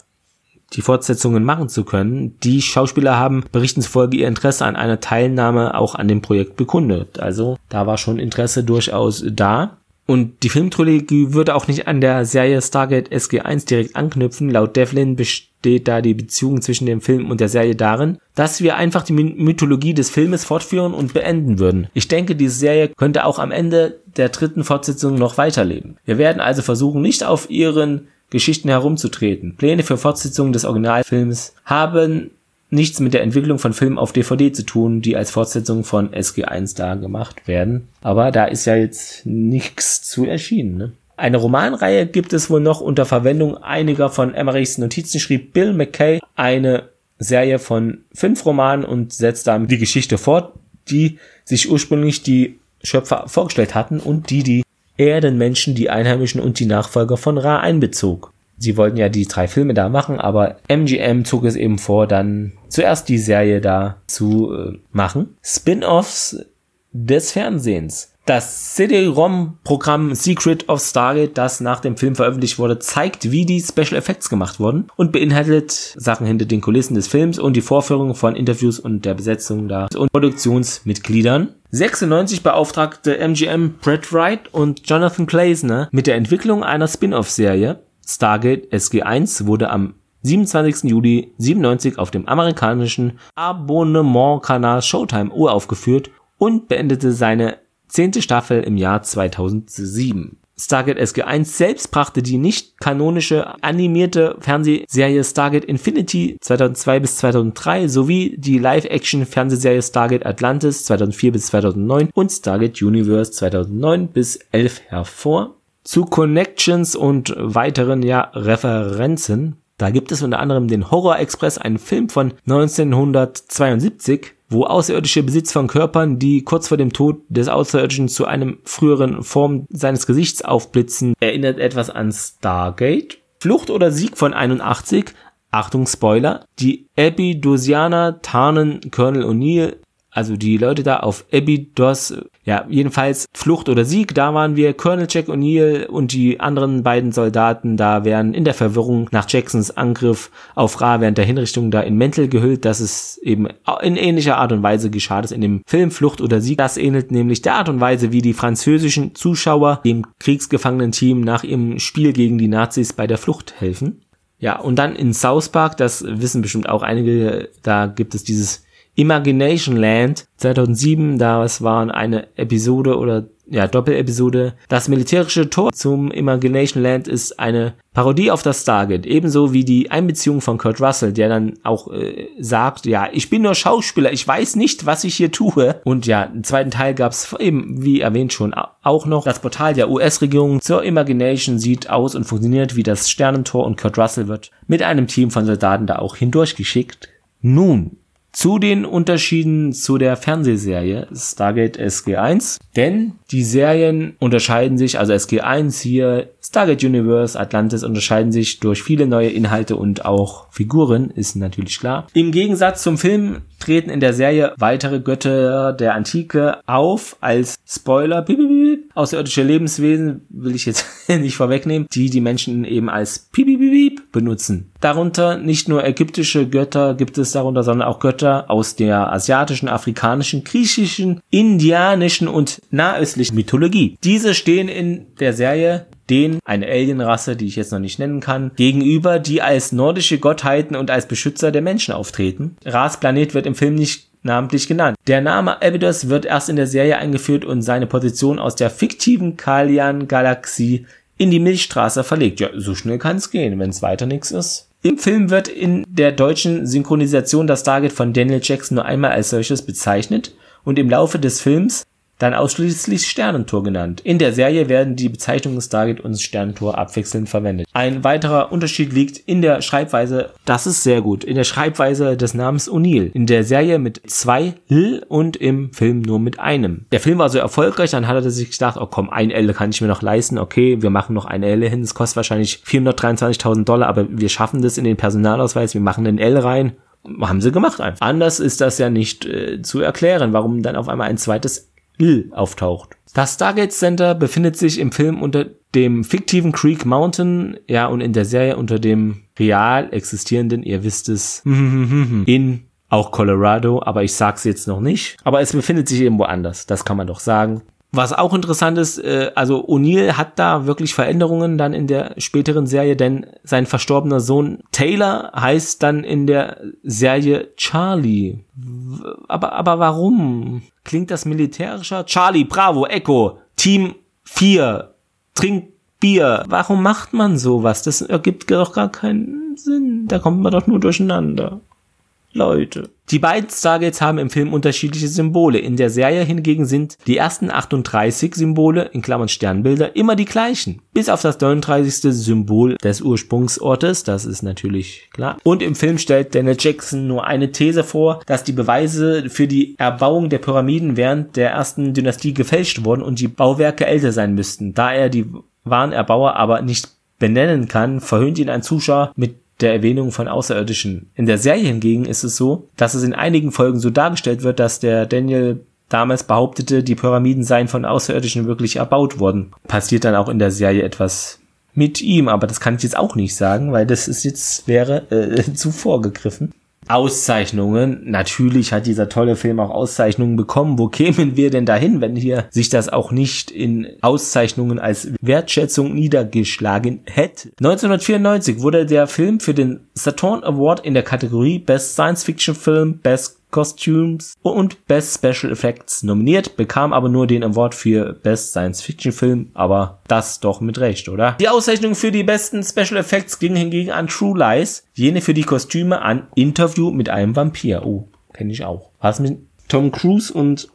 die Fortsetzungen machen zu können. Die Schauspieler haben berichten zufolge ihr Interesse an einer Teilnahme auch an dem Projekt bekundet. Also da war schon Interesse durchaus da. Und die Filmtrilogie würde auch nicht an der Serie Stargate SG1 direkt anknüpfen. Laut Devlin besteht da die Beziehung zwischen dem Film und der Serie darin, dass wir einfach die Mythologie des Filmes fortführen und beenden würden. Ich denke, diese Serie könnte auch am Ende der dritten Fortsetzung noch weiterleben. Wir werden also versuchen, nicht auf ihren Geschichten herumzutreten. Pläne für Fortsetzungen des Originalfilms haben nichts mit der Entwicklung von Filmen auf DVD zu tun, die als Fortsetzung von SG1 da gemacht werden. Aber da ist ja jetzt nichts zu erschienen. Ne? Eine Romanreihe gibt es wohl noch unter Verwendung einiger von Emmerichs Notizen schrieb Bill McKay eine Serie von fünf Romanen und setzt damit die Geschichte fort, die sich ursprünglich die Schöpfer vorgestellt hatten und die die Erdenmenschen, die Einheimischen und die Nachfolger von Ra einbezog. Sie wollten ja die drei Filme da machen, aber MGM zog es eben vor, dann zuerst die Serie da zu äh, machen. Spin-offs des Fernsehens. Das CD-ROM-Programm Secret of Stargate, das nach dem Film veröffentlicht wurde, zeigt, wie die Special Effects gemacht wurden und beinhaltet Sachen hinter den Kulissen des Films und die Vorführung von Interviews und der Besetzung da und Produktionsmitgliedern. 96 beauftragte MGM Brett Wright und Jonathan Gleisner mit der Entwicklung einer Spin-off-Serie. Stargate SG1 wurde am 27. Juli 97 auf dem amerikanischen Abonnementkanal Showtime uraufgeführt und beendete seine zehnte Staffel im Jahr 2007. Stargate SG1 selbst brachte die nicht kanonische animierte Fernsehserie Stargate Infinity 2002 bis 2003 sowie die Live-Action Fernsehserie Stargate Atlantis 2004 bis 2009 und Stargate Universe 2009 bis 11 hervor. Zu Connections und weiteren ja Referenzen. Da gibt es unter anderem den Horror Express, einen Film von 1972 wo außerirdische Besitz von Körpern, die kurz vor dem Tod des Außerirdischen zu einem früheren Form seines Gesichts aufblitzen, erinnert etwas an Stargate. Flucht oder Sieg von 81, Achtung Spoiler, die Abidosianer tarnen Colonel O'Neill also die Leute da auf Abydos, ja, jedenfalls Flucht oder Sieg, da waren wir, Colonel Jack O'Neill und die anderen beiden Soldaten da wären in der Verwirrung nach Jacksons Angriff auf Ra während der Hinrichtung da in Mäntel gehüllt, dass es eben in ähnlicher Art und Weise geschah das in dem Film Flucht oder Sieg. Das ähnelt nämlich der Art und Weise, wie die französischen Zuschauer dem Kriegsgefangenen-Team nach ihrem Spiel gegen die Nazis bei der Flucht helfen. Ja, und dann in South Park, das wissen bestimmt auch einige, da gibt es dieses Imagination Land 2007, das war eine Episode oder ja, Doppelepisode. Das militärische Tor zum Imagination Land ist eine Parodie auf das Stargate, ebenso wie die Einbeziehung von Kurt Russell, der dann auch äh, sagt, ja, ich bin nur Schauspieler, ich weiß nicht, was ich hier tue. Und ja, im zweiten Teil gab es eben, wie erwähnt schon, auch noch das Portal der US-Regierung zur Imagination sieht aus und funktioniert wie das Sternentor und Kurt Russell wird mit einem Team von Soldaten da auch hindurchgeschickt. Nun, zu den Unterschieden zu der Fernsehserie Stargate SG1, denn die Serien unterscheiden sich, also SG1 hier, Stargate Universe, Atlantis unterscheiden sich durch viele neue Inhalte und auch Figuren, ist natürlich klar. Im Gegensatz zum Film treten in der Serie weitere Götter der Antike auf als Spoiler, piep, piep, piep, außerirdische Lebenswesen, will ich jetzt nicht vorwegnehmen, die die Menschen eben als piep, piep, piep, benutzen. Darunter nicht nur ägyptische Götter gibt es darunter, sondern auch Götter aus der asiatischen, afrikanischen, griechischen, indianischen und nahöstlichen Mythologie. Diese stehen in der Serie den, eine Alienrasse, die ich jetzt noch nicht nennen kann, gegenüber, die als nordische Gottheiten und als Beschützer der Menschen auftreten. Ras Planet wird im Film nicht namentlich genannt. Der Name Abydos wird erst in der Serie eingeführt und seine Position aus der fiktiven Kalian-Galaxie in die Milchstraße verlegt. Ja, so schnell kann es gehen, wenn es weiter nichts ist. Im Film wird in der deutschen Synchronisation das Stargate von Daniel Jackson nur einmal als solches bezeichnet und im Laufe des Films dann ausschließlich Sternentor genannt. In der Serie werden die Bezeichnungen Stargate und Sternentor abwechselnd verwendet. Ein weiterer Unterschied liegt in der Schreibweise, das ist sehr gut, in der Schreibweise des Namens O'Neill. In der Serie mit zwei L und im Film nur mit einem. Der Film war so erfolgreich, dann hat er sich gedacht, oh komm, ein L kann ich mir noch leisten, okay, wir machen noch eine L hin, es kostet wahrscheinlich 423.000 Dollar, aber wir schaffen das in den Personalausweis, wir machen ein L rein haben sie gemacht einfach. Anders ist das ja nicht äh, zu erklären, warum dann auf einmal ein zweites L auftaucht. Das Stargate Center befindet sich im Film unter dem fiktiven Creek Mountain, ja, und in der Serie unter dem real existierenden, ihr wisst es, in auch Colorado, aber ich sag's jetzt noch nicht. Aber es befindet sich irgendwo anders, das kann man doch sagen. Was auch interessant ist, äh, also O'Neill hat da wirklich Veränderungen dann in der späteren Serie, denn sein verstorbener Sohn Taylor heißt dann in der Serie Charlie. Aber, aber warum? Klingt das militärischer? Charlie, Bravo, Echo, Team 4, trink Bier. Warum macht man sowas? Das ergibt doch gar keinen Sinn. Da kommt man doch nur durcheinander. Leute. Die beiden Stargates haben im Film unterschiedliche Symbole. In der Serie hingegen sind die ersten 38 Symbole, in Klammern Sternbilder, immer die gleichen. Bis auf das 39. Symbol des Ursprungsortes, das ist natürlich klar. Und im Film stellt Daniel Jackson nur eine These vor, dass die Beweise für die Erbauung der Pyramiden während der ersten Dynastie gefälscht wurden und die Bauwerke älter sein müssten. Da er die wahren Erbauer aber nicht benennen kann, verhöhnt ihn ein Zuschauer mit der Erwähnung von Außerirdischen. In der Serie hingegen ist es so, dass es in einigen Folgen so dargestellt wird, dass der Daniel damals behauptete, die Pyramiden seien von Außerirdischen wirklich erbaut worden. Passiert dann auch in der Serie etwas mit ihm, aber das kann ich jetzt auch nicht sagen, weil das ist jetzt wäre äh, zu vorgegriffen. Auszeichnungen. Natürlich hat dieser tolle Film auch Auszeichnungen bekommen. Wo kämen wir denn dahin, wenn hier sich das auch nicht in Auszeichnungen als Wertschätzung niedergeschlagen hätte? 1994 wurde der Film für den Saturn Award in der Kategorie Best Science Fiction Film, Best Costumes und Best Special Effects nominiert, bekam aber nur den Award für Best Science Fiction Film, aber das doch mit Recht, oder? Die Auszeichnung für die besten Special Effects ging hingegen an True Lies, jene für die Kostüme an Interview mit einem Vampir. Oh, kenne ich auch. Was mit Tom Cruise und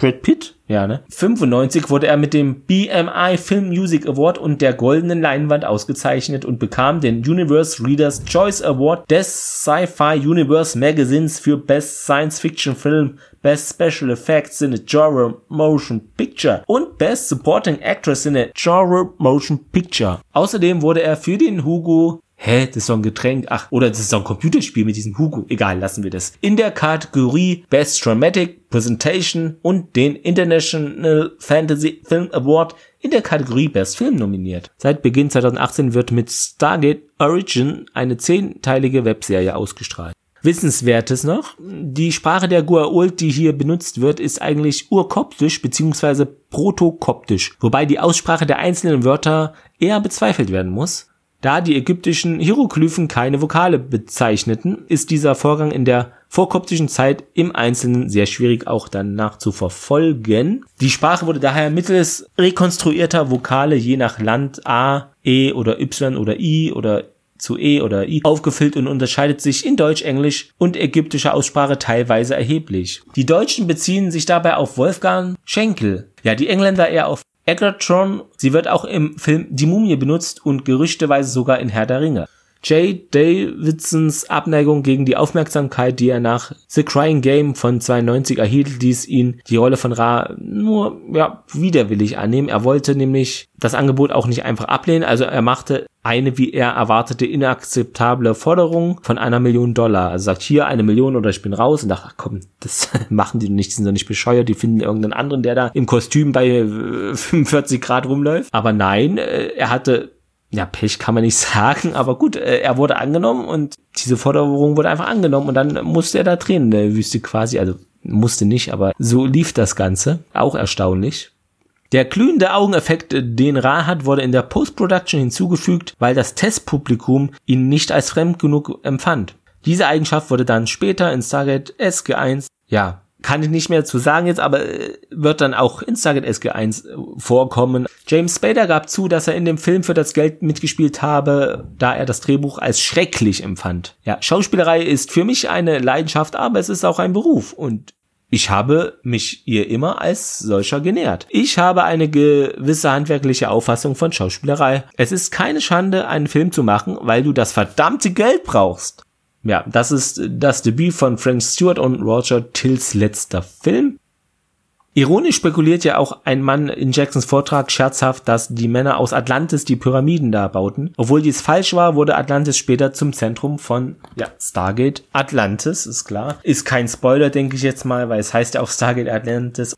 Brad Pitt? Ja, ne? 95 wurde er mit dem BMI Film Music Award und der Goldenen Leinwand ausgezeichnet und bekam den Universe Readers Choice Award des Sci-Fi Universe Magazines für Best Science Fiction Film, Best Special Effects in a Genre Motion Picture und Best Supporting Actress in a Genre Motion Picture. Außerdem wurde er für den Hugo Hä, das ist doch ein Getränk. Ach, oder das ist doch ein Computerspiel mit diesem Hugo. Egal, lassen wir das. In der Kategorie Best Dramatic Presentation und den International Fantasy Film Award in der Kategorie Best Film nominiert. Seit Beginn 2018 wird mit Stargate Origin eine zehnteilige Webserie ausgestrahlt. Wissenswertes noch, die Sprache der Guault, die hier benutzt wird, ist eigentlich urkoptisch bzw. protokoptisch, wobei die Aussprache der einzelnen Wörter eher bezweifelt werden muss. Da die ägyptischen Hieroglyphen keine Vokale bezeichneten, ist dieser Vorgang in der vorkoptischen Zeit im Einzelnen sehr schwierig auch dann nachzuverfolgen. Die Sprache wurde daher mittels rekonstruierter Vokale je nach Land A, E oder Y oder I oder zu E oder I aufgefüllt und unterscheidet sich in Deutsch, Englisch und ägyptischer Aussprache teilweise erheblich. Die Deutschen beziehen sich dabei auf Wolfgang Schenkel. Ja, die Engländer eher auf Egerton, sie wird auch im Film Die Mumie benutzt und gerüchteweise sogar in Herr der Ringe. Jay Davidsons Abneigung gegen die Aufmerksamkeit, die er nach The Crying Game von 92 erhielt, ließ ihn die Rolle von Ra nur ja, widerwillig annehmen. Er wollte nämlich das Angebot auch nicht einfach ablehnen, also er machte eine, wie er erwartete, inakzeptable Forderung von einer Million Dollar. Also sagt hier eine Million oder ich bin raus und dachte, ach komm, das machen die nicht, die sind doch nicht bescheuert, die finden irgendeinen anderen, der da im Kostüm bei 45 äh, Grad rumläuft. Aber nein, äh, er hatte ja, Pech kann man nicht sagen, aber gut, äh, er wurde angenommen und diese Forderung wurde einfach angenommen und dann musste er da drehen in der Wüste quasi, also musste nicht, aber so lief das Ganze. Auch erstaunlich. Der glühende Augeneffekt, den Ra hat, wurde in der Post-Production hinzugefügt, weil das Testpublikum ihn nicht als fremd genug empfand. Diese Eigenschaft wurde dann später in Stargate SG1, ja, kann ich nicht mehr zu sagen jetzt, aber äh, wird dann auch in Stargate SG1 äh, vorkommen. James Spader gab zu, dass er in dem Film für das Geld mitgespielt habe, da er das Drehbuch als schrecklich empfand. Ja, Schauspielerei ist für mich eine Leidenschaft, aber es ist auch ein Beruf und ich habe mich ihr immer als solcher genährt. Ich habe eine gewisse handwerkliche Auffassung von Schauspielerei. Es ist keine Schande, einen Film zu machen, weil du das verdammte Geld brauchst. Ja, das ist das Debüt von Frank Stewart und Roger Tills letzter Film. Ironisch spekuliert ja auch ein Mann in Jacksons Vortrag scherzhaft, dass die Männer aus Atlantis die Pyramiden da bauten. Obwohl dies falsch war, wurde Atlantis später zum Zentrum von ja, Stargate Atlantis, ist klar. Ist kein Spoiler, denke ich jetzt mal, weil es heißt ja auch Stargate Atlantis.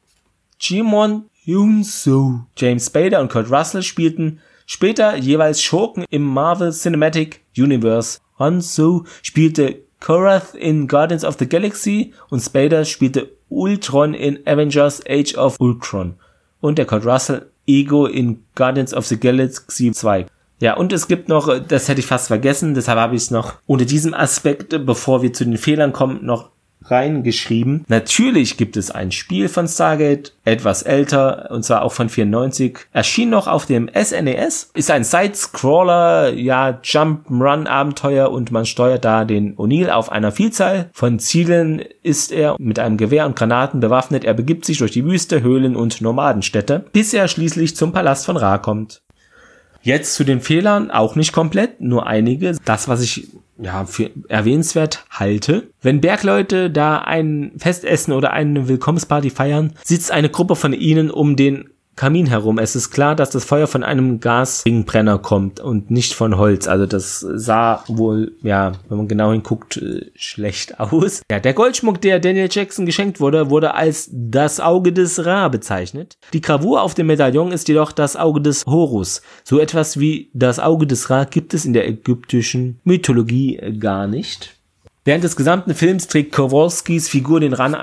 Jimon Yunso, James Spader und Kurt Russell spielten später jeweils Schurken im Marvel Cinematic Universe. Hanzo spielte Korath in Guardians of the Galaxy und Spader spielte Ultron in Avengers Age of Ultron und der Kurt Russell Ego in Guardians of the Galaxy 2. Ja, und es gibt noch, das hätte ich fast vergessen, deshalb habe ich es noch unter diesem Aspekt, bevor wir zu den Fehlern kommen, noch reingeschrieben. Natürlich gibt es ein Spiel von Stargate, etwas älter, und zwar auch von 94. Erschien noch auf dem SNES. E ist ein Side-Scroller, ja, Jump-Run-Abenteuer und man steuert da den O'Neill auf einer Vielzahl von Zielen ist er mit einem Gewehr und Granaten bewaffnet. Er begibt sich durch die Wüste, Höhlen und Nomadenstädte, bis er schließlich zum Palast von Ra kommt. Jetzt zu den Fehlern, auch nicht komplett, nur einige. Das, was ich ja, für erwähnenswert halte. Wenn Bergleute da ein Festessen oder eine Willkommensparty feiern, sitzt eine Gruppe von ihnen um den Kamin herum. Es ist klar, dass das Feuer von einem Gasringbrenner kommt und nicht von Holz. Also das sah wohl, ja, wenn man genau hinguckt, äh, schlecht aus. Ja, der Goldschmuck, der Daniel Jackson geschenkt wurde, wurde als das Auge des Ra bezeichnet. Die Gravur auf dem Medaillon ist jedoch das Auge des Horus. So etwas wie das Auge des Ra gibt es in der ägyptischen Mythologie gar nicht. Während des gesamten Films trägt Kowalskis Figur den Rang,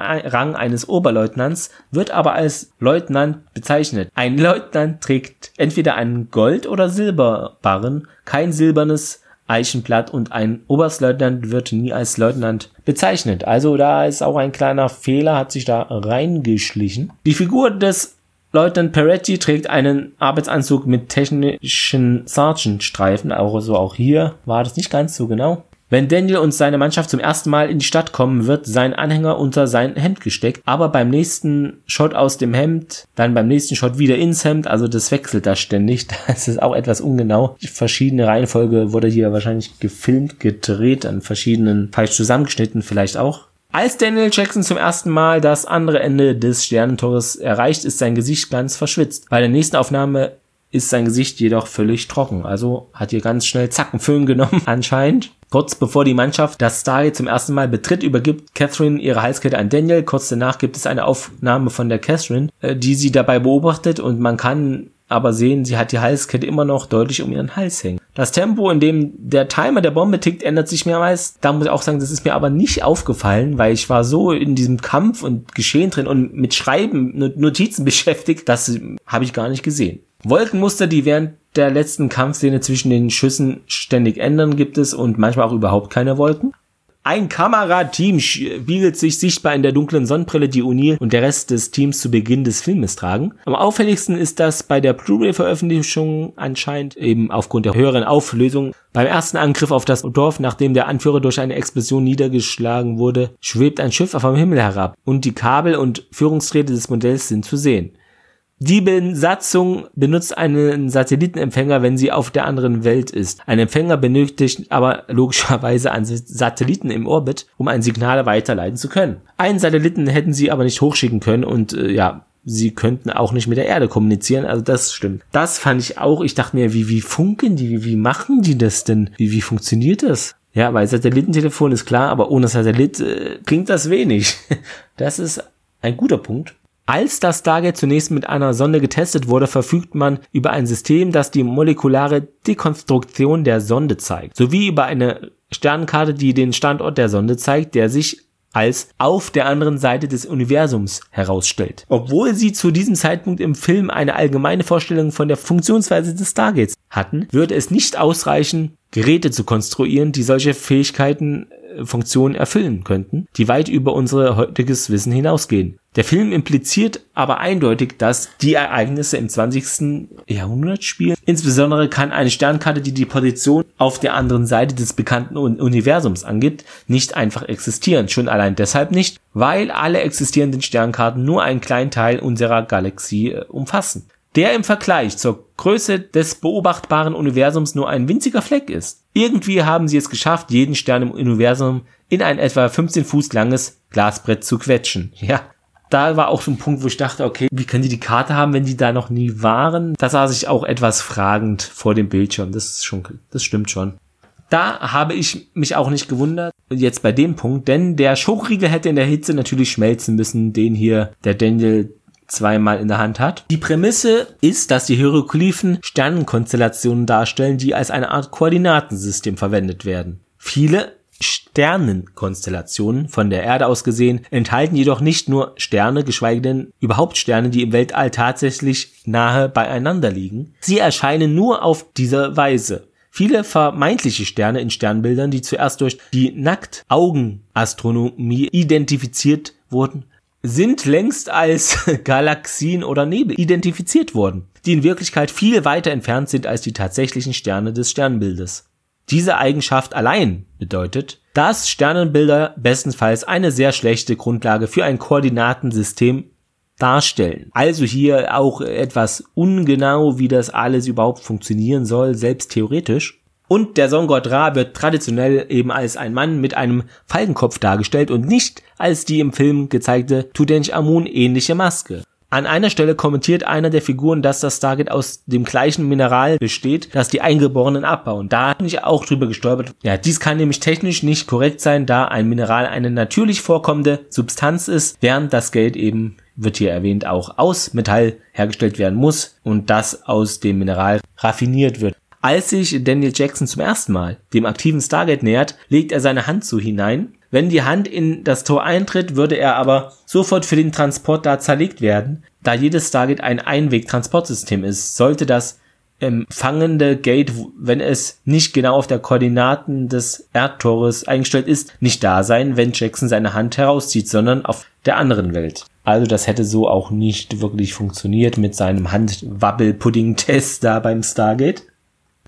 eines Oberleutnants, wird aber als Leutnant bezeichnet. Ein Leutnant trägt entweder einen Gold- oder Silberbarren, kein silbernes Eichenblatt und ein Oberstleutnant wird nie als Leutnant bezeichnet. Also da ist auch ein kleiner Fehler, hat sich da reingeschlichen. Die Figur des Leutnant Peretti trägt einen Arbeitsanzug mit technischen Sergeant-Streifen, also auch hier war das nicht ganz so genau. Wenn Daniel und seine Mannschaft zum ersten Mal in die Stadt kommen, wird sein Anhänger unter sein Hemd gesteckt, aber beim nächsten Shot aus dem Hemd, dann beim nächsten Shot wieder ins Hemd, also das wechselt da ständig. Das ist auch etwas ungenau. Verschiedene Reihenfolge wurde hier wahrscheinlich gefilmt, gedreht, an verschiedenen falsch zusammengeschnitten vielleicht auch. Als Daniel Jackson zum ersten Mal das andere Ende des Sternentores erreicht, ist sein Gesicht ganz verschwitzt. Bei der nächsten Aufnahme ist sein Gesicht jedoch völlig trocken. Also hat hier ganz schnell Zackenföhn genommen anscheinend. Kurz bevor die Mannschaft das Stargate zum ersten Mal betritt, übergibt Catherine ihre Halskette an Daniel. Kurz danach gibt es eine Aufnahme von der Catherine, äh, die sie dabei beobachtet und man kann aber sehen, sie hat die Halskette immer noch deutlich um ihren Hals hängen. Das Tempo, in dem der Timer der Bombe tickt, ändert sich mehrmals. Da muss ich auch sagen, das ist mir aber nicht aufgefallen, weil ich war so in diesem Kampf und Geschehen drin und mit Schreiben, Notizen beschäftigt, das habe ich gar nicht gesehen. Wolkenmuster, die während der letzten Kampfszene zwischen den Schüssen ständig ändern, gibt es und manchmal auch überhaupt keine Wolken. Ein Kamerateam spiegelt sich sichtbar in der dunklen Sonnenbrille, die O'Neill und der Rest des Teams zu Beginn des Filmes tragen. Am auffälligsten ist das bei der Blu-ray-Veröffentlichung anscheinend eben aufgrund der höheren Auflösung. Beim ersten Angriff auf das Dorf, nachdem der Anführer durch eine Explosion niedergeschlagen wurde, schwebt ein Schiff vom Himmel herab und die Kabel und Führungsdrähte des Modells sind zu sehen. Die Besatzung benutzt einen Satellitenempfänger, wenn sie auf der anderen Welt ist. Ein Empfänger benötigt aber logischerweise einen Satelliten im Orbit, um ein Signal weiterleiten zu können. Einen Satelliten hätten sie aber nicht hochschicken können und äh, ja, sie könnten auch nicht mit der Erde kommunizieren. Also das stimmt. Das fand ich auch. Ich dachte mir, wie, wie funken die? Wie, wie machen die das denn? Wie, wie funktioniert das? Ja, weil Satellitentelefon ist klar, aber ohne Satellit äh, klingt das wenig. Das ist ein guter Punkt. Als das Stargate zunächst mit einer Sonde getestet wurde, verfügt man über ein System, das die molekulare Dekonstruktion der Sonde zeigt, sowie über eine Sternenkarte, die den Standort der Sonde zeigt, der sich als auf der anderen Seite des Universums herausstellt. Obwohl sie zu diesem Zeitpunkt im Film eine allgemeine Vorstellung von der Funktionsweise des Stargates hatten, würde es nicht ausreichen, Geräte zu konstruieren, die solche Fähigkeiten äh, Funktionen erfüllen könnten, die weit über unser heutiges Wissen hinausgehen. Der Film impliziert aber eindeutig, dass die Ereignisse im 20. Jahrhundert spielen. Insbesondere kann eine Sternkarte, die die Position auf der anderen Seite des bekannten Universums angibt, nicht einfach existieren. Schon allein deshalb nicht, weil alle existierenden Sternkarten nur einen kleinen Teil unserer Galaxie äh, umfassen der im Vergleich zur Größe des beobachtbaren Universums nur ein winziger Fleck ist. Irgendwie haben sie es geschafft, jeden Stern im Universum in ein etwa 15 Fuß langes Glasbrett zu quetschen. Ja, da war auch so ein Punkt, wo ich dachte, okay, wie können die die Karte haben, wenn die da noch nie waren? Da saß ich auch etwas fragend vor dem Bildschirm. Das ist schon, das stimmt schon. Da habe ich mich auch nicht gewundert, jetzt bei dem Punkt, denn der Schokoriegel hätte in der Hitze natürlich schmelzen müssen, den hier der Daniel zweimal in der Hand hat. Die Prämisse ist, dass die Hieroglyphen Sternenkonstellationen darstellen, die als eine Art Koordinatensystem verwendet werden. Viele Sternenkonstellationen von der Erde aus gesehen enthalten jedoch nicht nur Sterne, geschweige denn überhaupt Sterne, die im Weltall tatsächlich nahe beieinander liegen. Sie erscheinen nur auf diese Weise. Viele vermeintliche Sterne in Sternbildern, die zuerst durch die Nacktaugenastronomie identifiziert wurden, sind längst als Galaxien oder Nebel identifiziert worden, die in Wirklichkeit viel weiter entfernt sind als die tatsächlichen Sterne des Sternbildes. Diese Eigenschaft allein bedeutet, dass Sternenbilder bestenfalls eine sehr schlechte Grundlage für ein Koordinatensystem darstellen. Also hier auch etwas ungenau, wie das alles überhaupt funktionieren soll, selbst theoretisch. Und der Songott Ra wird traditionell eben als ein Mann mit einem Falkenkopf dargestellt und nicht als die im Film gezeigte Tutanchamun ähnliche Maske. An einer Stelle kommentiert einer der Figuren, dass das Stargate aus dem gleichen Mineral besteht, das die Eingeborenen abbauen. Da bin ich auch drüber gestolpert. Ja, dies kann nämlich technisch nicht korrekt sein, da ein Mineral eine natürlich vorkommende Substanz ist, während das Geld eben, wird hier erwähnt, auch aus Metall hergestellt werden muss und das aus dem Mineral raffiniert wird. Als sich Daniel Jackson zum ersten Mal dem aktiven Stargate nähert, legt er seine Hand so hinein. Wenn die Hand in das Tor eintritt, würde er aber sofort für den Transport da zerlegt werden, da jedes Stargate ein Einweg-Transportsystem ist. Sollte das empfangende Gate, wenn es nicht genau auf der Koordinaten des Erdtores eingestellt ist, nicht da sein, wenn Jackson seine Hand herauszieht, sondern auf der anderen Welt. Also das hätte so auch nicht wirklich funktioniert mit seinem Handwabbel-Pudding-Test da beim Stargate.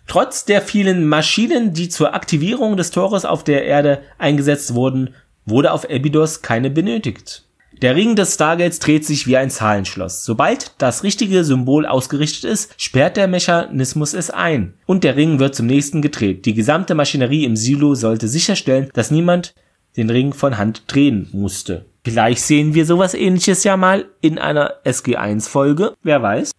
Trotz der vielen Maschinen, die zur Aktivierung des Tores auf der Erde eingesetzt wurden, wurde auf Abydos keine benötigt. Der Ring des Stargates dreht sich wie ein Zahlenschloss. Sobald das richtige Symbol ausgerichtet ist, sperrt der Mechanismus es ein und der Ring wird zum nächsten gedreht. Die gesamte Maschinerie im Silo sollte sicherstellen, dass niemand den Ring von Hand drehen musste. Vielleicht sehen wir sowas ähnliches ja mal in einer SG1 Folge, wer weiß.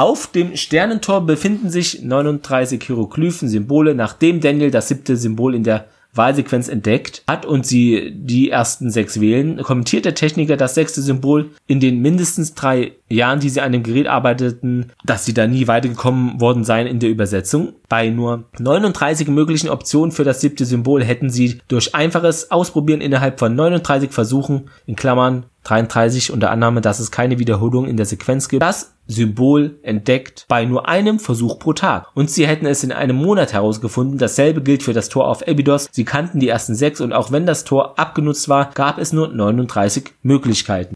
Auf dem Sternentor befinden sich 39 Hieroglyphen-Symbole, nachdem Daniel das siebte Symbol in der Wahlsequenz entdeckt hat und sie die ersten sechs wählen, kommentiert der Techniker das sechste Symbol in den mindestens drei Jahren, die sie an dem Gerät arbeiteten, dass sie da nie weitergekommen worden seien in der Übersetzung. Bei nur 39 möglichen Optionen für das siebte Symbol hätten sie durch einfaches Ausprobieren innerhalb von 39 Versuchen, in Klammern 33 unter Annahme, dass es keine Wiederholung in der Sequenz gibt, das Symbol entdeckt bei nur einem Versuch pro Tag. Und sie hätten es in einem Monat herausgefunden. Dasselbe gilt für das Tor auf Abydos. Sie kannten die ersten sechs und auch wenn das Tor abgenutzt war, gab es nur 39 Möglichkeiten.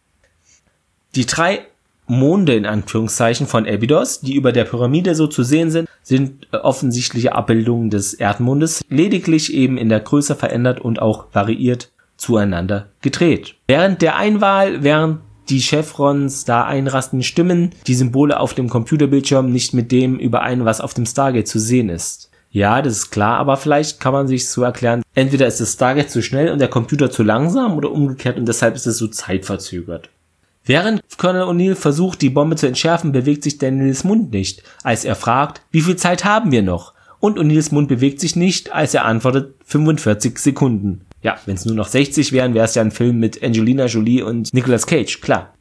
Die drei Monde in Anführungszeichen von Abydos, die über der Pyramide so zu sehen sind, sind äh, offensichtliche Abbildungen des Erdmondes, lediglich eben in der Größe verändert und auch variiert zueinander gedreht. Während der Einwahl, während die Chevrons da einrasten, stimmen die Symbole auf dem Computerbildschirm nicht mit dem überein, was auf dem Stargate zu sehen ist. Ja, das ist klar, aber vielleicht kann man sich so erklären, entweder ist das Stargate zu schnell und der Computer zu langsam oder umgekehrt und deshalb ist es so zeitverzögert. Während Colonel O'Neill versucht, die Bombe zu entschärfen, bewegt sich Daniels Mund nicht, als er fragt, wie viel Zeit haben wir noch? Und O'Neills Mund bewegt sich nicht, als er antwortet, 45 Sekunden. Ja, wenn es nur noch 60 wären, wäre es ja ein Film mit Angelina Jolie und Nicolas Cage, klar.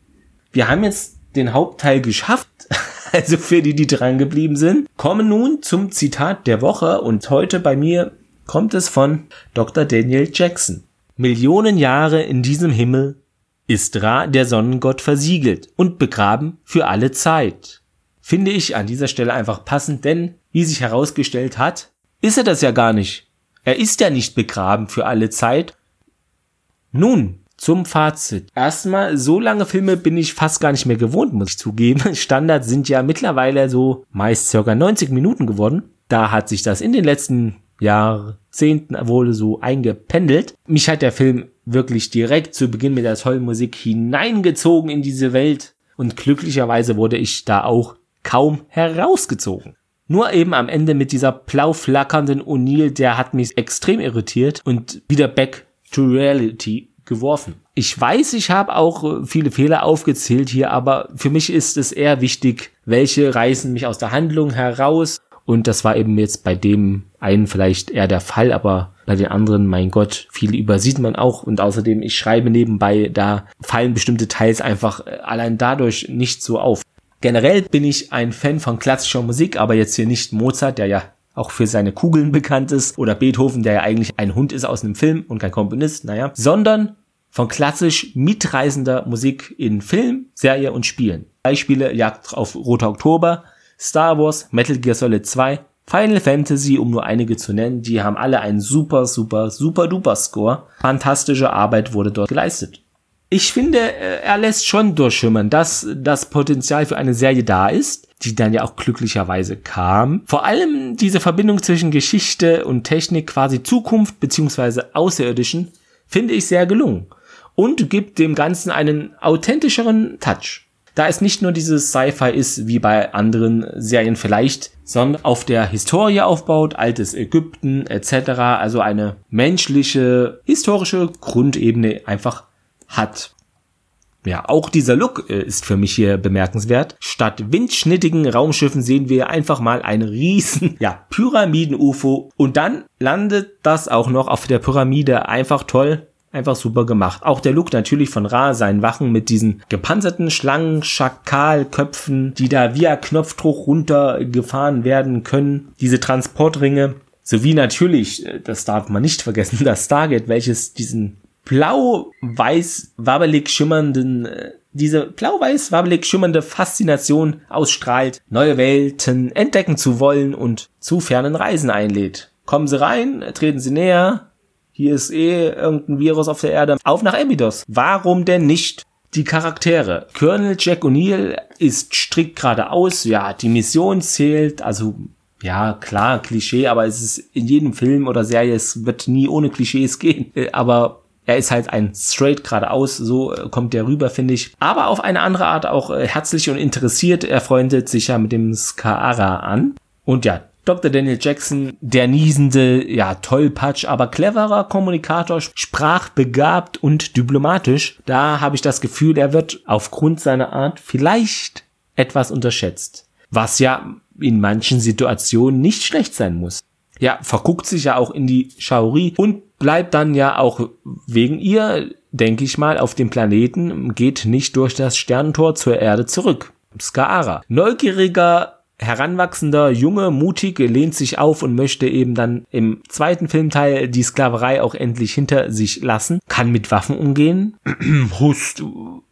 Wir haben jetzt den Hauptteil geschafft, also für die, die dran geblieben sind, kommen nun zum Zitat der Woche und heute bei mir kommt es von Dr. Daniel Jackson. Millionen Jahre in diesem Himmel ist Ra, der Sonnengott, versiegelt und begraben für alle Zeit. Finde ich an dieser Stelle einfach passend, denn, wie sich herausgestellt hat, ist er das ja gar nicht. Er ist ja nicht begraben für alle Zeit. Nun, zum Fazit. Erstmal, so lange Filme bin ich fast gar nicht mehr gewohnt, muss ich zugeben. Standard sind ja mittlerweile so meist circa 90 Minuten geworden. Da hat sich das in den letzten Jahrzehnten wohl so eingependelt. Mich hat der Film wirklich direkt zu Beginn mit der tollen Musik hineingezogen in diese Welt und glücklicherweise wurde ich da auch kaum herausgezogen. Nur eben am Ende mit dieser blau flackernden O'Neill, der hat mich extrem irritiert und wieder back to reality geworfen. Ich weiß, ich habe auch äh, viele Fehler aufgezählt hier, aber für mich ist es eher wichtig, welche reißen mich aus der Handlung heraus und das war eben jetzt bei dem einen vielleicht eher der Fall, aber bei den anderen, mein Gott, viele übersieht man auch. Und außerdem, ich schreibe nebenbei, da fallen bestimmte Teils einfach äh, allein dadurch nicht so auf. Generell bin ich ein Fan von klassischer Musik, aber jetzt hier nicht Mozart, der ja auch für seine Kugeln bekannt ist, oder Beethoven, der ja eigentlich ein Hund ist aus einem Film und kein Komponist, naja, sondern von klassisch mitreisender Musik in Film, Serie und Spielen. Beispiele Jagd auf Roter Oktober, Star Wars, Metal Gear Solid 2, Final Fantasy, um nur einige zu nennen, die haben alle einen super, super, super duper Score. Fantastische Arbeit wurde dort geleistet. Ich finde, äh, er lässt schon durchschimmern, dass das Potenzial für eine Serie da ist, die dann ja auch glücklicherweise kam. Vor allem diese Verbindung zwischen Geschichte und Technik, quasi Zukunft beziehungsweise Außerirdischen, finde ich sehr gelungen und gibt dem Ganzen einen authentischeren Touch da es nicht nur dieses Sci-Fi ist, wie bei anderen Serien vielleicht, sondern auf der Historie aufbaut, altes Ägypten etc., also eine menschliche, historische Grundebene einfach hat. Ja, auch dieser Look äh, ist für mich hier bemerkenswert. Statt windschnittigen Raumschiffen sehen wir einfach mal ein riesen, ja, Pyramiden-UFO und dann landet das auch noch auf der Pyramide einfach toll einfach super gemacht. Auch der Look natürlich von Ra, seinen Wachen mit diesen gepanzerten Schlangen, Schakalköpfen, die da via Knopfdruck runtergefahren werden können. Diese Transportringe. Sowie natürlich, äh, das darf man nicht vergessen, das Stargate, welches diesen blau-weiß wabbelig schimmernden äh, diese blau-weiß wabbelig schimmernde Faszination ausstrahlt, neue Welten entdecken zu wollen und zu fernen Reisen einlädt. Kommen Sie rein, treten Sie näher, hier ist eh irgendein Virus auf der Erde. Auf nach Abydos. Warum denn nicht? Die Charaktere. Colonel Jack O'Neill ist strikt geradeaus. Ja, die Mission zählt. Also, ja, klar, Klischee, aber es ist in jedem Film oder Serie, es wird nie ohne Klischees gehen. Äh, aber er ist halt ein straight geradeaus, so äh, kommt der rüber, finde ich. Aber auf eine andere Art auch äh, herzlich und interessiert. Er freundet sich ja mit dem Skaara an. Und ja, Dr. Daniel Jackson, der niesende, ja, tollpatsch, aber cleverer Kommunikator, sprachbegabt und diplomatisch. Da habe ich das Gefühl, er wird aufgrund seiner Art vielleicht etwas unterschätzt. Was ja in manchen Situationen nicht schlecht sein muss. Ja, verguckt sich ja auch in die Schaurie und bleibt dann ja auch wegen ihr, denke ich mal, auf dem Planeten, geht nicht durch das Sternentor zur Erde zurück. Skaara. Neugieriger heranwachsender Junge, mutig, lehnt sich auf und möchte eben dann im zweiten Filmteil die Sklaverei auch endlich hinter sich lassen, kann mit Waffen umgehen. Hust,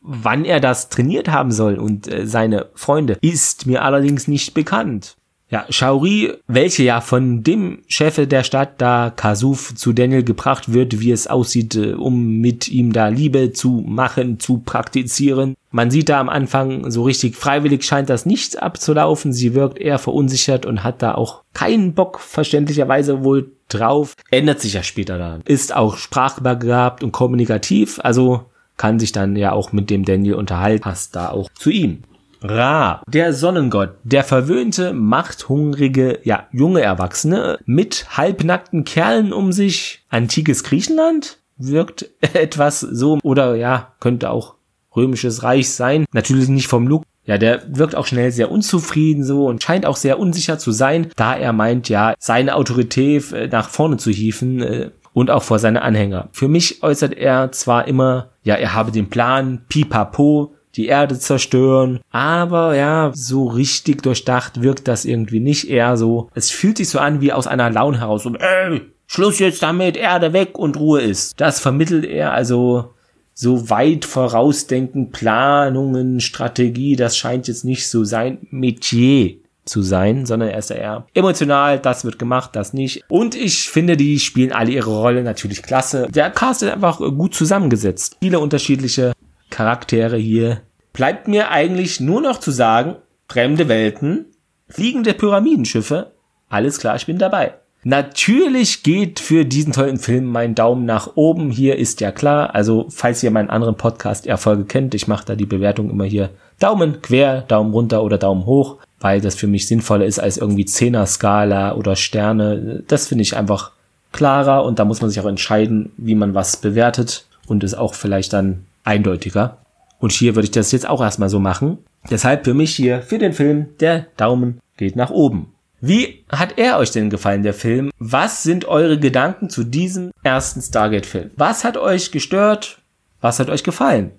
wann er das trainiert haben soll und äh, seine Freunde, ist mir allerdings nicht bekannt. Ja, Shaori, welche ja von dem Chef der Stadt da Kasuf zu Daniel gebracht wird, wie es aussieht, äh, um mit ihm da Liebe zu machen, zu praktizieren. Man sieht da am Anfang so richtig freiwillig scheint das nicht abzulaufen. Sie wirkt eher verunsichert und hat da auch keinen Bock verständlicherweise wohl drauf. Ändert sich ja später dann. Ist auch sprachbegabt und kommunikativ, also kann sich dann ja auch mit dem Daniel unterhalten, passt da auch zu ihm. Ra, der Sonnengott, der verwöhnte, machthungrige, ja, junge Erwachsene mit halbnackten Kerlen um sich. Antikes Griechenland wirkt etwas so, oder ja, könnte auch römisches Reich sein. Natürlich nicht vom Look. Ja, der wirkt auch schnell sehr unzufrieden so und scheint auch sehr unsicher zu sein, da er meint, ja, seine Autorität äh, nach vorne zu hieven äh, und auch vor seine Anhänger. Für mich äußert er zwar immer, ja, er habe den Plan, pipapo, die Erde zerstören. Aber ja, so richtig durchdacht wirkt das irgendwie nicht eher so. Es fühlt sich so an wie aus einer Laune heraus. Und ey, Schluss jetzt damit, Erde weg und Ruhe ist. Das vermittelt er also so weit vorausdenken, Planungen, Strategie, das scheint jetzt nicht so sein Metier. zu sein, sondern er ist eher emotional, das wird gemacht, das nicht. Und ich finde, die spielen alle ihre Rolle natürlich klasse. Der Cast ist einfach gut zusammengesetzt. Viele unterschiedliche Charaktere hier. Bleibt mir eigentlich nur noch zu sagen, fremde Welten, fliegende Pyramidenschiffe, alles klar, ich bin dabei. Natürlich geht für diesen tollen Film mein Daumen nach oben. Hier ist ja klar. Also, falls ihr meinen anderen Podcast-Erfolge kennt, ich mache da die Bewertung immer hier Daumen quer, Daumen runter oder Daumen hoch, weil das für mich sinnvoller ist als irgendwie Zehner-Skala oder Sterne. Das finde ich einfach klarer und da muss man sich auch entscheiden, wie man was bewertet und ist auch vielleicht dann eindeutiger. Und hier würde ich das jetzt auch erstmal so machen. Deshalb für mich hier für den Film der Daumen geht nach oben. Wie hat er euch denn gefallen, der Film? Was sind eure Gedanken zu diesem ersten Stargate-Film? Was hat euch gestört? Was hat euch gefallen?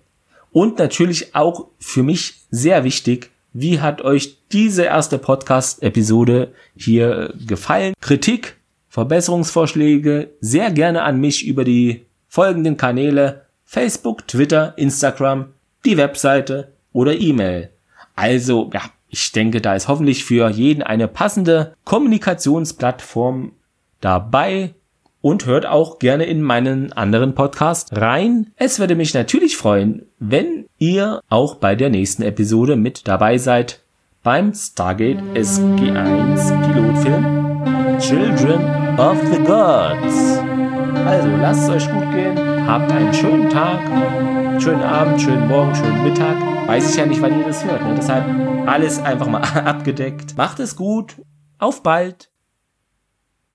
Und natürlich auch für mich sehr wichtig, wie hat euch diese erste Podcast-Episode hier gefallen? Kritik, Verbesserungsvorschläge sehr gerne an mich über die folgenden Kanäle Facebook, Twitter, Instagram, die Webseite oder E-Mail. Also, ja, ich denke, da ist hoffentlich für jeden eine passende Kommunikationsplattform dabei und hört auch gerne in meinen anderen Podcast rein. Es würde mich natürlich freuen, wenn ihr auch bei der nächsten Episode mit dabei seid beim Stargate SG1 Pilotfilm Children of the Gods. Also lasst es euch gut gehen, habt einen schönen Tag, schönen Abend, schönen Morgen, schönen Mittag. Weiß ich ja nicht, wann ihr das hört. Ne? Deshalb alles einfach mal abgedeckt. Macht es gut. Auf bald.